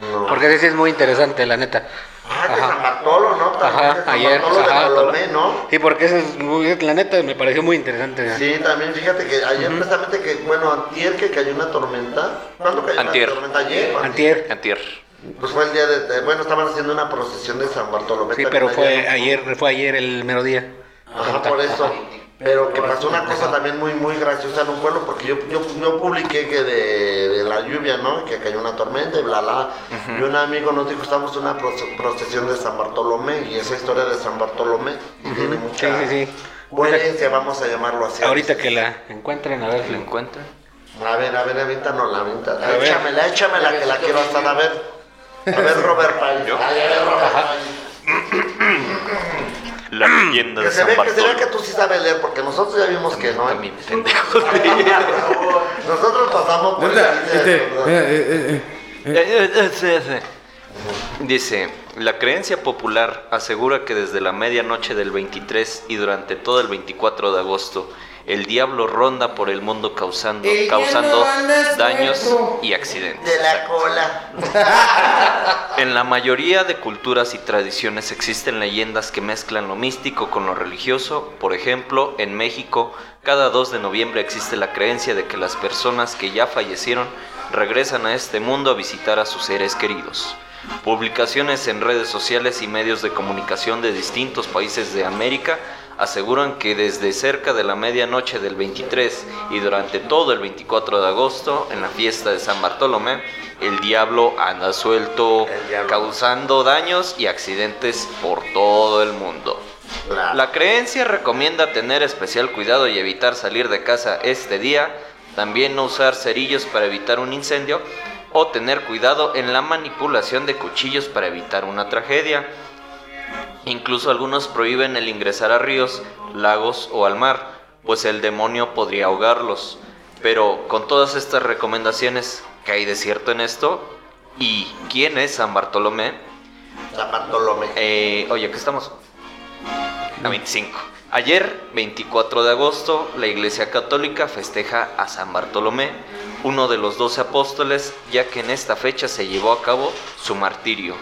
D: No.
C: Porque sí es muy interesante, la neta.
D: Ah, de. San Bartolo, ¿no? También
C: Ajá,
D: de San
C: ayer,
D: Bartolo de. Bartolomé, ¿no?
C: Sí, porque eso es muy, la neta me pareció muy interesante.
D: Sí, también fíjate que ayer precisamente que, bueno, antier que cayó una tormenta. ¿Cuándo cayó
A: Antier.
D: una tormenta? Ayer. ¿o
C: Antier.
A: Antier.
D: Pues fue el día de, de- bueno, estaban haciendo una procesión de San Bartolomé.
C: Sí, pero fue
D: ayer.
C: ayer, fue ayer el mero día.
D: Ajá, por eso. Pero que pasó una cosa también muy muy graciosa en un pueblo, porque yo, yo, yo publiqué que de, de la lluvia, ¿no? Que cayó una tormenta y bla, bla. Y un amigo nos dijo, estamos en una proce- procesión de San Bartolomé, y esa historia de San Bartolomé tiene mucha
C: Sí, sí, sí.
D: coherencia, vamos a llamarlo así.
C: Ahorita que la encuentren, a ver.
A: ¿Lo encuentran?
D: A ver, a ver, aviéntanos la avienta.
C: A ver.
D: Échamela, échamela, que la quiero hasta a ver. A ver, Robert. Ay, a ver, Robert País.
H: La leyenda
D: Que
H: de
D: se
H: San
D: ve, que se vea que
H: Bartolo.
D: tú sí sabes leer, porque nosotros ya vimos que no. ¿eh?
A: También, pendejo.
D: Nosotros pasamos por el
E: este, eh, eh, eh, eh.
A: Dice, la creencia popular asegura que desde la medianoche del 23 y durante todo el 24 de agosto el diablo ronda por el mundo causando,
E: El
A: causando daños y accidentes.
D: De la cola.
A: En la mayoría de culturas y tradiciones existen leyendas que mezclan lo místico con lo religioso. Por ejemplo, en México, cada 2 de noviembre existe la creencia de que las personas que ya fallecieron regresan a este mundo a visitar a sus seres queridos. Publicaciones en redes sociales y medios de comunicación de distintos países de América aseguran que desde cerca de la medianoche del 23 y durante todo el 24 de agosto, en la fiesta de San Bartolomé, el diablo anda suelto,
D: diablo.
A: causando daños y accidentes por todo el mundo.
D: Claro.
A: La creencia recomienda tener especial cuidado y evitar salir de casa este día, también no usar cerillos para evitar un incendio o tener cuidado en la manipulación de cuchillos para evitar una tragedia. Incluso algunos prohíben el ingresar a ríos, lagos o al mar, pues el demonio podría ahogarlos. Pero con todas estas recomendaciones, ¿qué hay de cierto en esto? ¿Y quién es San Bartolomé?
D: San Bartolomé.
A: Eh, oye, ¿qué estamos? A 25. Ayer, 24 de agosto, la Iglesia Católica festeja a San Bartolomé, uno de los doce apóstoles, ya que en esta fecha se llevó a cabo su martirio.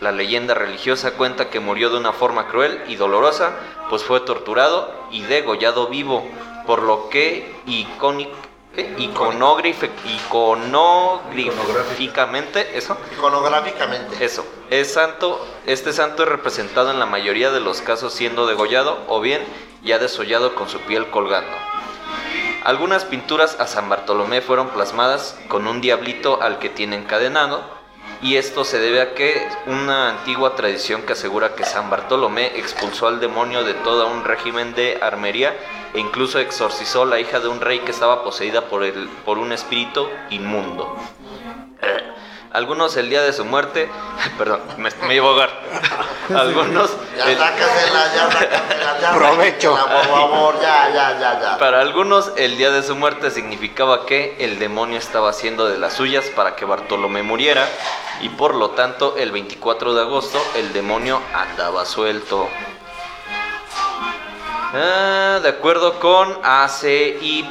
A: La leyenda religiosa cuenta que murió de una forma cruel y dolorosa, pues fue torturado y degollado vivo, por lo que icónic- ¿qué? iconogrife- iconográficamente, eso,
D: Iconográficamente.
A: eso, es santo, este santo es representado en la mayoría de los casos siendo degollado o bien ya desollado con su piel colgando. Algunas pinturas a San Bartolomé fueron plasmadas con un diablito al que tiene encadenado y esto se debe a que una antigua tradición que asegura que San Bartolomé expulsó al demonio de todo un régimen de armería e incluso exorcizó la hija de un rey que estaba poseída por, el, por un espíritu inmundo. Algunos el día de su muerte, perdón, me, me iba a ahogar. Algunos
D: Ya
A: el-
D: sácasela, ya sácasela, ya
C: Provecho.
D: por favor, ya, ya, ya, ya.
A: Para algunos, el día de su muerte significaba que el demonio estaba haciendo de las suyas para que Bartolomé muriera, y por lo tanto, el 24 de agosto, el demonio andaba suelto. Ah, de acuerdo con ACI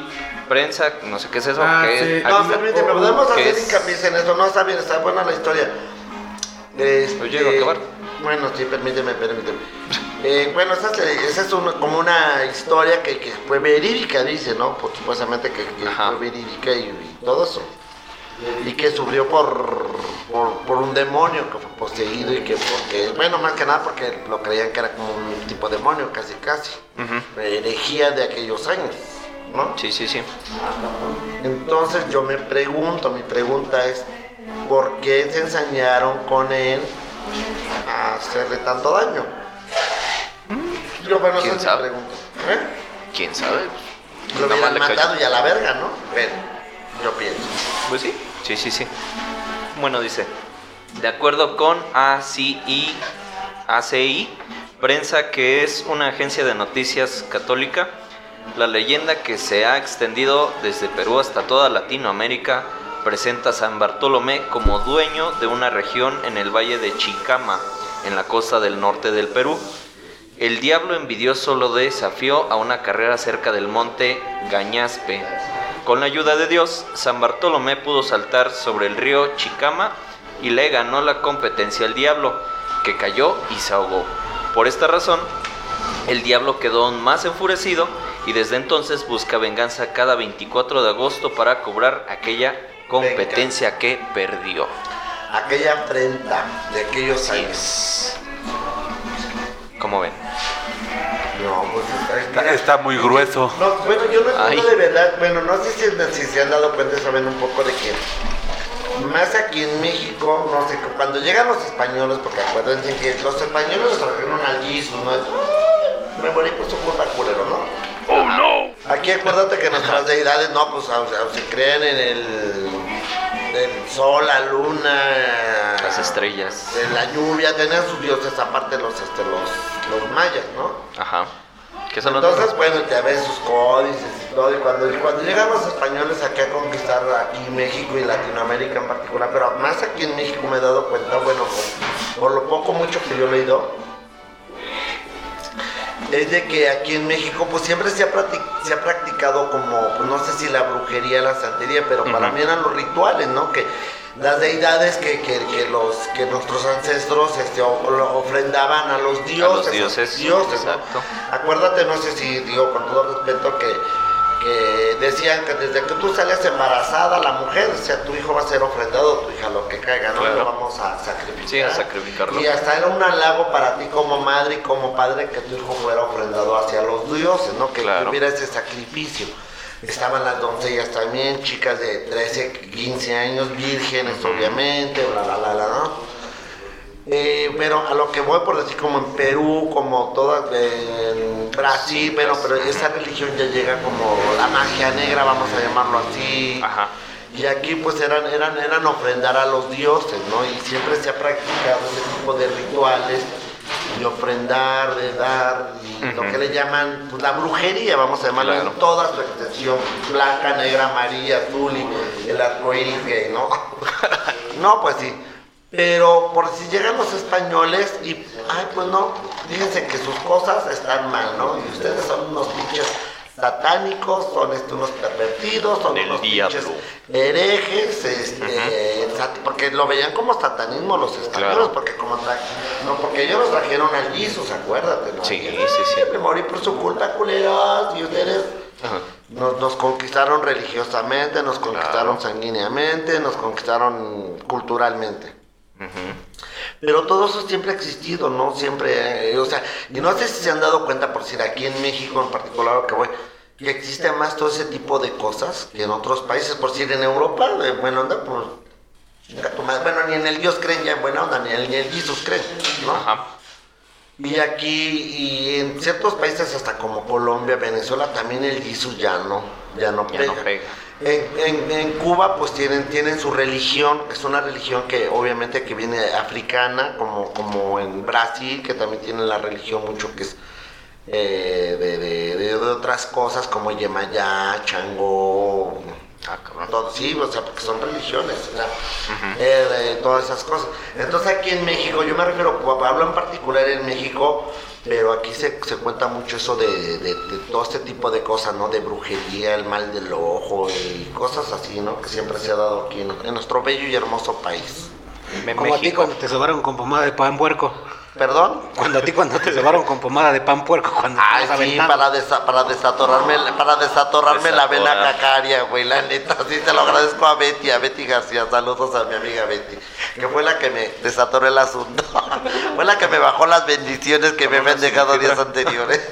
A: Prensa, no sé qué es eso.
E: Ah,
A: que-
E: sí.
D: No, permíteme, podemos
A: ¿qué
D: hacer
A: es?
D: hincapié en eso. No, está bien, está buena la historia. Este,
A: Pues llego a acabar.
D: Bueno, sí, permíteme, permíteme. Eh, bueno, esa, es una- como una historia que, que fue verídica, dice, ¿no? Por supuestamente que, fue verídica y, y todo eso. Y que sufrió por, por, por un demonio que fue poseído y que porque, bueno, más que nada porque lo creían que era como un tipo de demonio, casi casi.
A: Ujú.
D: Herejía de aquellos años, ¿no?
A: Sí, sí, sí.
D: Entonces yo me pregunto, mi pregunta es, ¿por qué se ensañaron con él a hacerle tanto daño? Yo, bueno, esa
A: ¿Quién
D: es mi
A: sabe?
D: pregunta. ¿Eh?
A: ¿Quién sabe?
D: Lo
A: Nada
D: hubieran matado y a la verga, ¿no? Pero, yo pienso.
A: Pues sí, sí, sí, sí. Bueno, dice, de acuerdo con ACI, ACI, prensa que es una agencia de noticias católica, la leyenda que se ha extendido desde Perú hasta toda Latinoamérica presenta a San Bartolomé como dueño de una región en el valle de Chicama, en la costa del norte del Perú. El diablo envidioso lo desafió a una carrera cerca del monte Gañaspe. Con la ayuda de Dios, San Bartolomé pudo saltar sobre el río Chicama y le ganó la competencia al diablo, que cayó y se ahogó. Por esta razón, el diablo quedó aún más enfurecido y desde entonces busca venganza cada 24 de agosto para cobrar aquella competencia que perdió.
D: Aquella afrenta de aquellos años.
A: Como ven?
D: No, pues está,
B: Está, está muy grueso.
D: No, bueno, yo no de verdad, bueno, no sé si, si se han dado cuenta, saben un poco de que más aquí en México, no sé, cuando llegan los españoles, porque acuérdense que los españoles los trajeron al guiso, ¿no? Me morí por su culpa, culero, ¿no?
H: Oh no.
D: Aquí acuérdate que nuestras deidades, no, pues o sea, se creen en el, el sol, la luna,
A: Las estrellas.
D: en la lluvia, tenían sus dioses aparte los, este, los, los mayas, ¿no?
A: Ajá. ¿Qué son los
D: Entonces, bueno, ya ves sus códices y todo. Y cuando, y cuando llegan los españoles aquí a conquistar aquí México y Latinoamérica en particular, pero más aquí en México me he dado cuenta, bueno, por, por lo poco mucho que yo he leído, es de que aquí en México pues siempre se ha, practic- se ha practicado como, pues, no sé si la brujería, la santería, pero para mí eran los rituales, ¿no? Que las deidades que, que, que los, que nuestros ancestros este, ofrendaban a los dioses.
A: dioses,
D: dioses, ¿no?
A: exacto.
D: Acuérdate, no sé si digo con todo respeto que, que decían que desde que tú sales embarazada la mujer, o sea, tu hijo va a ser ofrendado, tu hija lo que caiga, ¿no?
A: Claro.
D: Lo vamos a sacrificar.
A: Sí, a sacrificarlo.
D: Y hasta era un halago para ti como madre y como padre que tu hijo fuera ofrendado hacia los dioses, ¿no? Que
A: Claro.
D: hubiera ese sacrificio. Estaban las doncellas también, chicas de 13, 15 años, vírgenes obviamente, bla, bla, bla, bla, ¿no? Eh, pero a lo que voy por decir, como en Perú, como todas, eh, en Brasil, bueno, pero esa religión ya llega como la magia negra, vamos a llamarlo así.
A: Ajá.
D: Y aquí pues eran, eran, eran ofrendar a los dioses, ¿no? Y siempre se ha practicado ese tipo de rituales, de ofrendar, de dar, y lo que le llaman pues, la brujería, vamos a llamarlo
A: Claro.
D: en toda su extensión, blanca, negra, amarilla, azul y el arcoíris gay, ¿no? no, pues sí. Pero por si llegan los españoles y, ay, pues no, fíjense que sus cosas están mal, ¿no? Y ustedes son unos pinches satánicos, son este, unos pervertidos, son unos
A: diablo.
D: pinches herejes, este, porque lo veían como satanismo los españoles,
A: Claro.
D: porque como no, porque ellos los trajeron al Jesús, acuérdate, ¿no?
A: Sí, sí, sí.
D: "Ay, Me morí por su culpa, culeros, y ustedes nos, nos conquistaron religiosamente, nos conquistaron sanguíneamente, nos conquistaron culturalmente. Pero todo eso siempre ha existido, ¿no? Siempre, eh, o sea, y no sé si se han dado cuenta, por decir, aquí en México en particular, que voy, que existe más todo ese tipo de cosas que en otros países, por decir, en Europa, de buena onda, pues, bueno, ni en el Dios creen ya en buena onda, ni en el Jesús creen, ¿no?
A: Ajá.
D: Y aquí, y en ciertos países, hasta como Colombia, Venezuela, también el Jesús ya no, ya no
A: Ya
D: pega.
A: no pega.
D: En, en- en Cuba pues tienen, tienen su religión, que es una religión que obviamente que viene africana, como, como en Brasil, que también tienen la religión mucho que es eh, de, de- de- otras cosas como Yemayá, Chango,
A: Ah,
D: todo, sí, o sea, porque son religiones, o sea, eh, de todas esas cosas. Entonces aquí en México, yo me refiero, hablo en particular en México, pero aquí se, se cuenta mucho eso de, de- de todo este tipo de cosas, ¿no? De brujería, el mal del ojo y cosas así, ¿no? Que siempre se ha dado aquí en, en nuestro bello y hermoso país.
C: Como a ti
A: México.
C: cuando te sobaron con pomada de pan puerco.
D: ¿Perdón?
C: Cuando a ti cuando te sobaron con pomada de pan puerco. Cuando
D: Ay,
C: estabas
D: sí,
C: aventando.
D: para, desa- para desatorarme, para desatorrarme la vena cacaria, güey, la neta, sí, te lo agradezco a Betty, a Betty García, saludos a mi amiga Betty, que fue la que me desatoró el asunto, fue la que me bajó las bendiciones que me habían dejado días anteriores.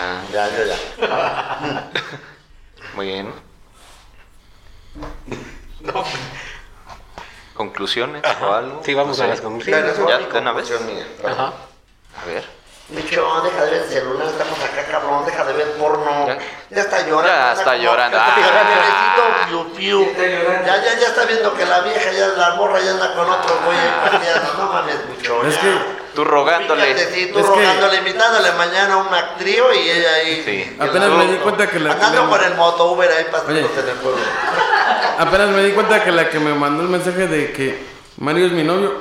A: Ah,
D: ya, ya, ya.
A: muy bien. ¿Conclusiones o algo?
C: Sí, vamos
A: No
C: a
A: sé.
C: las conclusiones.
A: ¿Ya de una vez?
C: Ajá.
A: A ver.
D: Micho, deja de ver el celular, estamos acá, cabrón, deja de ver porno.
A: Ya.
D: Ya, está llorando.
A: Ya está llorando.
D: Ya está
A: Ah.
D: llorando. Ya, ya, ya está viendo que la vieja, ya la morra ya anda con otro güey. No mames, Micho.
E: Es
D: ya.
E: que
A: Tú rogándole.
D: Fíjate, sí, tú
E: Es que-
D: rogándole, invitándole mañana a un actrío y ella ahí.
A: Sí.
E: Apenas me di cuenta que la-
D: Andando
E: la-
D: con el moto Uber ahí pasándose
E: Oye.
D: en el pueblo.
E: apenas me di cuenta que la que me mandó el mensaje de que Mario es mi novio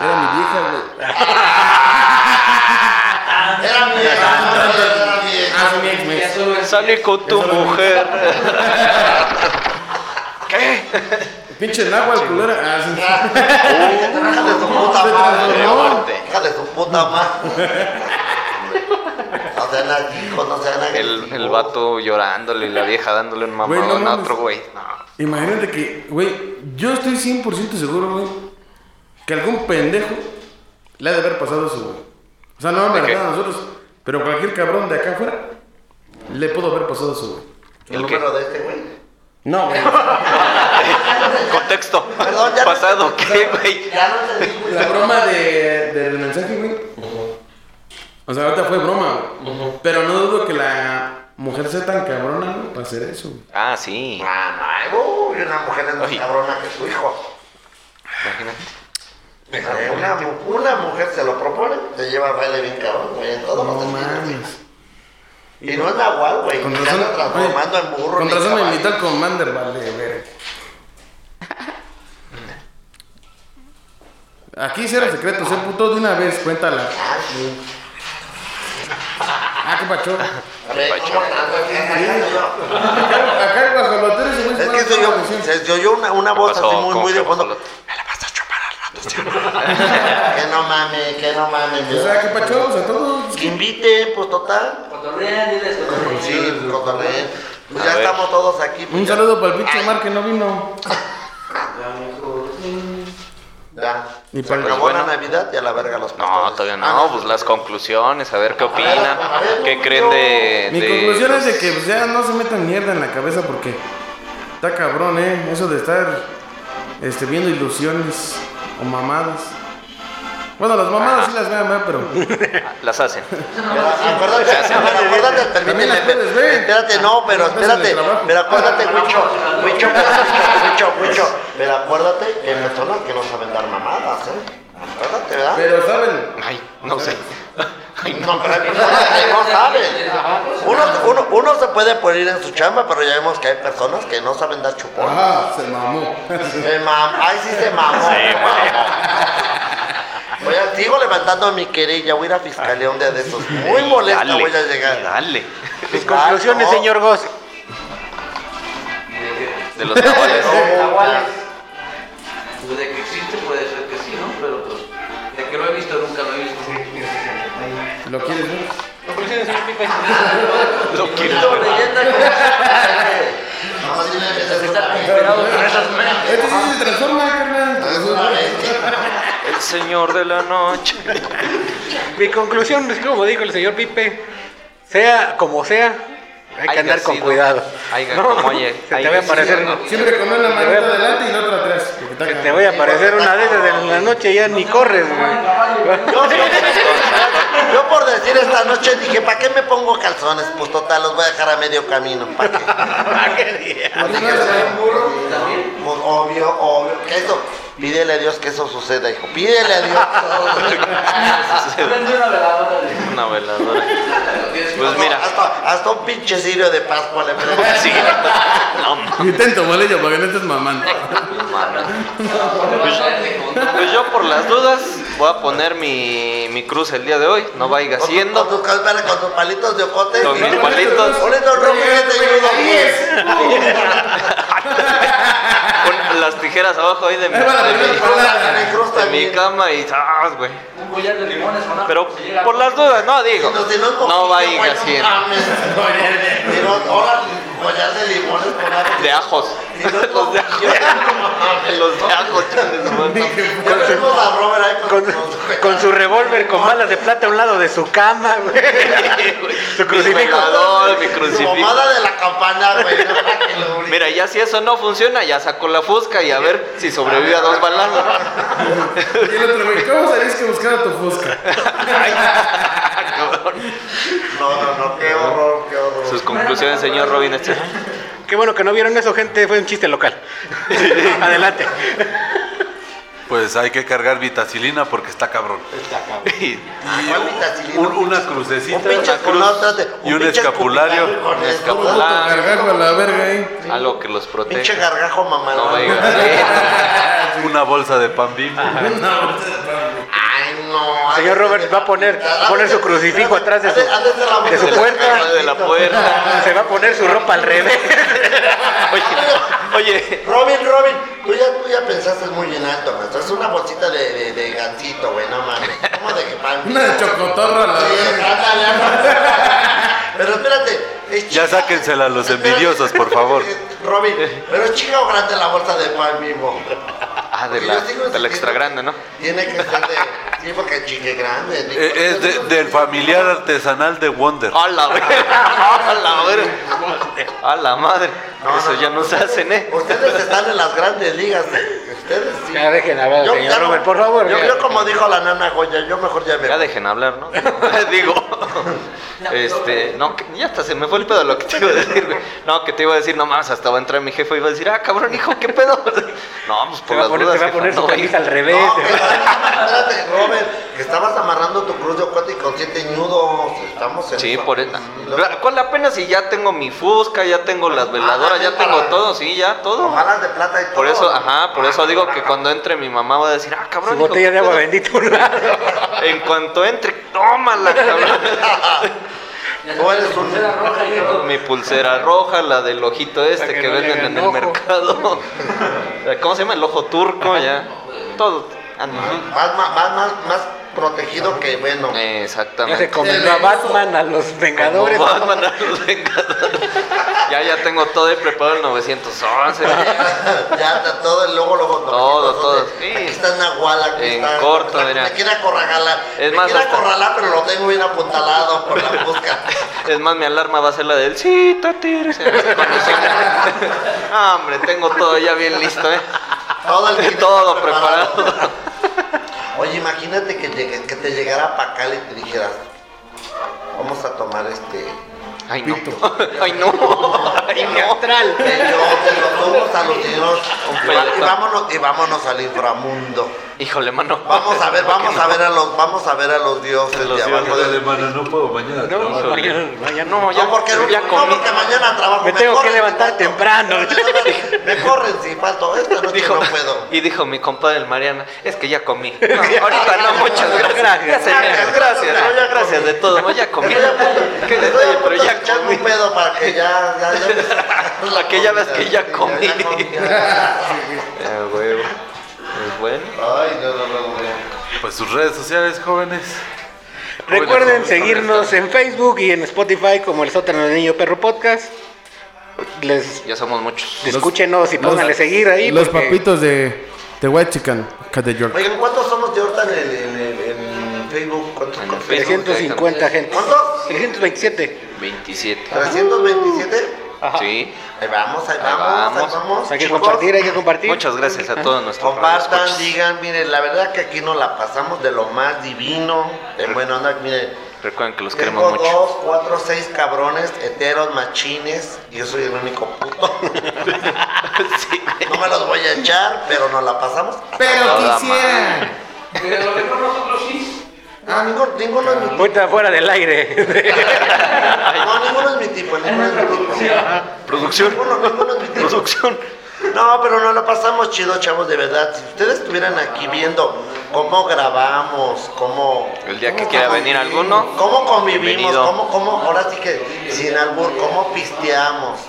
E: era mi vieja, güey.
D: Era mi era mi
E: Ah, mi ex.
A: Salí con tu mujer. ¿Qué?
E: Pinche agua, el culero. Ah, sí.
D: Hija de su puta madre. Hija de su puta madre. No sean hijos, no sean
A: El,
D: agresivos.
A: el vato llorándole y la vieja dándole un
E: no
A: mamadón a otro güey. No.
E: Imagínate que, güey, yo estoy 100% seguro, güey, que algún pendejo le ha de haber pasado eso, güey. O sea, no me
A: ¿De qué?
E: a nosotros, pero cualquier cabrón de acá afuera le pudo haber pasado eso, güey.
D: El
A: ¿El qué?
D: número de este güey.
E: No, güey.
A: Contexto.
D: Perdón, ya
A: ¿Pasado qué, güey?
D: Ya no entendí, güey.
E: La broma de, del mensaje, güey. O sea, ahorita fue broma, güey. Pero no dudo que la mujer sea tan cabrona, güey, para hacer eso, güey.
A: Ah, sí.
D: Ah, no, uy, una mujer es más cabrona que su hijo.
A: Imagínate.
D: Una, mu- una mujer se lo propone, te lleva a baile bien cabrón, güey, en todos
E: No mames.
D: Y no es Nahual, güey,
E: Con
D: se
E: razón,
D: transformando en burro.
E: con razón me invitó al Commander, vale, ver. Aquí cero secretos, eh, puto, de una vez, cuéntala.
D: Ah, sí.
E: Ah, qué pacho.
D: A ver, ¿cómo
E: Acá el guajolotero se
D: Es que se oyó, se, se una, una voz así muy,
A: ¿Cómo
D: muy de fondo. Me la a Que no mames, que no mames.
E: O sea, qué pacho, o sea, todo.
D: Que invite, pues total.
F: Cotorrean, diles, cotorrean.
D: Sí, cotorreen. Pues
A: A
D: ya
A: ver.
D: estamos todos aquí. pues
E: Un
D: ya.
E: saludo para el pinche Mar que no vino.
D: Ya.
E: Y para
D: acabó
A: bueno.
D: la Navidad y a la verga los
A: No,
D: pastores.
A: todavía
D: Ah,
A: no, pues las conclusiones, a ver qué opinan,
D: a ver,
A: qué
D: no,
A: creen
D: yo-
A: de...
E: Mi
A: de
E: conclusión es de que pues, ya no se metan mierda en la cabeza porque está cabrón, ¿eh? Eso de estar este, viendo ilusiones o mamadas. Bueno, las mamadas sí las vean, ¿verdad? pero
A: Las hacen.
D: Acuérdate, acuérdate, permíteme, espérate, no, pero
E: en el
D: espérate, pero acuérdate, Huicho, Huicho, Huicho, Huicho, pero acuérdate que hay personas que no saben dar mamadas, ¿eh? Acuérdate, ¿verdad?
E: pero saben,
A: Ay, no sé.
D: No, pero hay personas que no saben. Uno, uno, uno se puede poner en su chamba, pero ya vemos que hay personas que no saben dar chupón.
E: ah, se mamó.
D: Se mam- Ay, sí se mamó. Voy a, sigo levantando mi querella, voy a ir a fiscalía un día de esos. Muy molesta
A: Dale,
D: voy a llegar.
A: Dale.
C: Mis conclusiones,
D: no.
C: señor Goss.
A: De los nahuales.
G: Pues de que existe puede he visto nunca lo he visto.
E: ¿Lo quieres ver?
C: Conclusiones, señor Pipe.
A: Lo quiero
F: Mito,
A: ver.
F: leyenda,
D: No, sí, esa es
F: está
D: una-
F: inspirado en esas mentes.
E: Este sí se transforma, carnal.
D: es una vez.
A: El señor de la noche.
C: Mi conclusión es como dijo el señor Pipe, sea como sea, hay que andar con
A: sido,
C: cuidado. No,
A: como oye,
C: se te voy a aparecer,
A: sido, ¿no?
E: Siempre con una manita adelante y la otra atrás.
C: se te
E: cabrón.
C: voy a aparecer una de esas en la noche y ya ni corres, güey.
D: Yo, por decir esta noche dije, ¿para qué me pongo calzones? Pues total, los voy a dejar a medio camino. ¿Para qué? Así que soy un burro. Pues obvio, obvio. Que eso, pídele a Dios que eso suceda, hijo. Pídele a Dios.
F: Prende una veladora
A: Una veladora. Pues mira.
D: Hasta, hasta un pinche cirio de Pascua le prendo.
A: Sí. No, mames.
E: Intento, moleño, para que no estés mamando.
A: Pues, pues yo por las dudas voy a poner mi, mi cruz el día de hoy. No vaya
D: Con, tu-
A: siendo.
D: con, con tus palitos de ocote.
A: Con
D: y-
A: mis palitos.
D: Bonito Rocky, que te ayudo.
A: Con las tijeras abajo ahí de mi,
E: va
A: de mi- cama y ¡zas, güey!
F: Un collar de limones con agua,
A: Pero por
F: a-
A: las dudas, no digo.
D: No, güey, mames. Pero ahora collar de limones con agua.
A: De ajos. Los de ajos. Los de ajos, chingue su
D: a con,
C: Con,
D: con-
C: con su revólver con balas de plata a un lado de su cama, güey. Su
A: Mi
C: crucifijo.
A: mi crucifijo.
D: pomada de la campana, güey.
A: Mira, ya si eso no funciona, ya sacó la fusca y a ver si sobrevive a dos balazos.
E: Y el otro, güey, ¿cómo sabías que buscara tu fusca?
D: No, no, no, qué horror, qué horror.
A: Sus conclusiones, señor Robin este.
C: Qué bueno que no vieron eso, gente. Fue un chiste local. Adelante.
B: Pues hay que cargar vitacilina porque está cabrón.
A: Y-
D: ¿Cuál vitacilina?
B: Un- una crucecita,
D: Un pinche
B: una cruz
D: con otra,
B: y un
D: pinche
B: escapulario.
D: con
A: Un escapulario.
E: Gargajo a la verga ahí.
A: Algo que los
D: Pinche
A: protege.
D: gargajo mamá.
A: No vaya a ser.
B: Una bolsa de pan bimbo.
D: Ay, no.
C: Señor Robert va a poner, va a poner su crucifijo atrás de su, de su puerta.
A: de la puerta.
C: Se va a poner su ropa al revés.
A: Oye, oye,
D: Robin, Robin, tú ya, tú ya pensaste muy en alto, maestro. Es una bolsita de, de, de gansito, güey, no mames. ¿Cómo de que pan?
E: Una chocotorra la.
D: Pero espérate. es
B: Ya sáquensela a los envidiosos, por favor.
D: Robin, pero es chica o grande la bolsa de pan vivo.
A: ah, de
D: Porque
A: la, de la extra grande, ¿no?
D: Tiene que ser de. Sí, porque es chique grande.
B: Eh, Es de- del familiar artesanal de Wonder.
A: A la verga, a la verga. A la madre.
D: No,
A: Eso
D: no,
A: ya
D: no.
A: no se hace, ¿eh?
D: Ustedes están en las grandes ligas. eh. Ustedes sí.
C: Ya dejen hablar,
D: Yo-
C: señor Robert, por favor.
D: Yo, yo como dijo la nana Goya, yo mejor ya me
A: Ya dejen hablar, ¿no? Digo. Este, no, que- ya hasta se me fue el pedo lo que te iba a decir, güey. No, que te iba a decir, no más, hasta va a entrar mi jefe y iba a decir, ah, cabrón, hijo, ¿qué pedo? No, pues
C: Te
A: por
C: va a
A: las
C: poner,
A: dudas,
C: te va a
A: jefa,
C: poner su camisa al revés.
D: No, espérate, Robert, que estabas amarrando tu cruz de ocote y con siete nudos. Estamos en
A: Sí,
D: esa-
A: por eso. ¿Cuál la pena si ya tengo mi Fusca, ya tengo las veladoras, ya tengo
D: para-
A: todo, sí, ya todo?
D: Balas de plata y todo.
A: Por eso, ajá, por eso digo que cuando entre mi mamá va a decir, ah, cabrón.
C: Su
A: hijo,
C: botella
A: ¿qué
C: de agua
A: pedo?"
C: bendita a un lado.
A: En cuanto entre, tómala, cabrón.
D: Eres un-
F: Pulsera roja.
A: Mi pulsera roja, la del ojito este
C: que
A: que,
C: no le
A: venden en el
C: ojo.
A: mercado. ¿Cómo se llama? El ojo turco, ya. Todo. No.
D: Más, más, más, más, protegido que bueno.
C: Ya se
A: Exactamente.
C: combinó a Batman, a los Vengadores.
A: Como Batman a los Vengadores. Ya, ya tengo todo ahí preparado el 911.
D: ya está todo el logo, logo.
A: Todo, todo,
D: Aquí
A: sí.
D: está Nahual, aquí
A: En
D: está.
A: corto,
D: está-
A: mira.
D: Me quiere acorralar.
A: Es
D: me
A: más,
D: quiere acorralar, pero lo tengo bien apuntalado por la busca.
A: Es más, mi alarma va a ser la del sí, tatir. Ah, hombre, tengo todo ya bien listo, ¿eh?
D: Todo el
A: Todo
D: está
A: preparado.
D: Oye, imagínate que, llegue- que te llegara Pacal y te dijeras, vamos a tomar este...
A: Ay, no. Ay, no. Ay, no.
C: Neutral.
D: Tomo a los
A: Un
D: y, vámonos, y vámonos al inframundo.
A: Híjole, mano.
D: Vamos a ver, vamos a ver a los, vamos a ver a los dioses
A: Los
D: de abajo
B: mano, no puedo mañana.
C: No,
B: trabajo.
C: mañana, mañana
A: No, ya,
D: no, porque,
A: ya
D: no,
A: comí.
D: porque mañana trabajo.
C: Me tengo que levantar temprano.
D: Me corren si falto. Esta noche
A: Dijo,
D: no puedo.
A: y dijo mi compadre el Mariana, es que ya comí. No, ahorita no, muchas gracias.
C: Gracias.
A: Gracias, no, ya gracias de todo, no, ya comí.
D: Estoy
A: detalle, pero ya comí.
D: un pedo para que ya, ya, ya,
A: Para que ya veas que ya comí.
D: comí.
A: Ah, huevo. Es bueno.
D: Ay, no, no, no, no.
B: Pues sus redes sociales, jóvenes.
C: Recuerden
B: Jóvenes,
C: seguirnos en Facebook y en Spotify como el sótano del niño perro podcast. Les
A: Ya somos muchos.
C: escúchenos y pónganle seguir ahí.
E: Los
C: porque-
E: papitos de, de White Chicken, Cat de York.
D: Oigan, ¿cuántos somos de ahorita en, el, en, el- en Facebook? ¿Cuántos?
A: En el
D: cuántos?
A: Facebook.
C: 350 gente.
D: ¿Cuántos?
C: 327.
A: 27.
D: ¿327?
A: Sí.
D: Ahí vamos, ahí
A: Ahí
D: vamos, ahí
A: vamos.
D: vamos.
C: Hay que
D: chicos.
C: compartir, hay que compartir.
A: Muchas gracias a todos nuestros
D: Compartan, digan, miren, la verdad que aquí nos la pasamos de lo más divino. De buena onda, miren.
A: Recuerden que los
D: Tengo
A: queremos mucho.
D: dos, cuatro, seis cabrones, heteros, machines, y yo soy el único puto.
A: Sí.
D: No me los voy a echar, pero nos la pasamos.
E: Pero quisiera.
F: Pero a lo mejor nosotros sí.
D: No, ninguno, ninguno es mi tipo.
C: Ahorita fuera del aire.
D: No, ninguno es mi tipo, ninguno es mi tipo.
A: Producción.
D: Ninguno, ninguno es mi tipo.
A: Producción.
D: No, pero nos la pasamos chido, chavos, de verdad. Si ustedes estuvieran aquí viendo cómo grabamos, cómo...
A: El día que quiera venir alguno,
D: ¿Cómo convivimos? ¿Cómo, cómo, ahora sí que sin albur, cómo pisteamos?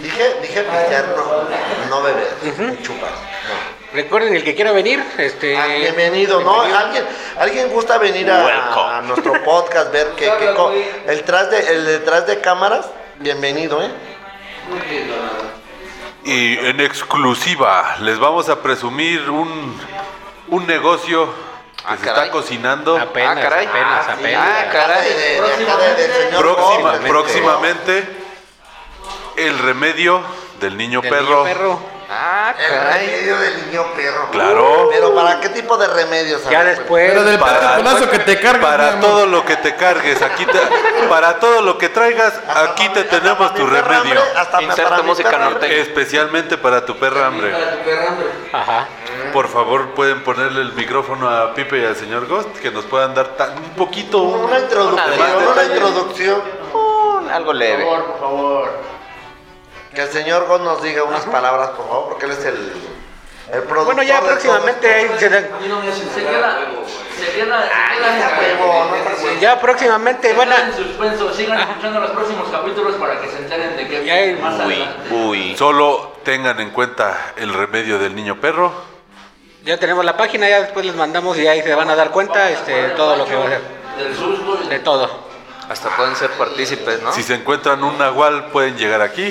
D: Dije, dije pistear, no, no beber, ni chupar. no.
C: Recuerden, el que quiera venir, este.
D: Ah, bienvenido, ¿no? ¿Alguien, ¿Alguien gusta venir a, a nuestro podcast, ver que, que co- el, tras de, el detrás de cámaras? Bienvenido, ¿eh?
B: Y en exclusiva les vamos a presumir un, un negocio que
A: Ah,
B: se
A: caray.
B: está cocinando.
C: Apenas,
A: Ah, caray.
C: apenas,
A: Ah,
C: apenas.
A: Ah, caray.
D: De, de, de acá de- del señor
B: Próxima-
D: Gómez.
B: próximamente el remedio del niño
C: Del
B: perro.
C: niño perro.
A: Ah,
D: El
A: caray.
D: remedio del niño perro.
B: Claro.
D: Pero ¿para qué tipo de remedios?
C: Ya después.
E: Pero del
B: Para-
E: que te cargas. mi
B: Para todo lo que te cargues, aquí te- para todo lo que traigas,
D: hasta
B: aquí te
D: hasta
B: tenemos tu remedio.
D: hambre, hasta
A: Inserta música norteña.
B: Especialmente para tu perra hambre.
F: Para tu perra hambre.
C: Ajá.
B: Por favor, pueden ponerle el micrófono a Pipe y al señor Ghost, que nos puedan dar tan- un poquito. un-
D: Una introducción,
A: Una
D: introducción.
A: Algo
F: Por
A: leve.
F: favor, por favor.
D: Que el señor God nos diga unas palabras, por favor, porque él es el, el productor.
C: Bueno, ya próximamente se
F: queda. Se queda.
C: Ya próximamente van
F: Sigan en
C: a.
F: suspenso, sigan escuchando los próximos capítulos para que se enteren de qué
C: Ya hay-
F: más
A: Uy,
F: adelante.
A: uy.
B: Solo tengan en cuenta el remedio del niño perro.
C: Ya tenemos la página, ya después les mandamos y ahí se van a dar cuenta este, de todo lo que va a ser.
F: Del susto y
C: De todo.
A: Hasta pueden ser partícipes, ¿no?
B: Si se encuentran un nahual, pueden llegar aquí.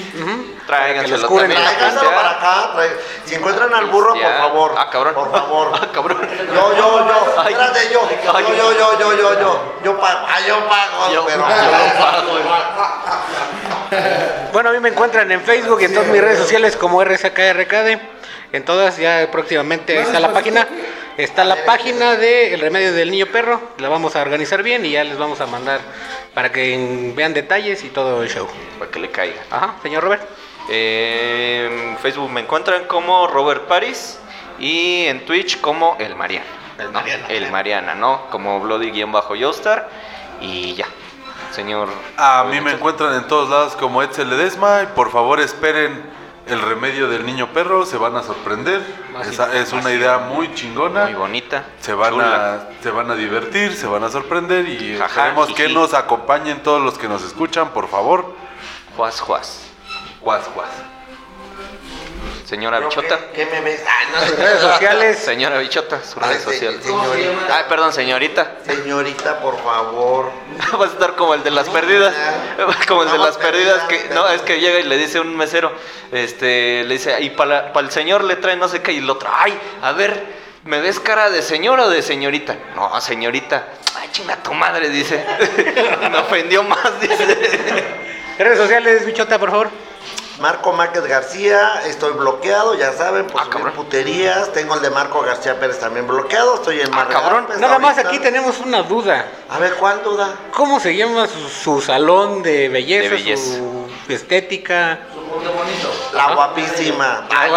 A: Tráiganselo
C: Que los curen
A: también.
D: Tráiganselo para acá. trae- Si encuentran al burro, por favor.
A: Ah, cabrón.
D: Por favor.
A: Ah, cabrón.
D: Yo, yo, yo.
A: Ay.
D: Espérate, yo. Yo,
A: Ay.
D: yo, yo, yo, yo, yo. Yo pago. Ah, yo pago.
A: Yo,
D: pero-
A: yo lo pago.
C: Bueno, a mí me encuentran en Facebook y en todas mis redes sociales como RSKRKD. En todas, ya próximamente está la página. Está la página de El Remedio del Niño Perro. La vamos a organizar bien y ya les vamos a mandar para que vean detalles y todo el show.
A: Para que le caiga.
C: Ajá, señor Robert.
A: Eh, en Facebook me encuentran como Robert Paris y en Twitch como El Mariana.
D: El
A: ¿no?
D: Mariana.
A: El Mariana, ¿no? Como Bloody-Yostar y ya. Señor.
B: A mí me encuentran en todos lados como Edsel Ledesma y por favor esperen el remedio del niño perro, se van a sorprender. Esa es una idea muy chingona.
A: Muy bonita.
B: Se van,
A: chula.
B: a, se van a divertir, se van a sorprender y
A: Jaja,
B: esperemos que nos acompañen todos los que nos escuchan, por favor.
A: Juaz, juaz.
B: Guas, guas.
A: Señora Bichota.
D: ¿Qué, qué me ves? Ay, no,
C: Sus redes sociales.
A: Señora Bichota, sus redes
D: se-
A: sociales.
D: señorita.
A: Ay, perdón, señorita.
D: Señorita, por favor.
A: Vas a estar como el de las perdidas. Como el de las perdidas que no, es que llega y le dice un mesero, este, le dice, "Y para el señor le trae no sé qué" y el otro, "Ay, a ver, ¿me ves cara de señor o de señorita?" No, señorita. Ay, chinga tu madre, dice. Me ofendió más, dice.
C: Redes sociales, bichota, por favor.
D: Marco Márquez García, estoy bloqueado, ya saben, por
A: Ah,
D: puterías. Tengo el de Marco García Pérez también bloqueado. Estoy en
A: Ah, cabrón.
C: Nada más aquí tenemos una duda.
D: A ver, ¿cuál duda?
C: ¿Cómo se llama su, su salón de belleza,
A: De belleza.
C: su estética?
F: Qué bonito.
D: La guapísima.
A: Ay,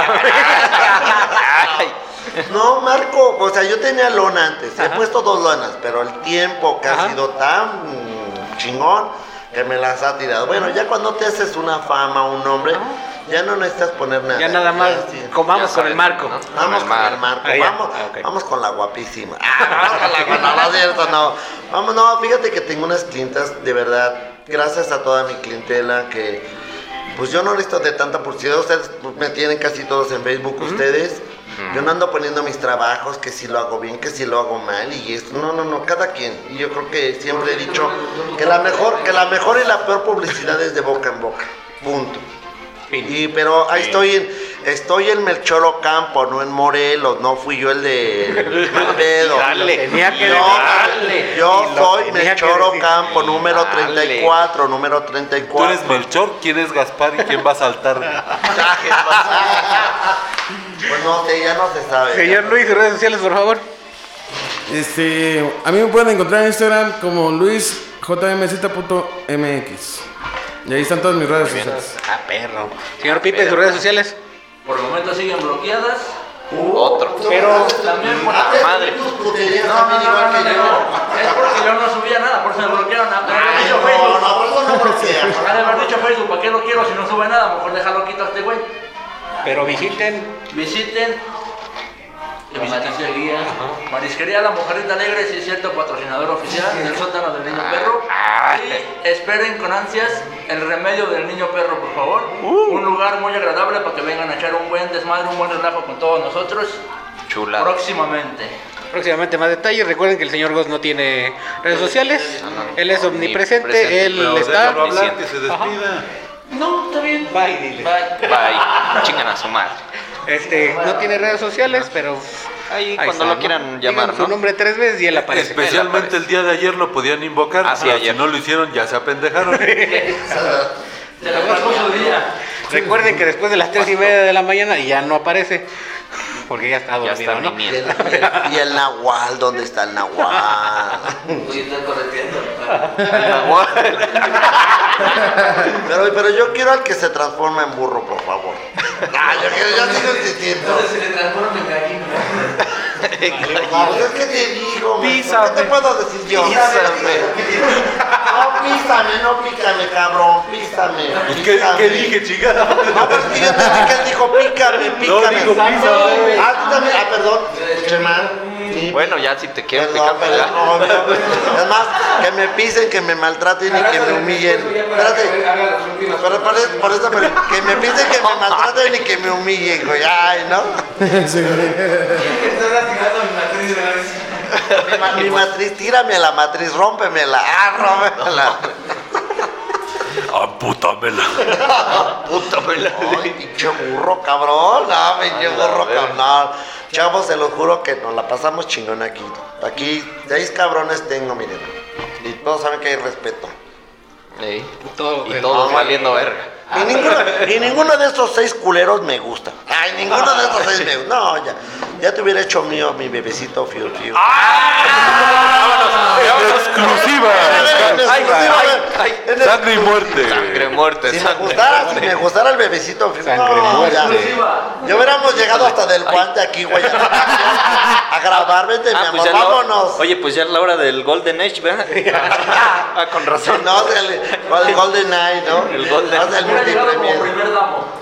D: No, Marco, o sea, yo tenía lona antes. He puesto dos lonas, pero el tiempo que
C: Ajá.
D: ha sido tan chingón que me las ha tirado. Bueno, ya cuando te haces una fama, un nombre, ya no necesitas poner nada.
C: Ya nada más
D: sí.
C: comamos con el marco.
A: ¿no?
D: Vamos
A: Con el
D: marco,
C: Ah,
D: vamos,
C: Ah,
D: vamos con la guapísima. Ah, vamos con la guapísima, no, no es cierto, no. Vamos, no, fíjate que tengo unas clientas, de verdad, gracias a toda mi clientela que, pues yo no necesito de tanta publicidad, ustedes me tienen casi todos en Facebook, ustedes. Yo no ando poniendo mis trabajos, que si lo hago bien, que si lo hago mal y esto. No, no, no, cada quien. Y yo creo que siempre he dicho que la mejor, que la mejor y la peor publicidad es de boca en boca. Punto. Y, pero ahí estoy en, estoy en Melchor Ocampo, no en Morelos, no fui yo el de mal pedo.
A: Dale.
C: Tenía que
D: Yo,
C: decirle.
D: yo soy Melchor. Ocampo, número
A: Dale.
D: 34, número
B: Tú
D: 34.
B: eres Melchor, ¿quién es Gaspar y quién va a saltar?
D: Pues no sé, ya no se sabe.
C: Señor Luis, redes sociales, por favor.
E: Este, a mí me pueden encontrar en Instagram como luisjmz.mx. Y ahí están todas mis redes sociales.
C: Ah, perro. Señor Pipe, sus redes sociales.
F: Por el momento siguen bloqueadas.
A: Otro.
C: Pero
F: También por
D: Ah,
A: Madre.
D: tus puterías
F: No, no,
D: también
F: no,
D: igual
F: no,
D: que
F: no,
D: yo.
F: no. Es porque yo no subía nada, por eso me bloquearon. Ah, pero
D: Ay,
F: dicho
D: no,
F: Facebook.
D: no, por eso no bloqueas.
F: Ha de haber dicho Facebook, ¿para qué lo quiero si no sube nada? Mejor déjalo quito a este güey.
C: pero visiten
F: Visiten. La marisquería. Marisquería La Mujerita Alegre, si es cierto, patrocinador oficial del sótano del niño perro. Y esperen con ansias el remedio del niño perro, por favor. Un lugar muy agradable para que vengan a echar un buen desmadre, un buen relajo con todos nosotros.
A: Chula.
F: Próximamente.
C: próximamente más detalles. Recuerden que el señor Goss no tiene redes sociales. Él es omnipresente.
A: Omnipresente,
C: Él
B: Pero
C: está.
B: déjalo hablar, que se despida.
F: No, está bien.
C: Bye, dile.
F: Bye.
A: Bye. Chingan a su madre.
C: Este, no tiene redes sociales, pero
A: Ahí,
C: ahí
A: cuando
C: está,
A: lo
C: ¿no?
A: quieran
C: Digan
A: llamar,
C: su
A: ¿no?
C: nombre tres veces y él aparece.
B: Especialmente el día de ayer lo podían invocar.
A: Ah, sí,
B: pero
A: ayer.
B: Si no lo hicieron, ya se apendejaron.
F: Su.
C: Recuerden que después de las tres y media de la mañana ya no aparece. Porque ya está
A: Ya
C: dormido,
A: está
C: ¿no?
D: Y el, y el- y el Nahual, ¿dónde está el Nahual?
G: Uy, está correteando.
D: Pero, pero yo quiero al que se transforma en burro, por favor. Ah, yo, quiero, yo sigo insistiendo.
G: Entonces se le transforma en gallina.
D: Es que te digo, ¿qué
A: Písame.
D: te puedo decir yo?
A: Písame.
D: No, písame, no pícame, cabrón, písame.
B: ¿Qué,
D: písame.
B: qué dije, chingada?
D: No, pero es que yo que él dijo pícame, pícame.
B: dijo písame.
D: Ah, tú también, ah, perdón, escuché mal. Sí,
A: Bueno, ya si te
D: Perdón,
A: picar, ya.
D: no, no, no. Es más, que me pisen, que me maltraten y que me humillen. Espérate. Pero por, eso- por eso, pero que me pisen, que me maltraten y que me humillen, güey. Ay, ¿no?
E: Sí.
G: Mi matriz de la vez.
D: Mi, ma- mi matriz, tírame la matriz, rómpemela. Ah, rómpemela.
B: Ampútamela.
A: Puta vela.
D: Ay, pinche burro, cabrón. No, pinche burro, cabrón. No, Chavos, se los juro que nos la pasamos chingón aquí. Aquí, seis cabrones tengo, miren. Y todos saben que hay respeto.
A: Ey.
C: Todo,
A: Y todos valiendo verga.
D: Y ninguno, y ninguno de estos seis culeros me gusta. Ay, ninguno de estos seis me gusta. No, ya. Ya te hubiera hecho mío mi bebecito Fiu Fiu.
B: Exclusiva. Sangre y muerte.
A: Sangre muerte,
D: Si me
A: sangre
D: gustara, si
A: muerte.
D: me gustara el bebecito Fiu
C: Sangre
D: no,
C: muerte.
D: ya. Hubiéramos llegado hasta del guante aquí, güey. A, a grabar, vete, mi
A: Ah, pues
D: amor,
A: ya es la hora-
D: vámonos.
A: Oye, pues ya es la hora del Golden Age, ¿verdad? ah, con razón.
D: No, del el Golden Night, ¿no?
A: El Golden-
D: del
F: Hubiera llegado como
D: multipremier.
F: primer damo.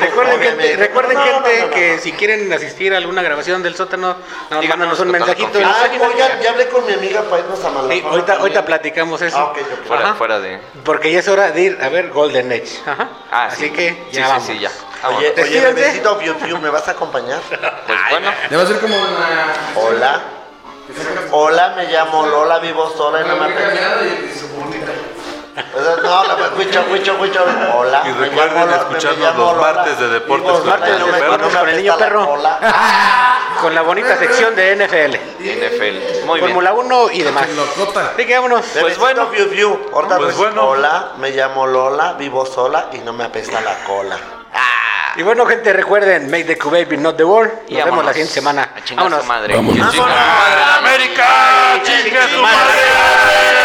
C: Recuerden, gente, recuerden
D: No, no,
C: gente
D: no, no,
C: que
D: no.
C: si quieren asistir a alguna grabación del sótano, no,
A: Díganos,
C: mándanos un mensajito. en la
D: oigan, ya hablé con mi amiga para irnos a Malafama.
C: Sí, ahorita, platicamos eso.
D: Ah.
A: Fuera, de.
C: Porque ya es hora de ir a ver Golden Age. Ajá.
A: Ah,
C: Así
A: sí.
C: que
A: Sí,
C: ya
A: sí,
C: vamos.
A: sí, ya.
D: Oye, oye, bebecito Fiu Fiu, ¿me vas a acompañar?
A: Pues bueno,
E: a ser como una.
D: Hola. Hola, me llamo Lola, vivo sola y no me No, no, cuicho, cuicho, cuicho. Hola.
B: Y recuerden escucharnos los
D: Lola,
B: martes de Deportes
D: no me
C: Con el niño perro. Con la bonita sección de NFL,
A: NFL. Muy bien.
C: Fórmula 1 y demás. Así que vámonos.
D: Pues
A: bueno.
B: Pues
D: pues
B: bueno.
D: Hola, me llamo Lola, vivo sola y no me apesta la cola.
C: Y bueno, gente, recuerden, make the baby not the world. Nos
A: Y
C: vemos
A: vámonos.
C: la siguiente semana.
A: A chingar a su
C: Vámonos.
A: madre.
E: Vámonos.
A: En América. Chingue a su madre.